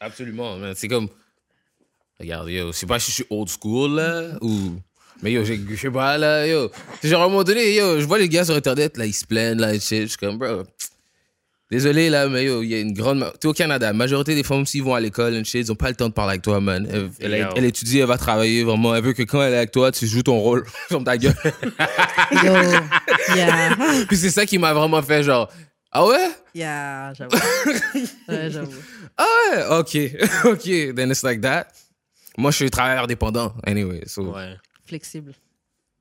Absolument. C'est comme. Regarde, yo, c'est pas si je suis old school, là, ou. Mais yo, j'ai- je sais pas, là, yo. C'est genre, à un moment donné, yo, je vois les gars sur Internet, là, ils se plaignent, là, et shit. Je suis comme, bro. Désolé, là, mais yo, il y a une grande. T'es au Canada, la majorité des femmes, s'ils vont à l'école, et shit, ils ont pas le temps de parler avec toi, man. Elle, elle, Yo. elle étudie, elle va travailler, vraiment. Elle veut que quand elle est avec toi, tu joues ton rôle. Comme ta gueule. Yo. Yeah. Puis c'est ça qui m'a vraiment fait, genre, ah ouais? Yeah, j'avoue. Ouais, j'avoue. Ah ouais, ok, ok, then it's like that. Moi, je suis travailleur dépendant, anyway, so. Ouais. Flexible.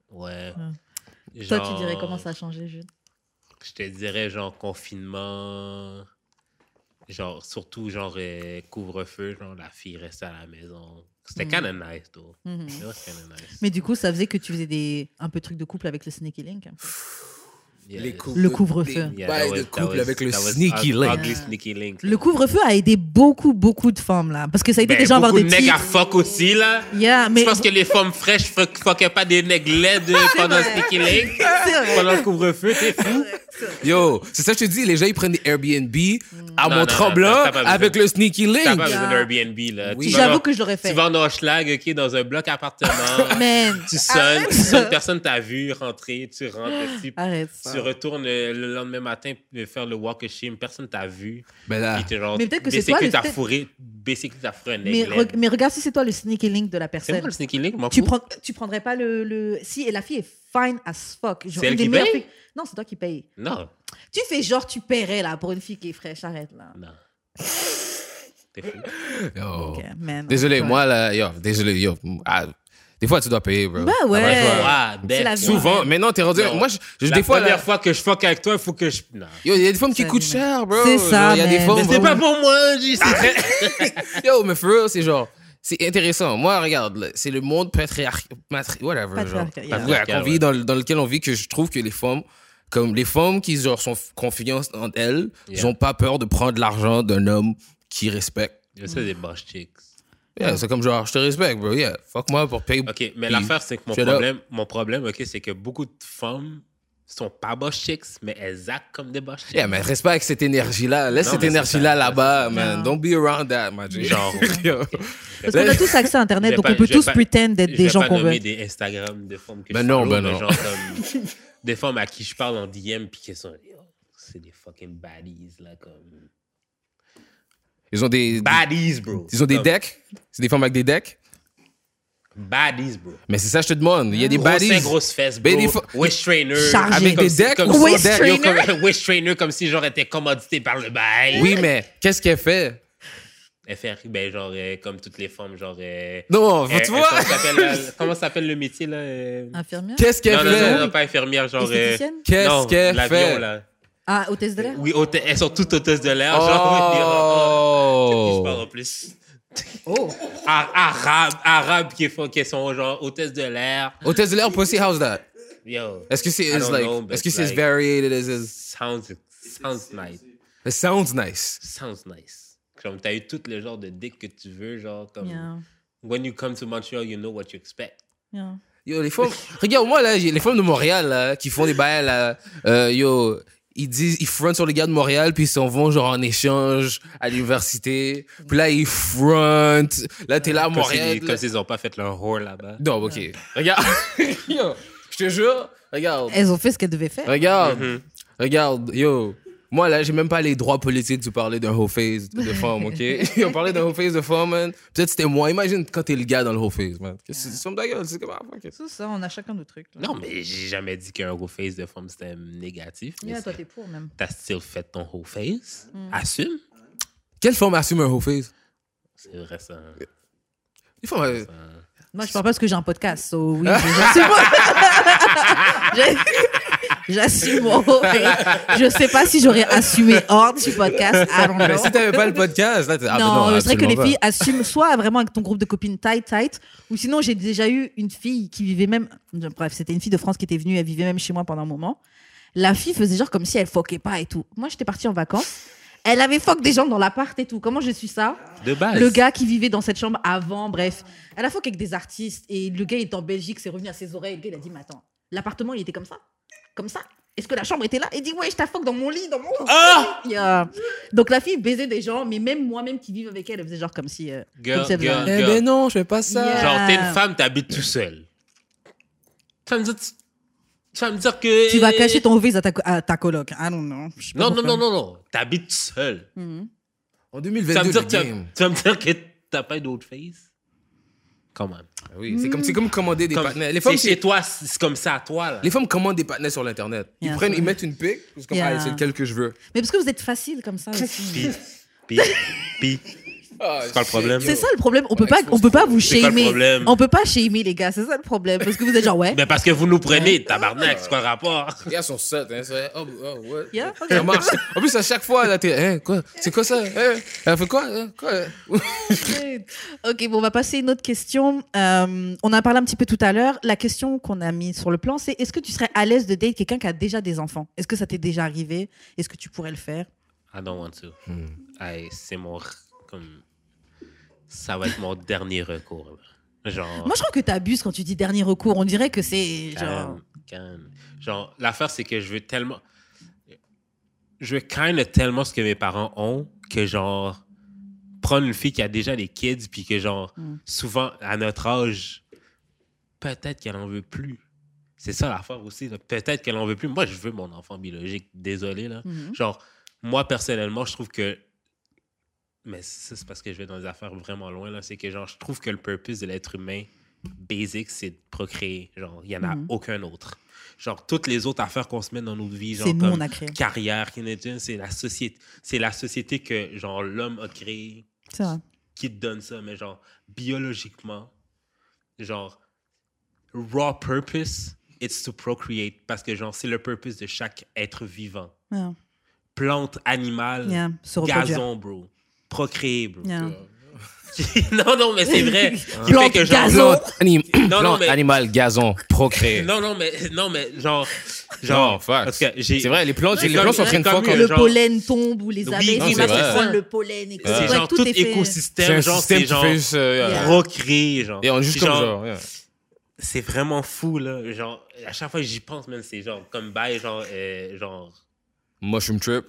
Ouais. Toi, Genre, tu dirais comment ça a changé, Jude? Je te dirais, genre, confinement. Genre, surtout, genre, euh, couvre-feu. Genre, la fille restait à la maison. C'était kind of nice, though. Mhm. Kind nice. Mais du coup, ça faisait que tu faisais des un peu de trucs de couple avec le Sneaky Link? Les couples- Le couvre-feu. Yeah, was- that couple was- avec le sneaky link. ugly sneaky link. Le couvre-feu a aidé beaucoup, beaucoup de femmes là, parce que ça a aidé Ben, des gens à avoir des de nègres à fuck aussi, là. Yeah, mais Je pense que les femmes fraîches fuck, fuckaient pas des nègres laides pendant le sneaky link. Pendant le couvre-feu, t'es fou. Yo, c'est ça que je te dis, les gens ils prennent des Airbnb à mon tremblant t'as besoin. avec le sneaky T'as link. pas besoin Yeah. d'un Airbnb, là. Oui. J'avoue dans- que je l'aurais fait. Tu vas en Hochelag, OK, dans un bloc appartement. Man, tu sonnes, arrête. tu sonnes, personne t'a vu rentrer, tu rentres. Arrête ça. Tu retournes euh, le lendemain matin euh, faire le walk of shame, personne t'a vu. Ben là, genre, Mais peut-être que c'est toi le t'as fourré, basically, t'as fourré un Mais, re- mais regarde si c'est toi le sneaky link de la C'est personne. moi le sneaky link, Tu, prends, tu prendrais pas le, le. Si, et la fille est fine as fuck. Genre, C'est elle qui paye? filles- Non, c'est toi qui paye. Non, Tu fais genre, tu paierais là pour une fille qui est fraîche. Arrête là. non. T'es fou. yo. Ok, man. Désolé, moi là, yo, désolé, yo. Ah, des fois tu dois payer, bro. Bah ouais. Ah, C'est la. Souvent, mais non, t'es rendu. Non. Moi, je, je- La des fois, première là, fois que je fuck avec toi, il faut que je... Non. yo, il y a des femmes qui coûtent cher, bro. C'est ça, Genre, Il y a des man. femmes. Mais c'est pas pour moi, c'est- Yo, mais for real, c'est genre. C'est intéressant. Moi, regarde, c'est le monde patriarcal. Whatever. Genre. Patriarcal, yeah. Ouais, Patriarcal, dans, le- dans lequel on vit, que je trouve que les femmes, comme les femmes qui genre, sont confiantes en elles, ils Yeah. ont pas peur de prendre l'argent d'un homme qui respecte. Je sais des boss chicks. Yeah, C'est comme genre, je te respecte, bro. Yeah, fuck moi pour payer. OK, mais l'affaire, c'est que mon shut up. problème, mon problème, OK, c'est que beaucoup de femmes sont pas boss chicks, mais elles actent comme des boss chicks. Yeah, mais reste pas avec cette énergie-là. Laisse Non, cette énergie-là là-bas, man. Don't be around that, my G. Genre. Parce qu'on a tous accès à Internet, Je vais donc pas- on peut je vais tous pas- pretend d'être Je des vais gens pas qu'on veut. nommer des Instagram de femmes que Ben je non, follow, ben non. genre comme des femmes à qui je parle en DM puis qui sont yo, c'est des fucking baddies là comme Ils ont des, baddies bro. ils ont des decks. C'est des femmes avec des decks. baddies bro. Mais c'est ça, je te demande. Il y a des Gros seins, baddies. grosses fesses bro. Wish trainer Chargé. Avec Comme des decks ou si- sans Wish deck? Yo, trainer. comme- Wish trainer comme si j'aurais été commodité par le bail. Oui, mais qu'est-ce qu'elle fait? FR, ben genre euh, comme toutes les femmes genre euh, Non, euh, tu euh, vois? comment ça s'appelle, euh, s'appelle le métier là euh, Infirmière? Qu'est-ce qu'elle non, non, non, fait? non, pas infirmière, genre. Qu'est-ce qu'elle l'avion, fait? là. Ah, hôtesse de l'air Oui, hôte- elles sont toutes hôtesses de l'air. Genre, oui, je parle en Oh! plus? Oh Ar- Arabe, arabe qui, font, qui sont genre hôtesses de l'air. Hôtesse de l'air, pussy, how's that? Yo, Est-ce que c'est is like, est-ce que c'est like- variated as is? sounds, sounds nice. It sounds nice. Sounds nice. Comme t'as eu tout le genre de dick que tu veux, genre comme. Yeah, When you come to Montreal, you know what you expect. yeah. Yo, les femmes, regarde, moi, là, les femmes de Montréal, là, qui font des bails, là, euh, yo, ils disent, ils frontent sur les gars de Montréal, puis ils s'en vont, genre, en échange à l'université. Puis là, ils frontent. Là, t'es là à Comme Montréal. Comme s'ils ont pas fait leur whore là-bas. Non, ok. Regarde. yo, je te jure, regarde. Elles ont fait ce qu'elles devaient faire. Regarde. Mhm. Regarde, yo. Moi, là, j'ai même pas les droits politiques de parler d'un whole face de femme, OK? On parlait d'un whole face de femme, man. Peut-être c'était moi. Imagine quand t'es le gars dans le whole face, man. C'est? C'est ta gueule, c'est comme ah. C'est ça, on a chacun nos trucs. là. Non, mais j'ai jamais dit qu'un whole face de femme c'était négatif. Mais Yeah, toi, t'es pour même. t'as still fait ton whole face? Mm. Assume. Quelle femme assume un whole face? C'est vrai ça. Euh, Ça- Moi, je parle pas parce que j'ai un podcast, so oui, j'assume. J'assume mon Je sais pas si j'aurais assumé hors du podcast. I don't mais si t'avais pas le podcast, là, ah, ben non, c'est vrai que les filles assument soit vraiment avec ton groupe de copines tight, tight, ou sinon j'ai déjà eu une fille qui vivait même. Bref, c'était une fille de France qui était venue, elle vivait même chez moi pendant un moment. La fille faisait genre comme si elle foquait pas et tout. Moi, j'étais partie en vacances. Elle avait fuck des gens dans l'appart et tout. Comment je suis ça? De base. Le gars qui vivait dans cette chambre avant, bref. Elle a fuck avec des artistes et le gars est en Belgique, c'est revenu à ses oreilles. Le gars, il a dit, mais attends, l'appartement, il était comme ça? Comme ça Est-ce que la chambre était là? Il dit, ouais, je t'affoque dans mon lit, dans mon. Ah! Yeah. Donc la fille baisait des gens, mais même moi-même qui vivais avec elle, elle faisait genre comme si. euh, Girl, comme si elle girl, un- Eh girl. ben non, je fais pas ça. Yeah. Genre, t'es une femme, t'habites tout seul. Tu vas me dire, tu vas me dire que. Tu vas cacher ton vise à ta, à ta coloc. I don't know. Je sais pas Non, non, pourquoi. non, non, non. T'habites tout seul. En Tu vas, me 2022, dire, le tu, vas, game. tu vas me dire que t'as pas d'autre face? Quand même. Ah Oui, c'est comme, c'est comme commander des Comme- partenaires. Les c'est femmes, chez toi, c'est comme ça à toi, là. les femmes commandent des partenaires sur l'Internet. Ils Yeah, prennent, ils mettent une pic. C'est comme, Yeah. ah, c'est lequel que je veux. Mais parce que vous êtes facile comme ça aussi. Puis, puis, puis. C'est quoi le problème? C'est ça le problème. On peut pas, on peut pas vous shamer. On peut pas shamer les gars. C'est ça le problème. Parce que vous êtes genre ouais. Ben parce que vous nous prenez, tabarnak, c'est quoi le rapport? Les gars sont sets, hein. C'est vrai. Oh, oh, ouais. Yeah, ok. Ça marche. En plus, à chaque fois, là, t'es, hein, quoi? C'est quoi ça? Hein? Elle fait quoi? Hein? Quoi? Ok, bon, on va passer à une autre question. Euh, on a parlé un petit peu tout à l'heure. La question qu'on a mise sur le plan, c'est est-ce que tu serais à l'aise de date quelqu'un qui a déjà des enfants? Est-ce que ça t'est déjà arrivé? Est-ce que tu pourrais le faire? I don't want to. Hmm. C'est mon. Comme. Ça va être mon dernier recours. Genre. Moi, je trouve que tu abuses quand tu dis dernier recours. On dirait que c'est genre. Genre, l'affaire, c'est que je veux tellement. Je veux of tellement ce que mes parents ont que, genre, prendre une fille qui a déjà des kids, puis que, genre, Mm. souvent, à notre âge, peut-être qu'elle en veut plus. C'est ça l'affaire aussi. Peut-être qu'elle en veut plus. Moi, je veux mon enfant biologique. Désolé, là. Mhm. Genre, moi, personnellement, je trouve que. Mais ça, c'est parce que je vais dans des affaires vraiment loin, là. C'est que, genre, je trouve que le purpose de l'être humain, basic, c'est de procréer. Genre, il n'y en a Mhm. aucun autre. Genre, toutes les autres affaires qu'on se met dans notre vie, genre, nous, comme on a créé. carrière, c'est la société. C'est la société que, genre, l'homme a créée qui te donne ça, mais genre, biologiquement, genre, raw purpose, it's to procreate. Parce que, genre, c'est le purpose de chaque être vivant. Yeah. Plante, animal, Yeah. Gazon, bro. Procréer, bro. Yeah. non, non, mais c'est vrai. Qui Plante, fait que, genre, gazon. Plante, anim- Non, non, plante, mais- animal, gazon, procréer. Non, non, mais, non, mais genre, genre, Non, parce que j'ai, C'est vrai, les plantes, les plantes sont en train de fuck. Le genre- pollen tombe ou les Oui, abeilles non, qui c'est le pollen et tout. c'est Ouais, genre tout écosystème, genre, c'est qui genre, fait juste... euh, Yeah. procréer, genre. Et on est juste comme Genre, genre... yeah. c'est vraiment fou là genre à chaque fois que j'y pense même c'est genre comme bail genre euh, genre Mushroom trip.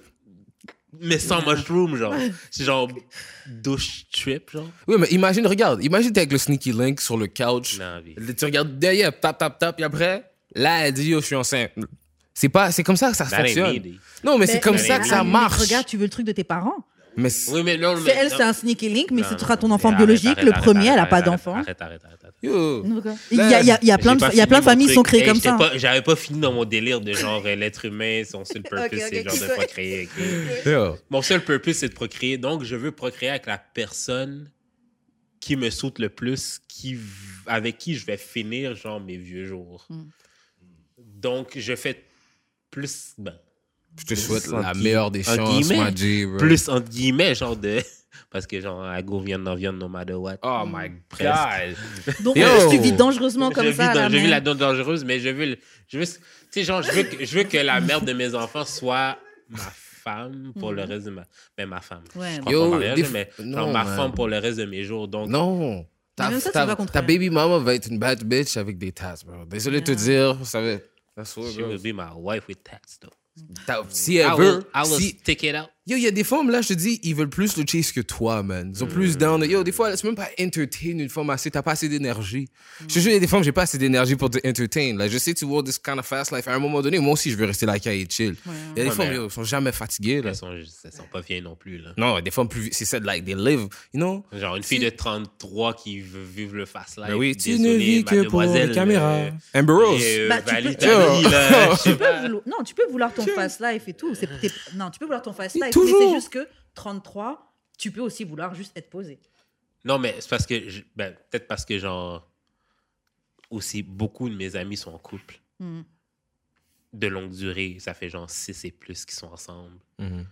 Mais sans mushroom genre c'est genre douche trip genre Oui, mais imagine, regarde, imagine t'es avec le sneaky link sur le couch. non. Tu regardes derrière, tap, tap, tap, et après, là, elle dit, yo, je suis enceinte. C'est pas, c'est comme ça que ça fonctionne. Non, mais c'est comme mais- ça que ça mais marche. Regarde, tu veux le truc de tes parents. Mais c'est- oui mais non C'est mais elle, c'est un sneaky link, mais ce sera ton enfant arrête, biologique. arrête, le arrête, premier, elle a arrête, pas arrête, d'enfant. arrête arrête arrête, arrête. yo. Il y a, il y a- il y a plein de, y a plein familles qui sont créées Hey, comme ça. pas- J'avais pas fini dans mon délire de genre euh, l'être humain, son seul purpose, c'est genre de procréer. Mon seul purpose, c'est de procréer. Donc, je veux procréer avec la personne qui me saute le plus, qui, avec qui je vais finir, genre, mes vieux jours. Mm. Donc, je fais plus, ben, Je te souhaite la meilleure des chances, guillemets. ma G, bro. plus entre guillemets, genre de. Parce que, genre, I go viande, non viande, no matter what. Oh my Presque. God. Donc, Yo. tu vis dangereusement comme je ça. vis dans- je vis mais- la donne dangereuse, mais je veux, le- je veux, tu sais, genre, je veux, que, je veux que la mère de mes enfants soit ma femme pour le reste de ma, ben, ma femme. Ouais. Je crois Yo, pas mariage, mais non, genre, ma man. femme pour le reste de mes jours. Donc, Non. Ta, même ça, tu ta- vas contre ta baby mama va être une bad bitch avec des tats, bro. Désolé de te dire, ça va. That's what, she will be my wife with tats, though. Ta- Si I elle will, veut, I will si, stick it out. Yo, il y a des femmes, là, je te dis, ils veulent plus le chase que toi, man. Ils sont plus down. Yo, des fois, c'est même pas entertain une femme assez. T'as pas assez d'énergie. Je te jure, il y a des femmes, j'ai pas assez d'énergie pour te entertain. Là, je sais, tu vois this kind of fast life. À un moment donné, moi aussi, je veux rester là, et chill. Il y a des Ouais, femmes, yo, sont jamais fatiguées, là. Elles sont, elles sont pas vieilles non plus, là. Non, des femmes plus. C'est ça, like, they live, you know? Genre une fille de 33 qui veut vivre le fast life. Ben oui, tu ne vis que pour les caméras. euh, Amber Rose. euh, Bah, tu peux- là, Tu peux vouloir- non, tu peux vouloir ton fast life et tout. Non, tu peux vouloir ton fast life, toujours. c'est juste que 33, tu peux aussi vouloir juste être posé. Non, mais c'est parce que, je- ben, peut-être parce que, genre, aussi, beaucoup de mes amis sont en couple Hmm. de longue durée. Ça fait genre 6 et plus qui sont ensemble. Mhm.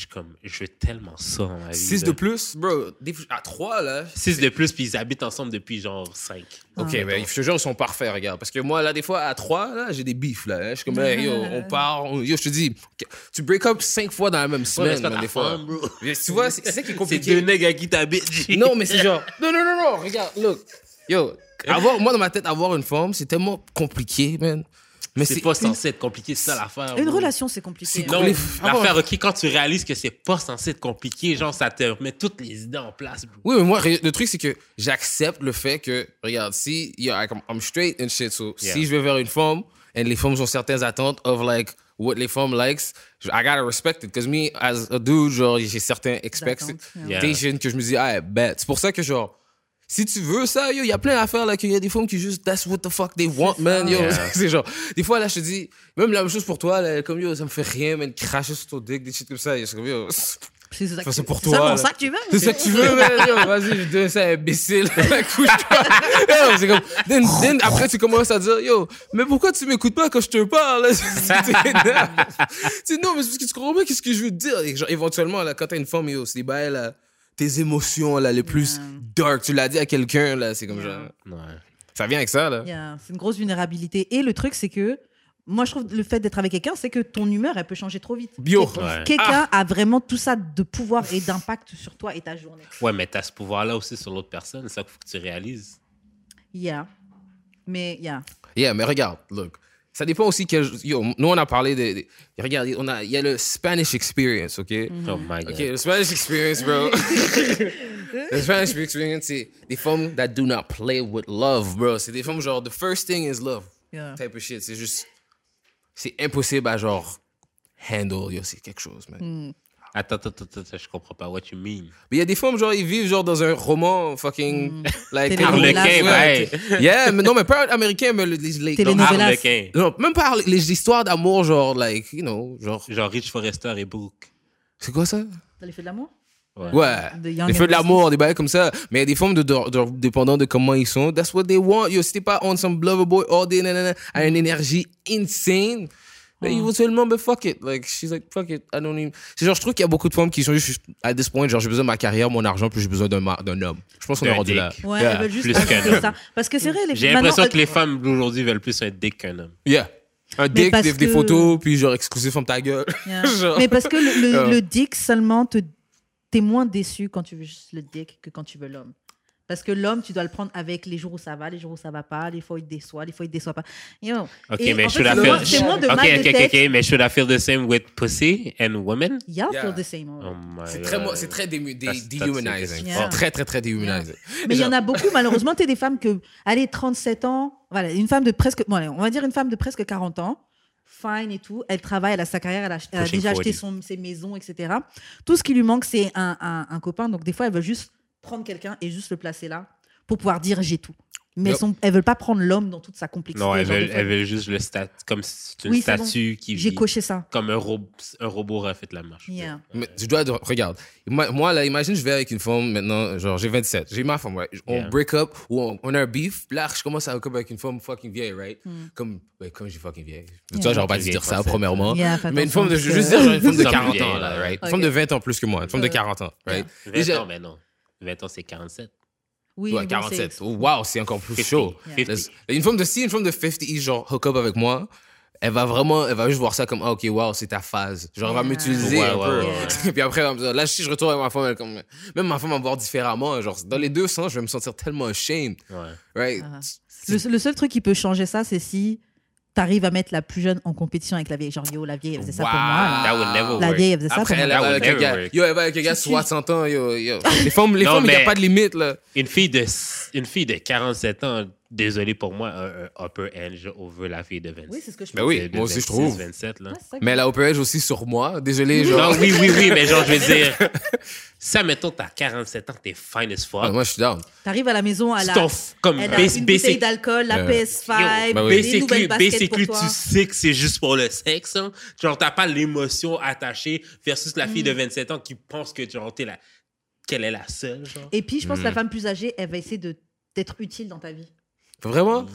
Je suis comme, je veux tellement ça dans ma vie. 6 là. de plus, bro. Des- À 3, là. 6 de plus, puis ils habitent ensemble depuis genre 5. Ok, Ah. ben, je te jure, ils sont parfaits, regarde. Parce que moi, là, des fois, à 3, là, j'ai des bifs, là. hein. Je suis comme, hey, yo, on part. on- Yo, je te dis, tu break up 5 fois dans la même Ouais, mais semaine, man, des fois. femme, bro. Mais Tu vois, c'est c'est ça qui est C'est compliqué. deux nègres à qui t'habites. G. Non, mais c'est genre, non, non, non, non, regarde, look. Yo, avoir, moi, dans ma tête, avoir une femme, c'est tellement compliqué, man. Mais C'est pas censé être compliqué, c'est ça l'affaire. Une relation, c'est compliqué. C'est hein. Non, Les- l'affaire, ok, quand tu réalises que c'est pas censé être compliqué, genre, ça te remet toutes les idées en place, bro. Oui, mais moi, le truc, c'est que j'accepte le fait que, regarde, si, yeah, I'm, I'm straight and shit, so Yeah. si je vais vers une femme, et les femmes ont certaines attentes of, like, what les femmes likes, I gotta respect it. Because me, as a dude, genre, j'ai certains expectations Yeah. que je me dis, ah, bet. C'est pour ça que, genre, si tu veux ça, yo, il y a plein d'affaires, là, qu'il y a des femmes qui juste, that's what the fuck they want, man, yo. Yeah. c'est genre, des fois, là, je te dis, même la même chose pour toi, là, comme, yo, ça me fait rien, man, cracher sur ton dick, des shit comme ça, suis comme, yo, C'est ça, que c'est pour c'est toi, ça que tu veux? c'est ça que tu veux, man. Yo, vas-y, je donne ça à imbécile. Couche-toi. C'est comme, then- then, après, tu commences à dire, yo, mais pourquoi tu m'écoutes pas quand je te parle? C'est. Tu non, mais c'est parce que tu comprends pas qu'est-ce que je veux te dire. Et genre, éventuellement, là, quand t'as une femme, yo, c'est des bails, là, tes émotions, là, les plus Yeah. dark, tu l'as dit à quelqu'un, là, c'est comme genre, Ouais. ça vient avec ça, là. Yeah, C'est une grosse vulnérabilité. Et le truc, c'est que moi, je trouve le fait d'être avec quelqu'un, c'est que ton humeur, elle peut changer trop vite. Ouais. Quelqu'un a vraiment tout ça de pouvoir et d'impact sur toi et ta journée. Ouais, mais t'as ce pouvoir-là aussi sur l'autre personne, c'est ça qu'il faut que tu réalises. Yeah. Mais, yeah. Yeah, mais regarde, look. Ça dépend aussi quel. Yo, nous, on a parlé de. de- regarde, on a, il y a le Spanish experience, OK? Oh my god. OK, le Spanish experience, bro. le Spanish experience, c'est des femmes that do not play with love, bro. C'est des femmes genre, the first thing is love. Yeah. Type of shit. C'est juste. C'est impossible à genre. Handle, yo, c'est quelque chose, man. Attends, attends, attends, attends, je comprends pas what you mean. Mais il y a des femmes, genre, ils vivent genre dans un roman fucking. Like, Télénovela, Harlequin, ouais. ouais. Yeah, mais non, mais pas américain, mais les. les Harlequin. non, même pas les, histoires d'amour, genre, like, you know, genre. Genre Rich Forrester et Brooke. C'est quoi ça? T'as les feux de l'amour? Ouais. The Young Les feux de l'amour, des bails comme ça. Mais il y a des formes de, de, de- dépendant de comment ils sont. That's what they want. Yo, si t'es pas on some lover boy all day, nanana, à une énergie insane, ben, éventuellement, ben, fuck it. Like, she's like, fuck it. I don't even. C'est genre, je trouve qu'il y a beaucoup de femmes qui sont juste, à this point, genre, j'ai besoin de ma carrière, mon argent, puis j'ai besoin d'un homme. Je pense qu'on est D'un rendu là. dick. Ouais, Yeah. elles veulent juste Plus ajouter qu'un homme. ça. Parce que c'est vrai, les J'ai l'impression euh, que les femmes d'aujourd'hui veulent plus un dick qu'un homme. Yeah. Un dick, parce des, des que- photos, puis genre, exclusif from ta gueule. Yeah. Genre. Mais parce que le, le, Yeah. le dick seulement, te- t'es moins déçu quand tu veux juste le dick que quand tu veux l'homme. Parce que l'homme, tu dois le prendre avec les jours où ça va, les jours où ça va pas, les fois où il te déçoit, les fois où il te déçoit pas. Yo. Ok, Et mais en should fait, I feel... moins- c'est moins de ok, mal de ok, ok, tête. ok, mais should I feel the same with pussy and women? Yeah, I Yeah. feel the same. Oh my C'est très, mo- c'est très dému- dé- That's- that's dehumanizing. it. Yeah. Très, très, très dehumanizing. Mais il y en a beaucoup, malheureusement, tu es des femmes que, allez, 37 ans, voilà, une femme de presque, bon, allez, on va dire une femme de presque 40 ans, fine et tout, elle travaille, elle a sa carrière, elle a, elle a Pushing déjà acheté 40. son, ses maisons, etc. Tout ce qui lui manque, c'est un, un, un copain. Donc, des fois, elle veut juste prendre quelqu'un et juste le placer là pour pouvoir dire j'ai tout. Mais Yep. elles, elles veulent pas prendre l'homme dans toute sa complexité. Non, elles veulent, elles veulent juste le statut, comme si c'est une Oui, c'est bon. statue qui J'ai coché ça. comme un, ro- un robot aurait fait la marche. Yeah. Mais je dois. de- Regarde. Moi, moi, là, imagine, je vais avec une femme maintenant, genre, j'ai 27. J'ai ma femme, right? On Yeah. break up ou on, on a un beef. Là, je commence à up avec une femme fucking vieille, right? Hmm. Comme, ouais, comme j'ai fucking vieille. Yeah. Toi, j'aurais pas dû dire ça, premièrement. Mais une femme de, je veux juste dire, genre, une femme de Somme 40 vieille, ans, là, là. right? Une Ok. femme de 20 ans plus que moi. Une femme de Ouais. 40 ans, right? 20 Déjà- ans, mais non. 20 ans, c'est 47. Oui, Ouais, bon, 47. c'est- Oh, wow, c'est encore plus 50. chaud. Yeah. 50. Une femme de si, une femme de 50, genre, hook up avec moi, elle va vraiment, elle va juste voir ça comme, ah, ok, wow, c'est ta phase. Genre, elle va Yeah. m'utiliser Ouais, un ouais, peu. ouais. Puis après, elle va me dire, là, si je retourne avec ma femme, elle, comme, même ma femme va me voir différemment. Genre, dans les deux sens, je vais me sentir tellement ashamed. Ouais. Right? Le, le seul truc qui peut changer ça, c'est si t'arrives à mettre la plus jeune en compétition avec la vieille. Genre, yo, la vieille, elle faisait ça pour moi. là. That would never La work. vieille, elle faisait ça Après, pour Elle moi. avec un gars. Yo, elle va avec un gars de 60 ans. Yo, yo. Les femmes, les Non, femmes, il n'y a pas de limite, là. Une fille de, une fille de 47 ans, désolé pour moi, un, un upper edge over la fille de 26. Oui, c'est ce que je Ben pense. oui, de- de moi aussi, je 26, trouve. 27, là. Ouais, Mais elle a Upper Edge aussi sur moi. Désolé, genre. Non, oui, oui, oui, mais genre, je veux dire, ça, mettons, t'as 47 ans, t'es fine as fuck. Ah, moi, je suis down. T'arrives à la maison, elle Tu a, t'en f- comme elle a une bouteille d'alcool, la Euh, PS5, Yo, bah oui. des Basically, nouvelles baskets pour toi. tu sais que c'est juste pour le sexe. hein. Genre, t'as pas l'émotion attachée versus la Mm. fille de 27 ans qui pense que genre, t'es la... qu'elle est la seule. Genre. Et puis, je pense que Mm. la femme plus âgée, elle va essayer de d'être utile dans ta vie. Vraiment?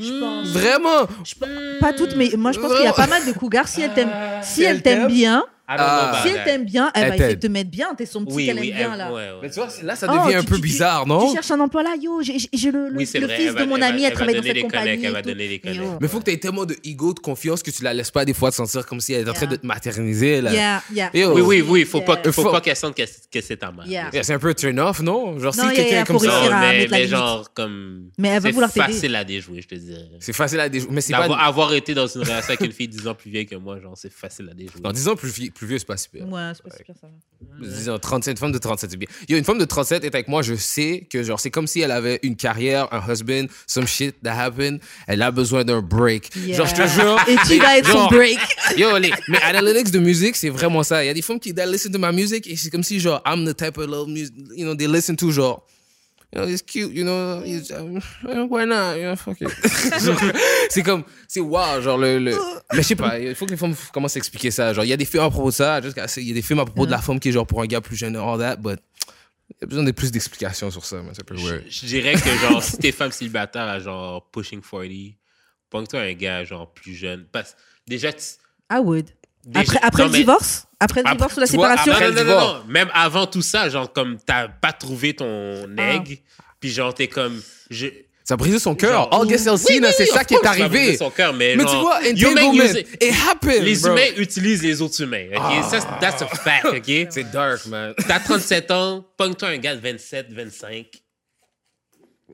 Je pense. Vraiment? Je pense- Pas toutes, mais moi, je pense qu'il y a pas mal de cougars. Si elle t'aime, si elle t'aime bien, I don't know Ah. about si elle t'aime bien, elle Elle va essayer de te mettre bien. T'es son petit Oui, qu'elle oui, aime bien, elle- là. ouais, ouais. Mais tu vois, là, ça Oh, devient un tu- peu tu- bizarre, Tu non? cherches un emploi là, yo, j'ai le, le, Oui, c'est le vrai, fils elle de va- mon ami, elle elle va travaille dans donner cette des compagnie. elle va donner des Et connects. yo. Mais faut que tu aies tellement de ego, de confiance que tu la laisses pas des fois te sentir comme si elle est en train Yeah. de te materniser. Là. Yeah, yeah. Yo. Oui, oui, oui, faut pas, faut pas qu'elle sente que, c'est ta mère. C'est un peu turn off, non? Genre, si quelqu'un est comme ça, mais, genre, comme. Mais elle va c'est vouloir t'aider. facile à déjouer, je te dirais. c'est facile à déjouer. Mais c'est pas. avoir été dans une relation avec une fille 10 ans plus vieille que moi, genre, c'est facile à déjouer. Dans 10 ans, plus, vie- plus vieux, c'est pas super. Ouais, c'est pas super ça. va. Disons 37, une femme de 37, c'est bien. Yo, une femme de 37 est avec moi, je sais que genre, c'est comme si elle avait une carrière, un husband, some shit that happened. Elle a besoin d'un break. Yeah. Genre, je te jure. Et tu vas être son break. Yo, les, mais analytics de musique, c'est vraiment ça. Il y a des femmes qui they listen to my music et c'est comme si, genre, I'm the type of love music, you know, they listen to, genre, you know, it's cute, you know, it's, um, why not, you know, fuck it. Genre, c'est comme, c'est wow, genre, le, le- mais je sais pas, il faut que les femmes commencent à expliquer ça. Genre, il y a des films à propos de ça, il y a des films à propos de la femme qui est, genre, pour un gars plus jeune, all that, but il y a besoin de plus d'explications sur ça, mais c'est un peu Je, weird. je dirais que, genre, si t'es femme célibataire à genre pushing 40, pogne-toi un gars, genre, plus jeune. Parce déjà, tu- I would. Après, après non, le divorce? Après le Après- divorce ou la tu vois, séparation? après Non, non, non, non. Même avant tout ça, genre, comme t'as pas trouvé ton Ah. egg, puis genre, t'es comme. Je, Ça a brisé son cœur. Oui, Elsina, oui, c'est ça qui est course, ça briser arrivé. son cœur, mais, Mais genre, tu vois, entanglement, it happened, Les bro. humains utilisent les autres humains. OK? Ça, c'est- that's a fact, OK? C'est dark, man. T'as 37 ans, pogne-toi un gars de 27, 25.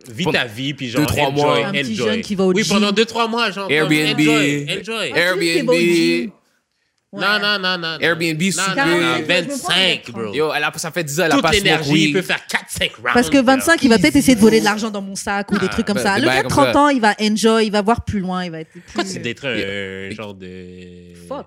Vis ta vie, puis genre, deux, trois enjoy, mois. Un petit enjoy. jeune qui va au Oui, gym. pendant 2-3 mois, genre, Airbnb. enjoy, enjoy. Airbnb. Non, non, non, non. Airbnb, non, non, non, Carrément, je me prends 25, des bro. Yo, elle a, ça fait 10 ans, elle a Toute pas smoke l'énergie, il peut faire 4-5 rounds. Parce que 25, il va peut-être essayer de voler de l'argent dans mon sac ou des Ah, trucs comme ben, ça. des Le bails gars de comme 30 ça. ans, il va enjoy, il va voir plus loin, il va être Pourquoi plus... tu d'être un genre de... Fuck.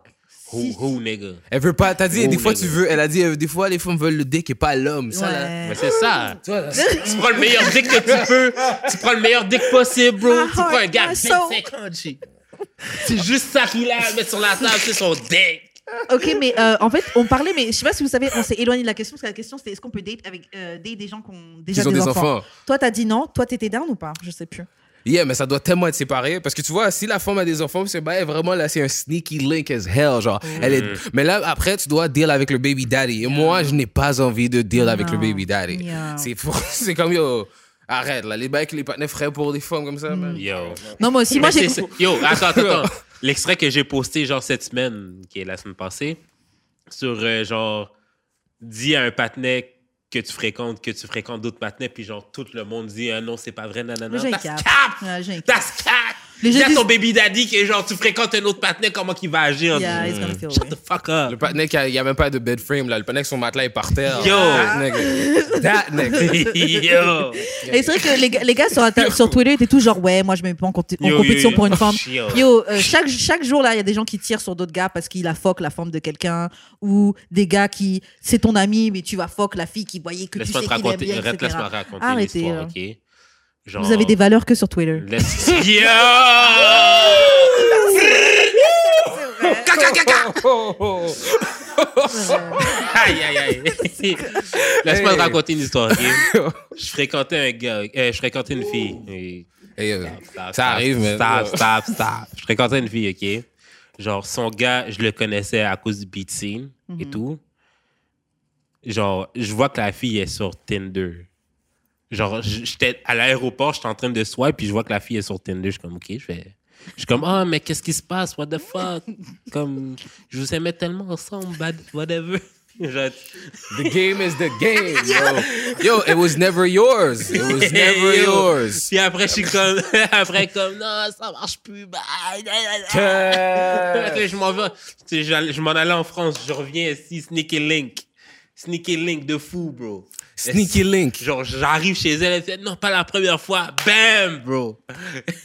Who, who, nigga? Elle veut pas, t'as dit, des fois nigga? tu veux, elle a dit, euh, des fois les femmes veulent le dick et pas l'homme. Ça, là. Mais c'est ça. Tu vois, tu prends le meilleur dick que tu peux. Tu prends le meilleur dick possible, bro. Tu prends un gars de soul. 25 ans. C'est juste ça qu'il a à mettre sur la table, c'est son dick. Ok, mais euh, en fait, on parlait, mais je sais pas si vous savez, on s'est éloigné de la question parce que la question c'était est-ce qu'on peut date avec euh, date des gens qui ont déjà Ils ont des, des enfants? enfants. Toi, t'as dit non. Toi, t'étais down ou pas? Je sais plus. Yeah, mais ça doit tellement être séparé. Parce que tu vois, si la femme a des enfants, c'est bah, vraiment là, c'est un sneaky link as hell. Genre, elle est... Mais là, après, tu dois deal avec le baby daddy. Et moi, je n'ai pas envie de deal avec le baby daddy. Yeah. C'est pour... c'est comme yo. Arrête là, les bails que les partenaires feraient pour des femmes comme ça, man. Yo. Non, moi aussi. Moi, j'ai. Yo, attends, attends, attends. L'extrait que j'ai posté, genre, cette semaine, qui est la semaine passée, sur, euh, genre, dis à un patinet que tu fréquentes, que tu fréquentes d'autres patinets, puis genre, tout le monde dit, ah non, c'est pas vrai, nanana. J'ai cap. cap! Ouais, cap. Gens à disent- ton baby daddy que genre, tu fréquentes un autre patinet, comment qu'il va agir? Yeah, he's gonna feel Shut the fuck up. Le partenaire qui a, il y a même pas de bed frame là, le partenaire avec son matelas est par terre. Yo. That nigga. That nigga. Yo! Et c'est vrai que les, gars- les gars sur, sur Twitter étaient tous genre ouais, moi je me mets pas en, compé- en Yo, compétition yo, pour une yo. femme. Yo. Yo, euh, chaque, chaque jour là, il y a des gens qui tirent sur d'autres gars parce qu'il a fuck la femme de quelqu'un ou des gars qui c'est ton ami mais tu vas fuck la fille qui voyait que tu Laisse-moi sais te qu'il aime raconter, bien, arrête, laisse-moi raconter Arrêtez, ok? Genre, Vous avez des valeurs que sur Twitter. Yo! Aïe, aïe, aïe. Laisse-moi te raconter une histoire, ok? Je fréquentais un gars, euh, je fréquentais une fille. Et- Hey, yo. Stop, stop, Ça stop, arrive, mais- Stop, stop, stop. Je fréquentais une fille, ok? Genre, son gars, je le connaissais à cause du beat scene et tout. Genre, je vois que la fille est sur Tinder. Genre, j'étais à l'aéroport, j'étais en train de swipe, puis je vois que la fille est sur Tinder. Je suis comme, OK, je fais... Je suis comme, ah, mais qu'est-ce qui se passe? What the fuck? Comme, je vous aimais tellement ensemble, bad, whatever. The game is the game, yo. Yo, it was never yours. It was never Yo. yours. Puis après, je suis comme, après, comme, non, ça marche plus, bye. Que- je m'en vais, je m'en allais en France, je reviens ici, Sneaky Link. Sneaky Link de fou, bro. Sneaky Link. Genre, j'arrive chez elle, elle fait, non, pas la première fois. Bam, bro.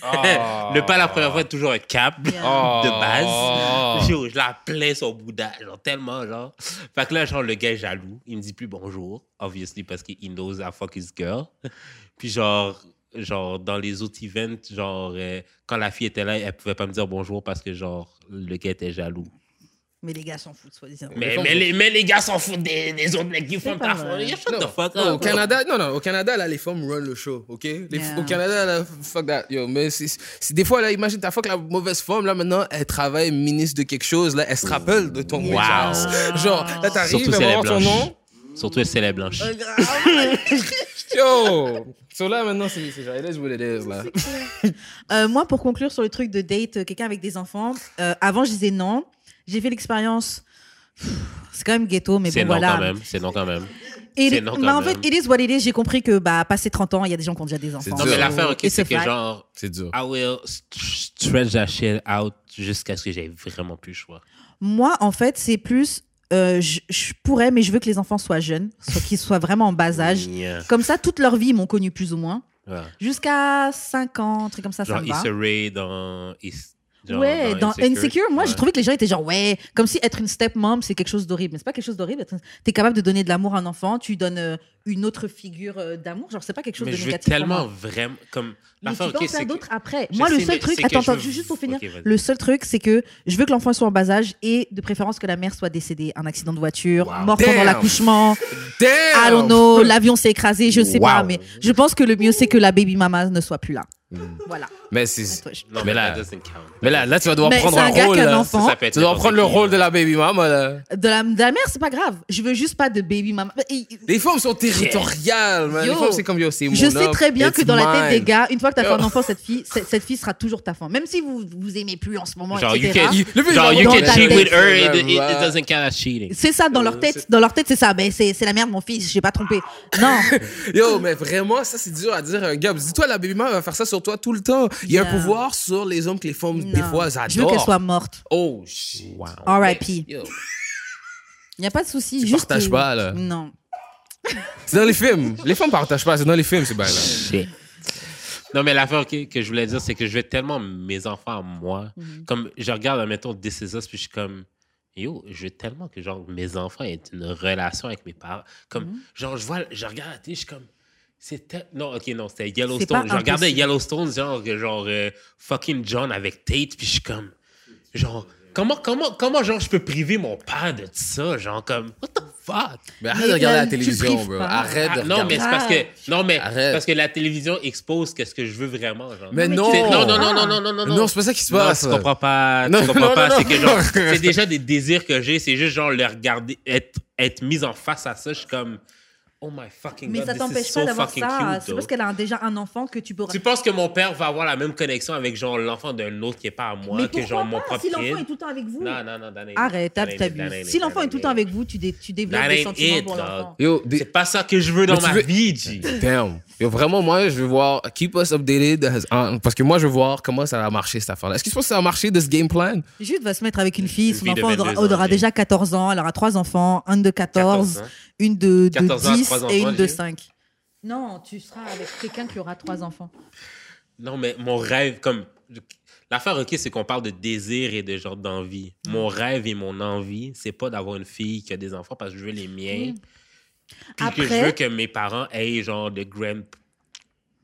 Oh. Le pas la première fois est toujours un cap Yeah. Oh. de base. Yo, je la plains son Bouddha, genre tellement, genre. Fait que là, genre, le gars est jaloux. Il me dit plus bonjour, obviously, parce qu'il knows I fuck his girl. Puis genre, genre, dans les autres events, genre, euh, quand la fille était là, elle pouvait pas me dire bonjour parce que, genre, le gars était jaloux. Mais les gars s'en foutent, soi-disant. Mais, mais, les, mais les gars s'en foutent des, des autres mecs qui font pas. Shut Non, the fuck non, up. au Canada, non, non, au Canada, là, les femmes run le show, ok? Les- Yeah. Au Canada, là, fuck that, yo. Mais c'est, c'est- des fois, là, imagine, ta fuck la mauvaise femme, là, maintenant, elle travaille ministre de quelque chose, là, elle se rappelle de ton Wow. Genre, là, t'arrives, Surtout elle voir ton nom. Surtout elle est blanche. Yo! So là, maintenant, c'est, c'est genre, it is what it is, là. Euh, moi, pour conclure sur le truc de date, euh, quelqu'un avec des enfants, euh, avant, je disais non. J'ai fait l'expérience. C'est quand même ghetto, mais C'est bon, non voilà. quand même. C'est non quand même. Et C'est non quand mais en même. fait, it is what it is. J'ai compris que, bah, passé 30 ans, il y a des gens qui ont déjà des enfants. Non, mais dur. l'affaire, ok, c'est que genre, C'est dur. I will st- stretch that shit out jusqu'à ce que j'ai vraiment plus le choix. Moi, en fait, c'est plus. euh, je, je pourrais, mais je veux que les enfants soient jeunes, soit qu'ils soient vraiment en bas âge. Yeah. Comme ça, toute leur vie, ils m'ont connu plus ou moins. Ouais. Jusqu'à 5 ans, un truc comme ça, Genre ça me va. Issa Rae dans, Is- genre ouais, dans Insecure, moi, Ouais. j'ai trouvé que les gens étaient genre, ouais, comme si être une stepmom, c'est quelque chose d'horrible. Mais c'est pas quelque chose d'horrible. T'es capable de donner de l'amour à un enfant, tu donnes euh, une autre figure euh, d'amour. Genre, c'est pas quelque chose Mais de je négatif. tellement vraiment. Comme, Mais tu l'affaire, peux ok, en faire c'est que- d'autres après. Je Moi, le sais, seul truc, attends, je attends, veux- juste pour finir. Le seul truc, c'est que je veux que l'enfant soit en bas âge et de préférence que la mère soit décédée. Un accident de voiture, Wow. mort pendant l'accouchement. I don't know, l'avion s'est écrasé, je sais pas. Mais je pense que le mieux, c'est que la baby mama ne soit plus là. Voilà. Mais c'est. À toi, je- Non, Mais là-. Mais là, là, tu vas devoir Mais prendre un un rôle. a un enfant. Ça être Tu dois n'importe prendre le qui, rôle de la baby mama, là. De la, de la mère, c'est pas grave. Je veux juste pas de baby mama. Et- Les femmes sont territoriales, man. Yo. Les femmes, c'est comme yo, c'est mon Je sais homme, très bien que it's dans la tête des gars, une fois que t'as fait un enfant, cette fille, cette, cette fille sera toujours ta femme. Même si vous vous aimez plus en ce moment, Genre, you etc. can, Le but, genre, you can ta cheat tête. with her, it, it, it doesn't count as cheating. C'est ça dans leur tête. Dans leur tête, c'est ça. Ben, c'est c'est la mère de mon fils. J'ai pas trompé. Non. Yo, mais vraiment, ça, c'est dur à dire à un gars. Dis-toi, la baby mama va faire ça sur toi tout le temps. Il y a un Yeah. pouvoir sur les hommes que les femmes, des Non. fois, elles Je veux qu'elle adorent. soit morte. Oh, shit. Wow. R.I.P. Yo. Il n'y a pas de souci. Tu Juste partages euh, pas, là. Non. C'est dans les films. Les femmes partagent pas, c'est dans les films, c'est bien là. Shit. Non, mais l'affaire ok, que je voulais dire, c'est que je veux tellement mes enfants à moi. Mhm. Comme je regarde, admettons, This Is Us, puis je suis comme, yo, je veux tellement que genre, mes enfants aient une relation avec mes parents. Comme, Mhm. genre, je vois, je regarde la télé, je suis comme, c'était. Non, ok, non, c'était Yellowstone. Je regardais. Yellowstone, genre, que genre euh, fucking John avec Tate, puis je suis comme, genre, comment, comment, comment, genre, je peux priver mon père de ça? Genre, comme, what the fuck? Mais arrête Mais de regarder la télévision, bro. Arrête de Ah, non, regarder. mais c'est parce que non, mais Arrête. parce que la télévision expose qu'est-ce que je veux vraiment, genre. Mais non. non, non, non, non, non, non, non, Non, c'est pas ça qui se Non, passe. tu comprends pas. Non, tu comprends non, pas. non, c'est non. que genre, c'est déjà des désirs que j'ai. C'est juste genre le regarder, être, être mise en face à ça. Je suis comme, oh my fucking Mais god, ça t'empêche pas so d'avoir ça. C'est parce qu'elle a déjà un enfant que tu peux. Tu penses que mon père va avoir la même connexion avec genre l'enfant d'un autre qui est pas à moi Mais que genre mon pas? propre si l'enfant est tout le temps avec vous Non, non, non. Arrête, t'abuses. Si l'enfant est tout le temps avec vous, tu, dé- tu développes des sentiments pour l'enfant. C'est pas ça que je veux dans ma veux- vie, G. Damn. Yo, vraiment, moi, je veux voir. Keep us updated. as- hein, Parce que moi, je veux voir comment ça va marcher, cette affaire-là. Est-ce que tu penses que ça va marcher de ce game plan? Jude va se mettre avec une fille, son enfant aura, 22 ans, aura j'ai. déjà 14 ans, elle aura trois enfants, un de 14, 14 ans. une de, de 14 ans, 10 trois et enfants, une de j'ai. 5. Non, tu seras avec quelqu'un qui aura trois enfants. Non, mais mon rêve, comme. L'affaire, OK, c'est qu'on parle de désir et de genre d'envie. Mon rêve et mon envie, c'est pas d'avoir une fille qui a des enfants parce que je veux les miens. Puis que je veux que mes parents aient genre de grand,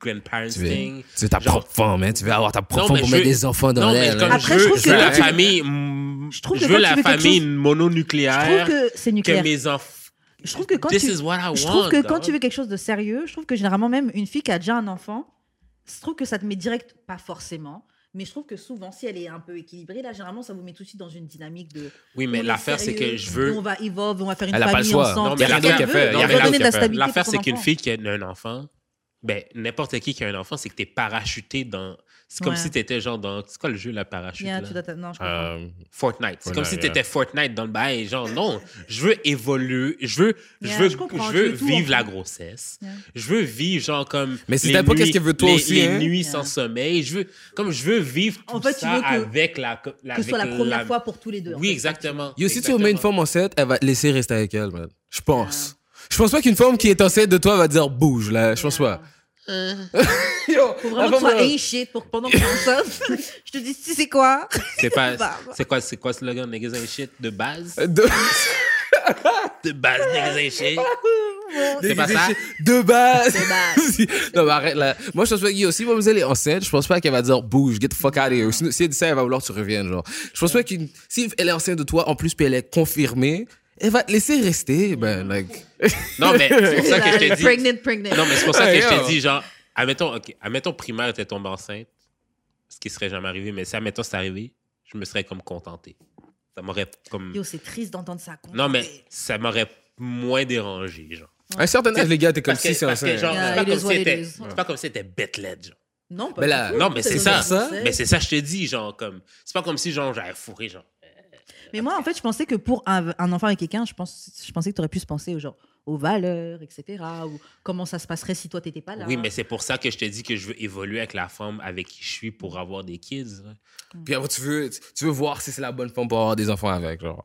grandparents Tu veux, thing. tu veux ta Genre- propre femme, hein? Tu veux avoir ta propre femme pour je mettre veux- des enfants dans l'air. comme là. Après, je je veux, je que la tu- famille, mm, Je trouve je que veux la tu veux quelque famille chose- Je mononucléaire. trouve que c'est que nucléaire. mes enfants. Je trouve que quand This tu... is what I Je trouve want, que quand tu veux quelque chose de sérieux, je trouve que généralement même une fille qui a déjà un enfant, je trouve que ça te met direct, pas forcément, mais je trouve que souvent si elle est un peu équilibrée, là généralement ça vous met tout de suite dans une dynamique de. Oui, mais l'affaire, c'est que je veux. On va evolve, on va faire une Elle a pas le famille choix. ensemble. Non, mais l'affaire- qu'elle fait, la. L'affaire, c'est qu'une fille qui a un enfant Ben, n'importe qui qui a un enfant, c'est que t'es parachuté dans. C'est comme Ouais. si t'étais genre dans. C'est quoi le jeu, la parachute? Yeah, là? tu dois t'a- non, je comprends. Euh, Fortnite. C'est comme Fortnite, si yeah. t'étais Fortnite dans le bail. Genre, non, je veux évoluer. Je veux, je veux, je tu veux tout, vivre la grossesse. Yeah. Je veux vivre, genre, comme. Mais c'est nuits- qu'est-ce qu'elle veut toi les- aussi, Les hein? nuits Yeah. sans sommeil. Je veux, comme, je veux vivre tout En fait, tu veux que- avec la. la que ce soit la première fois pour tous les deux. Oui, exactement. Yo, si tu remets une femme enceinte, elle va te laisser rester avec elle, man. Je pense. Je pense pas qu'une femme qui est enceinte de toi va dire bouge, là. Je pense pas. Yo, Faut vraiment que tu sois shit pour que pendant que t'es enceinte, je te dis, tu sais quoi? C'est pas. Bah, bah. C'est quoi, c'est quoi le slogan niggas ain't shit de base? De... De base, niggas ain't shit. C'est pas ça? De base. De base. non, mais arrête là. Moi, je pense pas que si mademoiselle est enceinte, je pense pas qu'elle va dire bouge, get the fuck out of here. Si elle dit ça, elle va vouloir que tu reviennes, genre. Je pense pas qu'une, si elle est enceinte de toi, en plus, puis elle est confirmée, elle va te laisser rester, ben, like. Non, mais c'est pour ça que je te dis. Pregnant, pregnant. Non, mais c'est pour ça que je te dis, genre, admettons, ok, admettons primaire était tombée enceinte, ce qui serait jamais arrivé, mais si admettons c'est arrivé, je me serais comme contenté. Ça m'aurait comme. Yo, c'est triste d'entendre ça. Non, mais ça m'aurait moins dérangé, genre. À un certain âge, les gars, t'es comme Parce si c'est c'est pas comme si c'était- is. c'est pas comme si c'était bête-led, genre. Non, pas Mais du là- tout. Non, mais c'est ça. ça. Mais c'est ça, je te dis, genre, comme. C'est pas comme si, genre, j'avais fourré, genre. Mais moi, en fait, je pensais que pour un, un enfant avec quelqu'un, je, pense, je pensais que tu aurais pu se penser au genre, aux valeurs, etc. Ou comment ça se passerait si toi, t'étais pas là. Oui, mais c'est pour ça que je te dis que je veux évoluer avec la femme avec qui je suis pour avoir des kids. là. Puis après, tu veux, tu veux voir si c'est la bonne femme pour avoir des enfants avec, genre.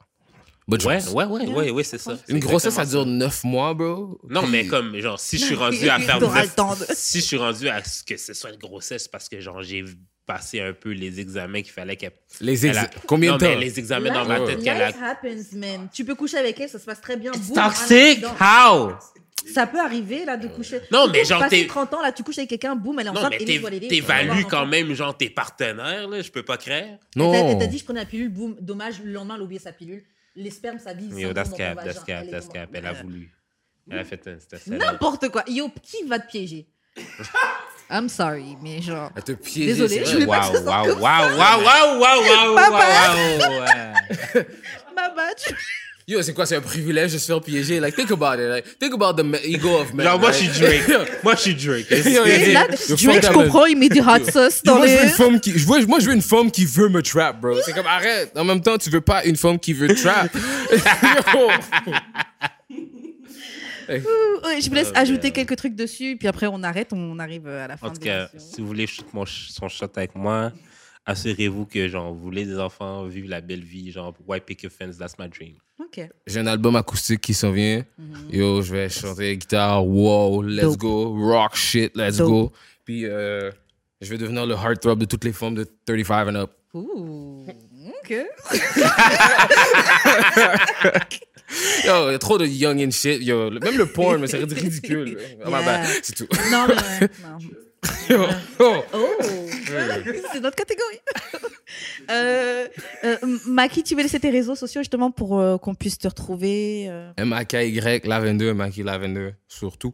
Bonne Ouais, ouais, ouais, ouais, ouais, c'est ça. Une grossesse, ça dure 9 mois, bro. Non, Puis- mais comme, genre, si je suis rendu à faire T'auras neuf- le temps de- Si je suis rendu à ce que ce soit une grossesse parce que, genre, j'ai passé un peu les examens qu'il fallait qu'elle. Les elle ex... a- Combien de temps? mais les examens dans ma tête qu'elle a. Life happens, man. Tu peux coucher avec elle, ça se passe très bien. Boum, Toxic? How? Ça peut arriver, là, de coucher. Non, Tu mais genre, passer t'es- 30 ans, là, tu couches avec quelqu'un, boum, elle est Non, enceinte, mais et t'évalues quand même, genre, tes partenaires, là. Je peux pas t'a- Non. Elle t'a dit, je prenais la pilule, boum, dommage, le lendemain, elle a oublié sa pilule. Les spermes s'habillent. Yo, s'en that's cap, that's cap, elle est that's cap. Elle a voulu. Elle a fait un. ça. N'importe quoi. Yo, qui va te piéger? I'm sorry, mais genre. Elle te piège. Désolée, je voulais pas que ça Waouh, sorte waouh, comme waouh, waouh, waouh, waouh, waouh, Papa. waouh, ouais. Ma badge. Yo, c'est quoi, c'est un privilège de se faire piéger? Like, think about it. Like, think about the ego of man. Genre, moi, je suis Drake. Moi, je suis Drake. Yo, Et là, Yo, Drake, je comprends, il met du hot sauce dans moi, je veux une les. femme qui, je veux, moi, je veux une femme qui veut me trap, bro. C'est comme, arrête. En même temps, tu veux pas une femme qui veut trap. Yo. Je vous laisse Oh, ajouter quelques trucs dessus, puis après on arrête, on arrive à la fin En tout cas, si vous voulez shoot mon son shot avec moi, assurez-vous que genre vous voulez des enfants, vivre la belle vie, genre white picket fence, that's my dream. Ok. J'ai un album acoustique qui s'en vient. Mhm. Yo, je vais chanter guitare. Wow, let's Dope. go. Rock shit, let's Dope. go. Puis, euh, je vais devenir le heartthrob de toutes les femmes de 35 and up. Ouh. Ok. Yo, il y a trop de young and shit. Yo, même le porn, mais c'est ridicule. Oh, my bad. C'est tout. Non, mais non. Yo, oh. Oh, c'est notre catégorie. euh, euh, Maki, tu veux laisser tes réseaux sociaux justement pour euh, qu'on puisse te retrouver euh, M-A-K-Y, la 22, M-A-K, la 22, surtout.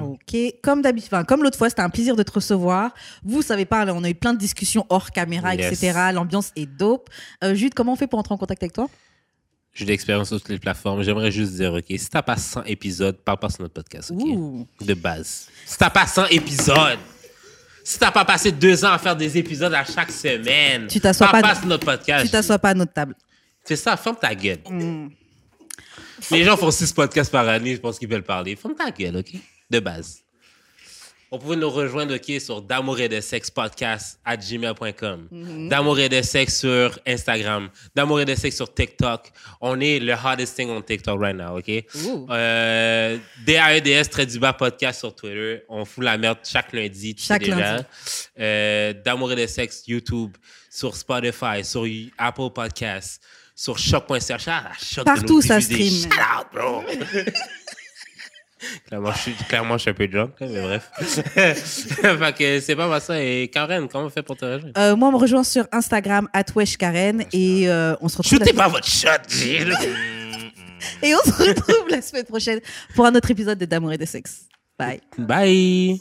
Ok, comme d'habitude, enfin, comme l'autre fois, c'était un plaisir de te recevoir. Vous savez pas, on a eu plein de discussions hors caméra, Yes. etc. L'ambiance est dope. Jude, comment on fait pour entrer en contact avec toi? J'ai de l'expérience sur toutes les plateformes. J'aimerais juste dire, OK, si t'as pas 100 épisodes, parle pas sur notre podcast, OK? Ouh. De base. Si t'as pas 100 épisodes, si t'as pas passé deux ans à faire des épisodes à chaque semaine, Tu t'assois parle pas- pas sur notre podcast. Tu t'assois pas à notre table. C'est ça, ferme ta gueule. Mm. Les gens font six podcasts par année, je pense qu'ils veulent parler. Ferme ta gueule, OK? De base. On pouvez nous rejoindre, OK, sur d'amour et de sexe podcast à gmail.com. D'amour et de sexe sur Instagram. D'amour et de sexe sur TikTok. On est le hottest thing on TikTok right now, OK? Euh, DAEDS, très du bas podcast sur Twitter. On fout la merde chaque lundi. tu sais Chaque déjà. lundi. Euh, D'amour et de sexe, YouTube, sur Spotify, sur Apple Podcasts, sur choc.ca. Shout out à Choc de Partout, ça stream. Shout out, bro! clairement, je suis, clairement, je suis un peu drunk, là, mais bref. fait que c'est pas mal ça. Et Karen, comment on fait pour te rejoindre? Euh, moi, on me rejoint sur Instagram, @weshkaren, et euh, on se retrouve. Shootez pas votre shot, Gilles! Et on se retrouve la semaine prochaine pour un autre épisode de D'amour et de sexe. Bye. Bye!